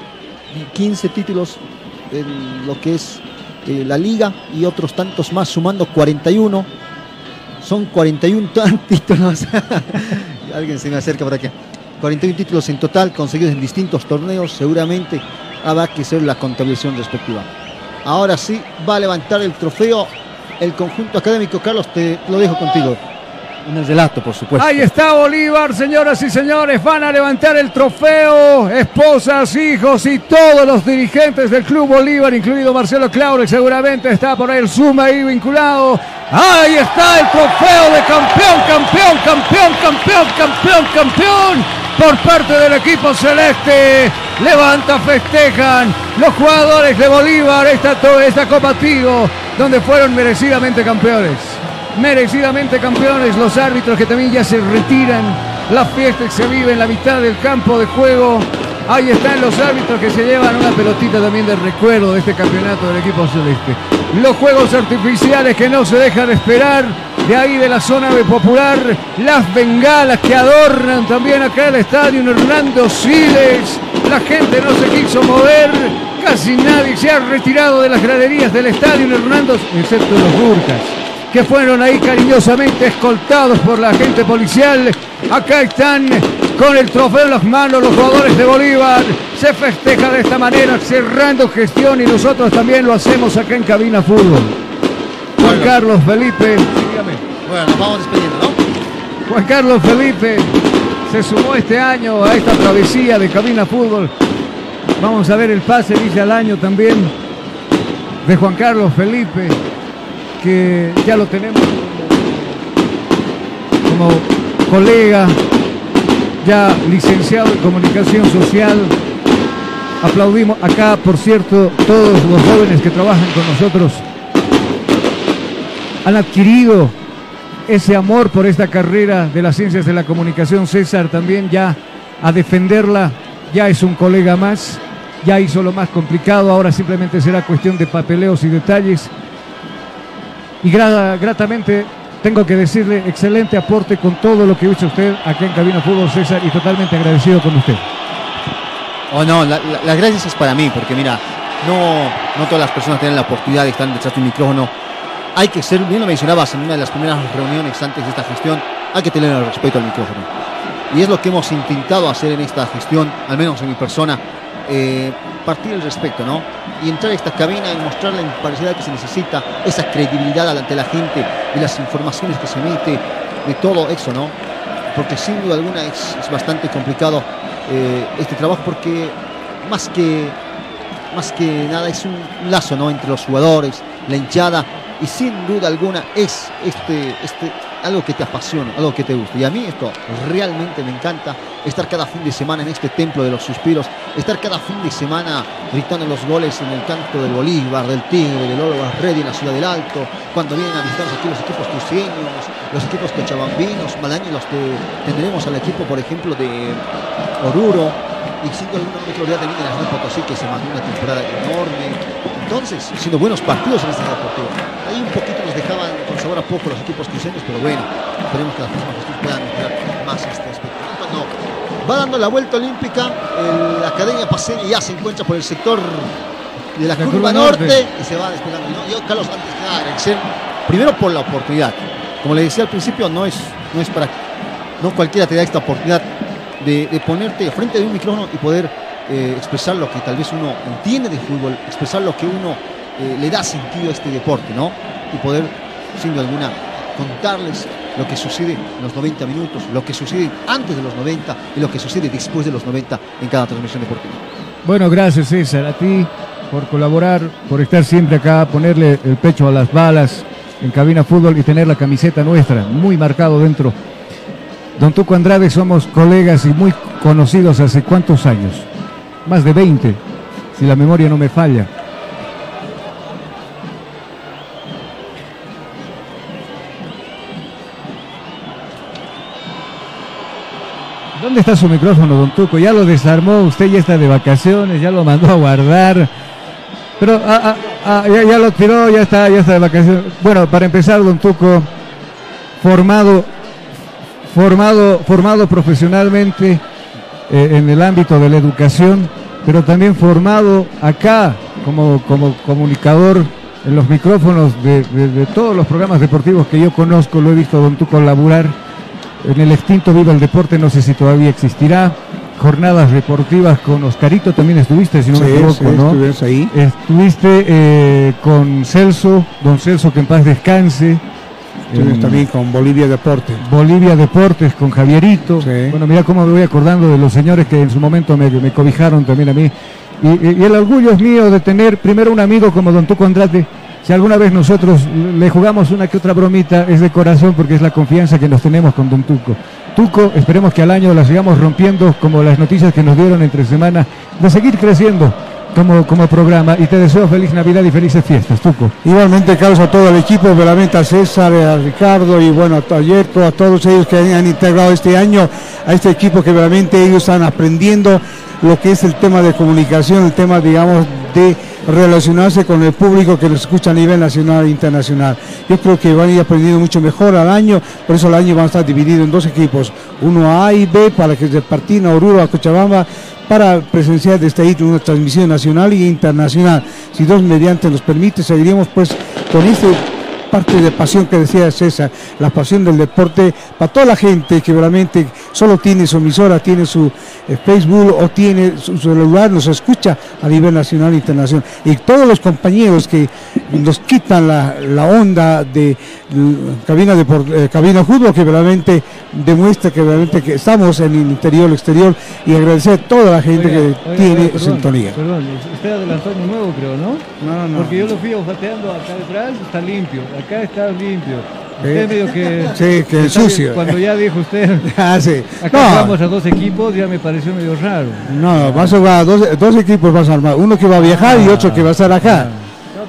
15 títulos en lo que es eh, la liga y otros tantos más, sumando 41. Son 41 tan títulos. Alguien se me acerca por acá. 41 títulos en total conseguidos en distintos torneos. Seguramente habrá que hacer la contabilización respectiva. Ahora sí, va a levantar el trofeo el conjunto académico. Carlos, te lo dejo contigo. En el relato, por supuesto. Ahí está Bolívar, señoras y señores, van a levantar el trofeo, esposas, hijos y todos los dirigentes del Club Bolívar, incluido Marcelo Claure, seguramente está por ahí el Suma ahí vinculado. Ahí está el trofeo de campeón, campeón, campeón, campeón, campeón, campeón por parte del equipo celeste. Levanta, festejan los jugadores de Bolívar esta, esta Copa Tigo, donde fueron merecidamente campeones merecidamente campeones, los árbitros que también ya se retiran, la fiesta que se vive en la mitad del campo de juego. Ahí están los árbitros que se llevan una pelotita también de recuerdo de este campeonato del equipo celeste. Los juegos artificiales que no se dejan esperar, de ahí de la zona popular, las bengalas que adornan también acá el estadio Hernando Siles. La gente no se quiso mover, casi nadie se ha retirado de las graderías del estadio Hernando, excepto los Burcas que fueron ahí cariñosamente escoltados por la gente policial. Acá están con el trofeo en las manos los jugadores de Bolívar. Se festeja de esta manera, cerrando gestión y nosotros también lo hacemos acá en Cabina Fútbol. Juan Carlos Felipe. Bueno, nos vamos despidiendo, ¿no? Juan Carlos Felipe se sumó este año a esta travesía de Cabina Fútbol. Vamos a ver el pase, dice al año también, de Juan Carlos Felipe, que ya lo tenemos como colega, ya licenciado en comunicación social. Aplaudimos acá, por cierto, todos los jóvenes que trabajan con nosotros han adquirido ese amor por esta carrera de las ciencias de la comunicación. César también ya a defenderla, ya es un colega más, ya hizo lo más complicado, ahora simplemente será cuestión de papeleos y detalles. Y gra- gratamente tengo que decirle excelente aporte con todo lo que hizo usted acá en Cabina Fútbol César y totalmente agradecido con usted. Oh, no, la- la- las gracias es para mí, porque mira, no, no todas las personas tienen la oportunidad de estar detrás de un micrófono. Hay que ser, bien lo mencionabas en una de las primeras reuniones antes de esta gestión, hay que tener el respeto al micrófono. Y es lo que hemos intentado hacer en esta gestión, al menos en mi persona, eh, partir el respeto, ¿no? Y entrar a esta cabina y mostrar la imparcialidad que se necesita, esa credibilidad ante la gente, de las informaciones que se emite, de todo eso, ¿no? porque sin duda alguna es, bastante complicado eh, este trabajo porque más que, más que nada es un lazo ¿no? entre los jugadores, la hinchada y sin duda alguna es este, este, algo que te apasiona, algo que te gusta. Y a mí esto realmente me encanta, estar cada fin de semana en este templo de los suspiros, estar cada fin de semana gritando los goles en el canto del Bolívar, del Tigre, del Olvas Ready en la Ciudad del Alto, cuando vienen a visitarnos aquí los equipos cruceños, los equipos cochabambinos, mal año los que tendremos al equipo, por ejemplo, de Oruro, y siendo alguna microridad de Minas Potosí que se mandó una temporada enorme. Entonces, siendo buenos partidos en este deportivo. Ahí un poquito nos dejaban con sabor a poco los equipos cruceños, pero bueno, esperemos que las próximas gestiones puedan mejorar más este aspecto. Cuando va dando la vuelta olímpica, el- la Academia Paseña ya se encuentra por el sector de la, La curva, curva norte, norte. y se va despegando. ¿no? Yo, Carlos, antes que nada, agradecer primero por la oportunidad. Como le decía al principio, no es, no es para. No cualquiera te da esta oportunidad de, de ponerte frente de un micrófono y poder eh, expresar lo que tal vez uno entiende de fútbol, expresar lo que uno eh, le da sentido a este deporte, ¿no? Y poder, sin duda alguna, contarles lo que sucede en los 90 minutos, lo que sucede antes de los 90 y lo que sucede después de los 90 en cada transmisión deportiva. Bueno, gracias César, a ti por colaborar, por estar siempre acá, ponerle el pecho a las balas en cabina fútbol y tener la camiseta nuestra muy marcado dentro. Don Tuco Andrade somos colegas y muy conocidos hace cuántos años? Más de 20, si la memoria no me falla. ¿Dónde está su micrófono, don Tuco? Ya lo desarmó, usted ya está de vacaciones, ya lo mandó a guardar. Pero ah, ah, ah, ya, ya lo tiró, ya está, ya está de vacaciones. Bueno, para empezar, don Tuco, formado, formado, formado profesionalmente eh, en el ámbito de la educación, pero también formado acá como, como comunicador en los micrófonos de, de- de todos los programas deportivos que yo conozco, lo he visto a don Tuco laburar en el extinto Viva el Deporte, no sé si todavía existirá. Jornadas deportivas con Oscarito también estuviste, si no me equivoco, sí, ¿no? ahí. Estuviste eh, con Celso, don Celso que en paz descanse. Estuvimos En también con Bolivia Deporte. Bolivia Deportes, con Javierito. Bueno, mira cómo me voy acordando de los señores que en su momento me, me cobijaron también a mí. Y, y- y el orgullo es mío de tener primero un amigo como don Tuco Andrade. Si alguna vez nosotros le jugamos una que otra bromita, es de corazón porque es la confianza que nos tenemos con don Tuco. Tuco, esperemos que al año la sigamos rompiendo como las noticias que nos dieron entre semana, de seguir creciendo como, como programa. Y te deseo feliz Navidad y felices fiestas, Tuco. Igualmente, Carlos, a todo el equipo, veramente a César, a Ricardo y bueno, a Yerko, a todos ellos que han integrado este año a este equipo que veramente ellos están aprendiendo lo que es el tema de comunicación, el tema, digamos, de relacionarse con el público que nos escucha a nivel nacional e internacional. Yo creo que van a ir aprendiendo mucho mejor al año, por eso el año va a estar dividido en dos equipos, uno A y B, para que se partan a Oruro, a Cochabamba, para presenciar desde ahí una transmisión nacional e internacional. Si Dios mediante nos permite, seguiremos pues con este parte de pasión que decía César, la pasión del deporte para toda la gente que realmente solo tiene su emisora, tiene su eh, Facebook o tiene su, celular, nos escucha a nivel nacional e internacional. Y todos los compañeros que nos quitan la, la onda de mm, cabina de eh, cabina fútbol que realmente demuestra que realmente que estamos en el interior, el exterior y agradecer a toda la gente Oiga, que oiga, tiene oiga, perdón, sintonía. Perdón, usted adelantó uno nuevo, creo, ¿no? No, no. Porque yo lo fui olfateando acá detrás, está limpio. Acá está limpio. Usted Eh, medio que. sí, que está sucio. Cuando ya dijo usted. Ah, sí. Acá No. a dos equipos, ya me pareció medio raro. No, vas a jugar dos, dos equipos vas a armar, uno que va a viajar y otro que va a estar acá.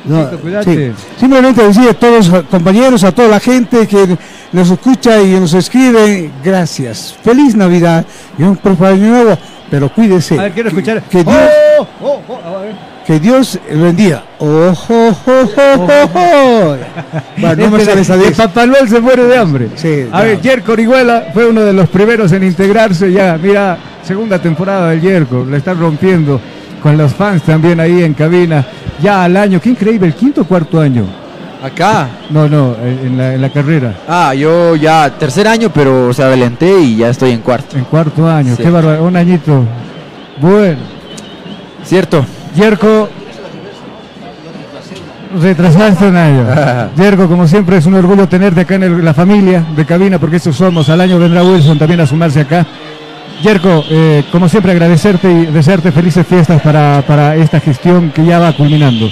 No, Tito, cuídate. sí. Simplemente decir a todos los compañeros, a toda la gente que nos escucha y nos escribe, gracias. Feliz Navidad y un próspero año nuevo, pero cuídese. A ver, quiero escuchar. Que Dios, ¡Oh! ¡Oh! ¡Oh! A ver. Que Dios bendiga. ¡Oh, oh, oh, oh, oh, oh! Bueno, no me Este sale de- esa de diez. Papá Noel se muere de hambre. Sí, A ver, Yerko Orihuela fue uno de los primeros en integrarse ya. Mira, segunda temporada del Yerko, le están rompiendo con los fans también ahí en cabina. Ya al año, qué increíble, el quinto o cuarto año. Acá. No, no, en la, en la carrera. Ah, yo ya tercer año, pero o sea, adelanté y ya estoy en cuarto. En cuarto año, Sí. qué bárbaro, un añito. Bueno. Cierto. Yerko, Retrasaste un año. Yergo, como siempre, es un orgullo tenerte acá en el- la familia de cabina, porque estos somos. Al año vendrá Wilson también a sumarse acá. Yerko, eh, como siempre, agradecerte y desearte felices fiestas para, para esta gestión que ya va culminando.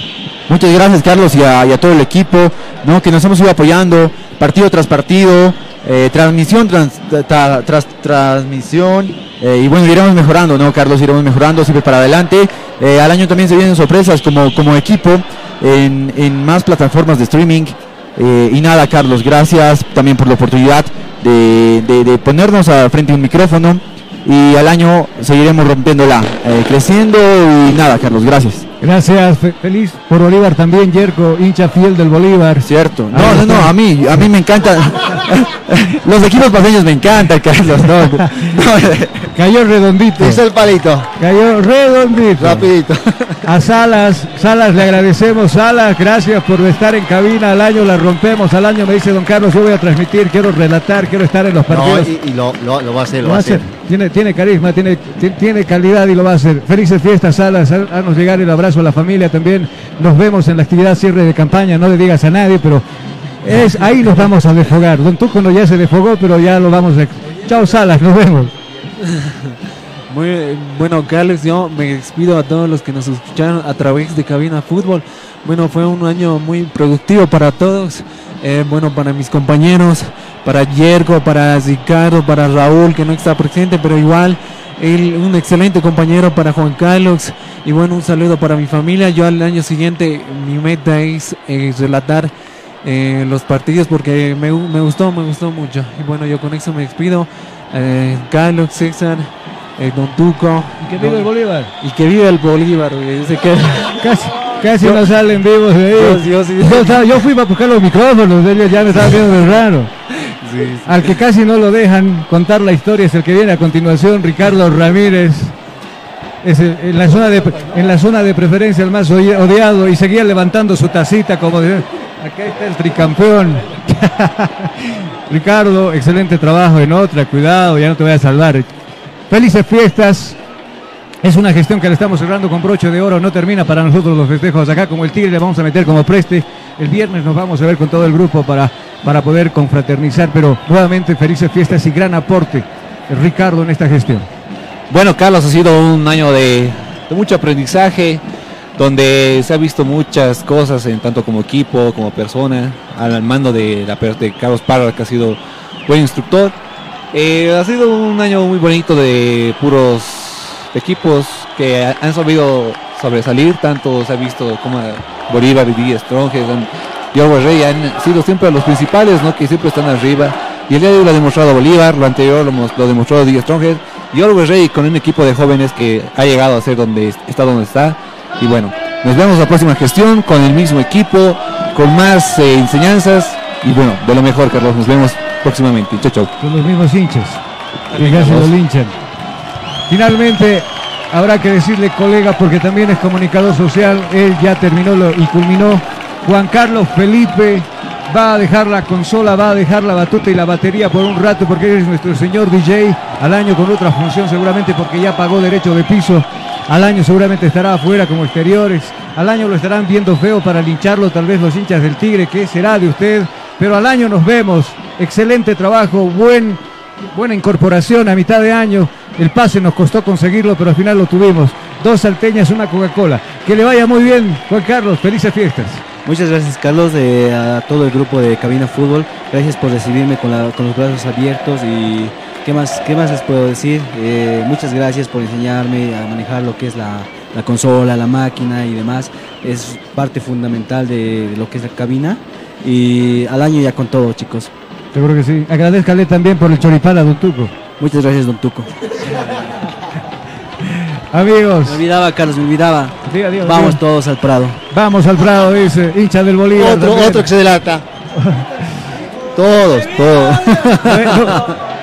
Muchas gracias Carlos y a, y a todo el equipo ¿no? que nos hemos ido apoyando partido tras partido, eh, transmisión tras, tra- tras transmisión eh, y bueno, iremos mejorando, ¿no Carlos? Iremos mejorando siempre para adelante. Eh, al año también se vienen sorpresas como, como equipo en, en más plataformas de streaming. Eh, y nada, Carlos, gracias también por la oportunidad de, de- de ponernos a frente a un micrófono y al año seguiremos rompiéndola, creciendo y nada, Carlos, gracias. Gracias, fe- feliz por Bolívar también, Yerko, hincha fiel del Bolívar. Cierto. No, no, no, a mí, a mí me encanta. Los equipos paseños me encantan, Carlos. No, no. Cayó redondito. Es el palito. Cayó redondito. Rapidito. A Salas, Salas le agradecemos, Salas, gracias por estar en cabina, al año la rompemos, al año me dice don Carlos, yo voy a transmitir, quiero relatar, quiero estar en los No, partidos. y, y lo, lo- lo va a hacer, Lo va a hacer. Tiene, tiene carisma, tiene, ti- tiene calidad y lo va a hacer. Felices fiestas, Salas. Haznos llegar el abrazo a la familia también. Nos vemos en la actividad cierre de campaña. No le digas a nadie, pero es ahí nos vamos a desfogar. Don Tucono ya se desfogó, pero ya lo vamos a. Chao, Salas, nos vemos. Bueno, Carlos, yo me despido a todos los que nos escucharon a través de Cabina Fútbol. Bueno, fue un año muy productivo para todos. eh, bueno, para mis compañeros, para Yerko, para Ricardo, para Raúl, que no está presente, pero igual, él, un excelente compañero para Juan Carlos. Y bueno, un saludo para mi familia. Yo al año siguiente, mi meta es relatar eh, los partidos porque me, me gustó, me gustó mucho. Y bueno, yo con eso me despido. Eh, Carlos, César, eh, Don Tuco. Y que viva el Bolívar. Y que viva el Bolívar. güey. Sé que- Casi, casi Yo- no salen vivos de ahí. Yo- yo sí. Yo estaba- yo fui para buscar los micrófonos, ellos ya me estaban viendo de raro. Sí. Al que casi no lo dejan contar la historia es el que viene a continuación, Ricardo Ramírez. Es el- en, la zona de, en la zona de preferencia el más odi- odiado y seguía levantando su tacita como de, acá está el tricampeón. Ricardo, excelente trabajo en otra, cuidado, ya no te voy a salvar. Felices fiestas. Es una gestión que le estamos cerrando con broche de oro. No termina para nosotros los festejos acá. Como el Tigre le vamos a meter como preste. El viernes nos vamos a ver con todo el grupo para, para poder confraternizar. Pero nuevamente felices fiestas y gran aporte Ricardo en esta gestión. Bueno, Carlos, ha sido un año de, de mucho aprendizaje, donde se ha visto muchas cosas, en tanto como equipo, como persona, al mando de, la, de Carlos Parra, que ha sido buen instructor. Eh, ha sido un año muy bonito de puros equipos que ha- han sabido sobresalir, tanto se ha visto como Bolívar y y Always Rey han sido siempre los principales, ¿no? que siempre están arriba. Y el día de hoy lo ha demostrado Bolívar, lo anterior lo, demostró Díaz Tronjes y Always Rey con un equipo de jóvenes que ha llegado a ser donde está donde está. Y bueno, nos vemos la próxima gestión con el mismo equipo, con más eh, enseñanzas y bueno, de lo mejor, Carlos. Nos vemos próximamente. Chau, chau. Con los mismos hinchas. Que lo linchan. Finalmente, habrá que decirle colega, porque también es comunicador social, él ya terminó lo- y culminó. Juan Carlos Felipe va a dejar la consola, va a dejar la batuta y la batería por un rato, porque él es nuestro señor DJ, al año con otra función seguramente porque ya pagó derecho de piso, al año seguramente estará afuera como exteriores, al año lo estarán viendo feo para lincharlo tal vez los hinchas del Tigre, ¿qué será de usted? Pero al año nos vemos, excelente trabajo, buen buena incorporación a mitad de año. El pase nos costó conseguirlo, pero al final lo tuvimos. Dos salteñas, una Coca-Cola. Que le vaya muy bien, Juan Carlos. Felices fiestas. Muchas gracias Carlos, a todo el grupo de Cabina Fútbol. Gracias por recibirme con, con los brazos abiertos y qué más, qué más les puedo decir. Eh, muchas gracias por enseñarme a manejar lo que es la, la consola, la máquina y demás. Es parte fundamental de, de lo que es la cabina y al año ya con todo chicos. Seguro que sí. Agradezcale también por el choripán a Don Tuco. Muchas gracias Don Tuco. Amigos. Me olvidaba Carlos, me olvidaba. Diga, diga, Vamos diga. todos al Prado. Vamos al Prado, dice, hincha del Bolívar. Otro, también. otro que se delata. Todos, todos.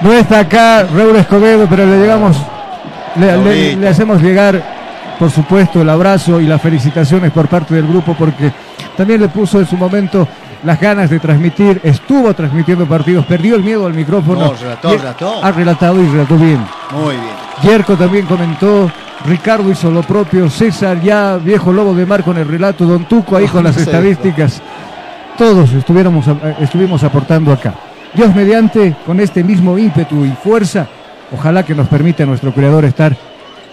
No, está acá Raúl Escobedo, pero le llegamos, le, le- Raulito. le hacemos llegar, por supuesto, el abrazo y las felicitaciones por parte del grupo, porque también le puso en su momento las ganas de transmitir, estuvo transmitiendo partidos, perdió el miedo al micrófono. No, relató, Y- relató. Ha relatado y relató bien. Muy bien. Yerko también comentó, Ricardo hizo lo propio, César ya viejo lobo de mar con el relato, Don Tuco ahí con las estadísticas. Todos estuviéramos, eh, estuvimos aportando acá. Dios mediante, con este mismo ímpetu y fuerza, ojalá que nos permita nuestro creador estar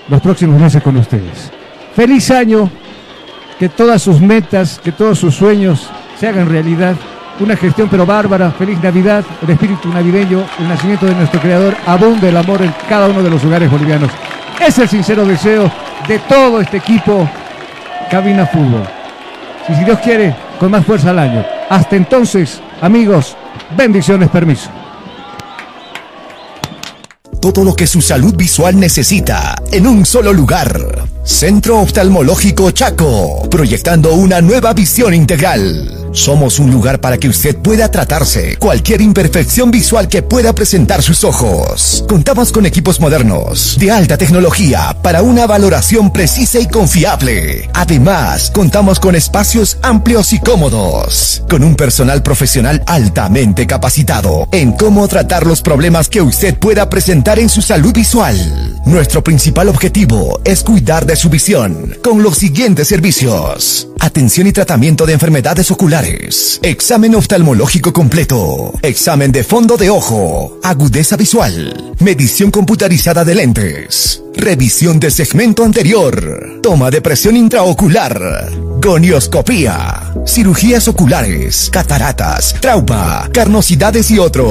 los próximos meses con ustedes. Feliz año, que todas sus metas, que todos sus sueños se hagan realidad. Una gestión pero bárbara, feliz Navidad, el espíritu navideño, el nacimiento de nuestro creador, abunde el amor en cada uno de los lugares bolivianos. Es el sincero deseo de todo este equipo Cabina Fútbol. Y si Dios quiere, con más fuerza al año. Hasta entonces, amigos, bendiciones, permiso. Todo lo que su salud visual necesita en un solo lugar. Centro Oftalmológico Chaco, proyectando una nueva visión integral. Somos un lugar para que usted pueda tratarse cualquier imperfección visual que pueda presentar sus ojos. Contamos con equipos modernos, de alta tecnología, para una valoración precisa y confiable. Además, contamos con espacios amplios y cómodos, con un personal profesional altamente capacitado en cómo tratar los problemas que usted pueda presentar en su salud visual. Nuestro principal objetivo es cuidar de su visión con los siguientes servicios. Atención y tratamiento de enfermedades oculares. Examen oftalmológico completo. Examen de fondo de ojo. Agudeza visual. Medición computarizada de lentes. Revisión del segmento anterior. Toma de presión intraocular. Gonioscopía. Cirugías oculares. Cataratas. Trauma. Carnosidades y otros.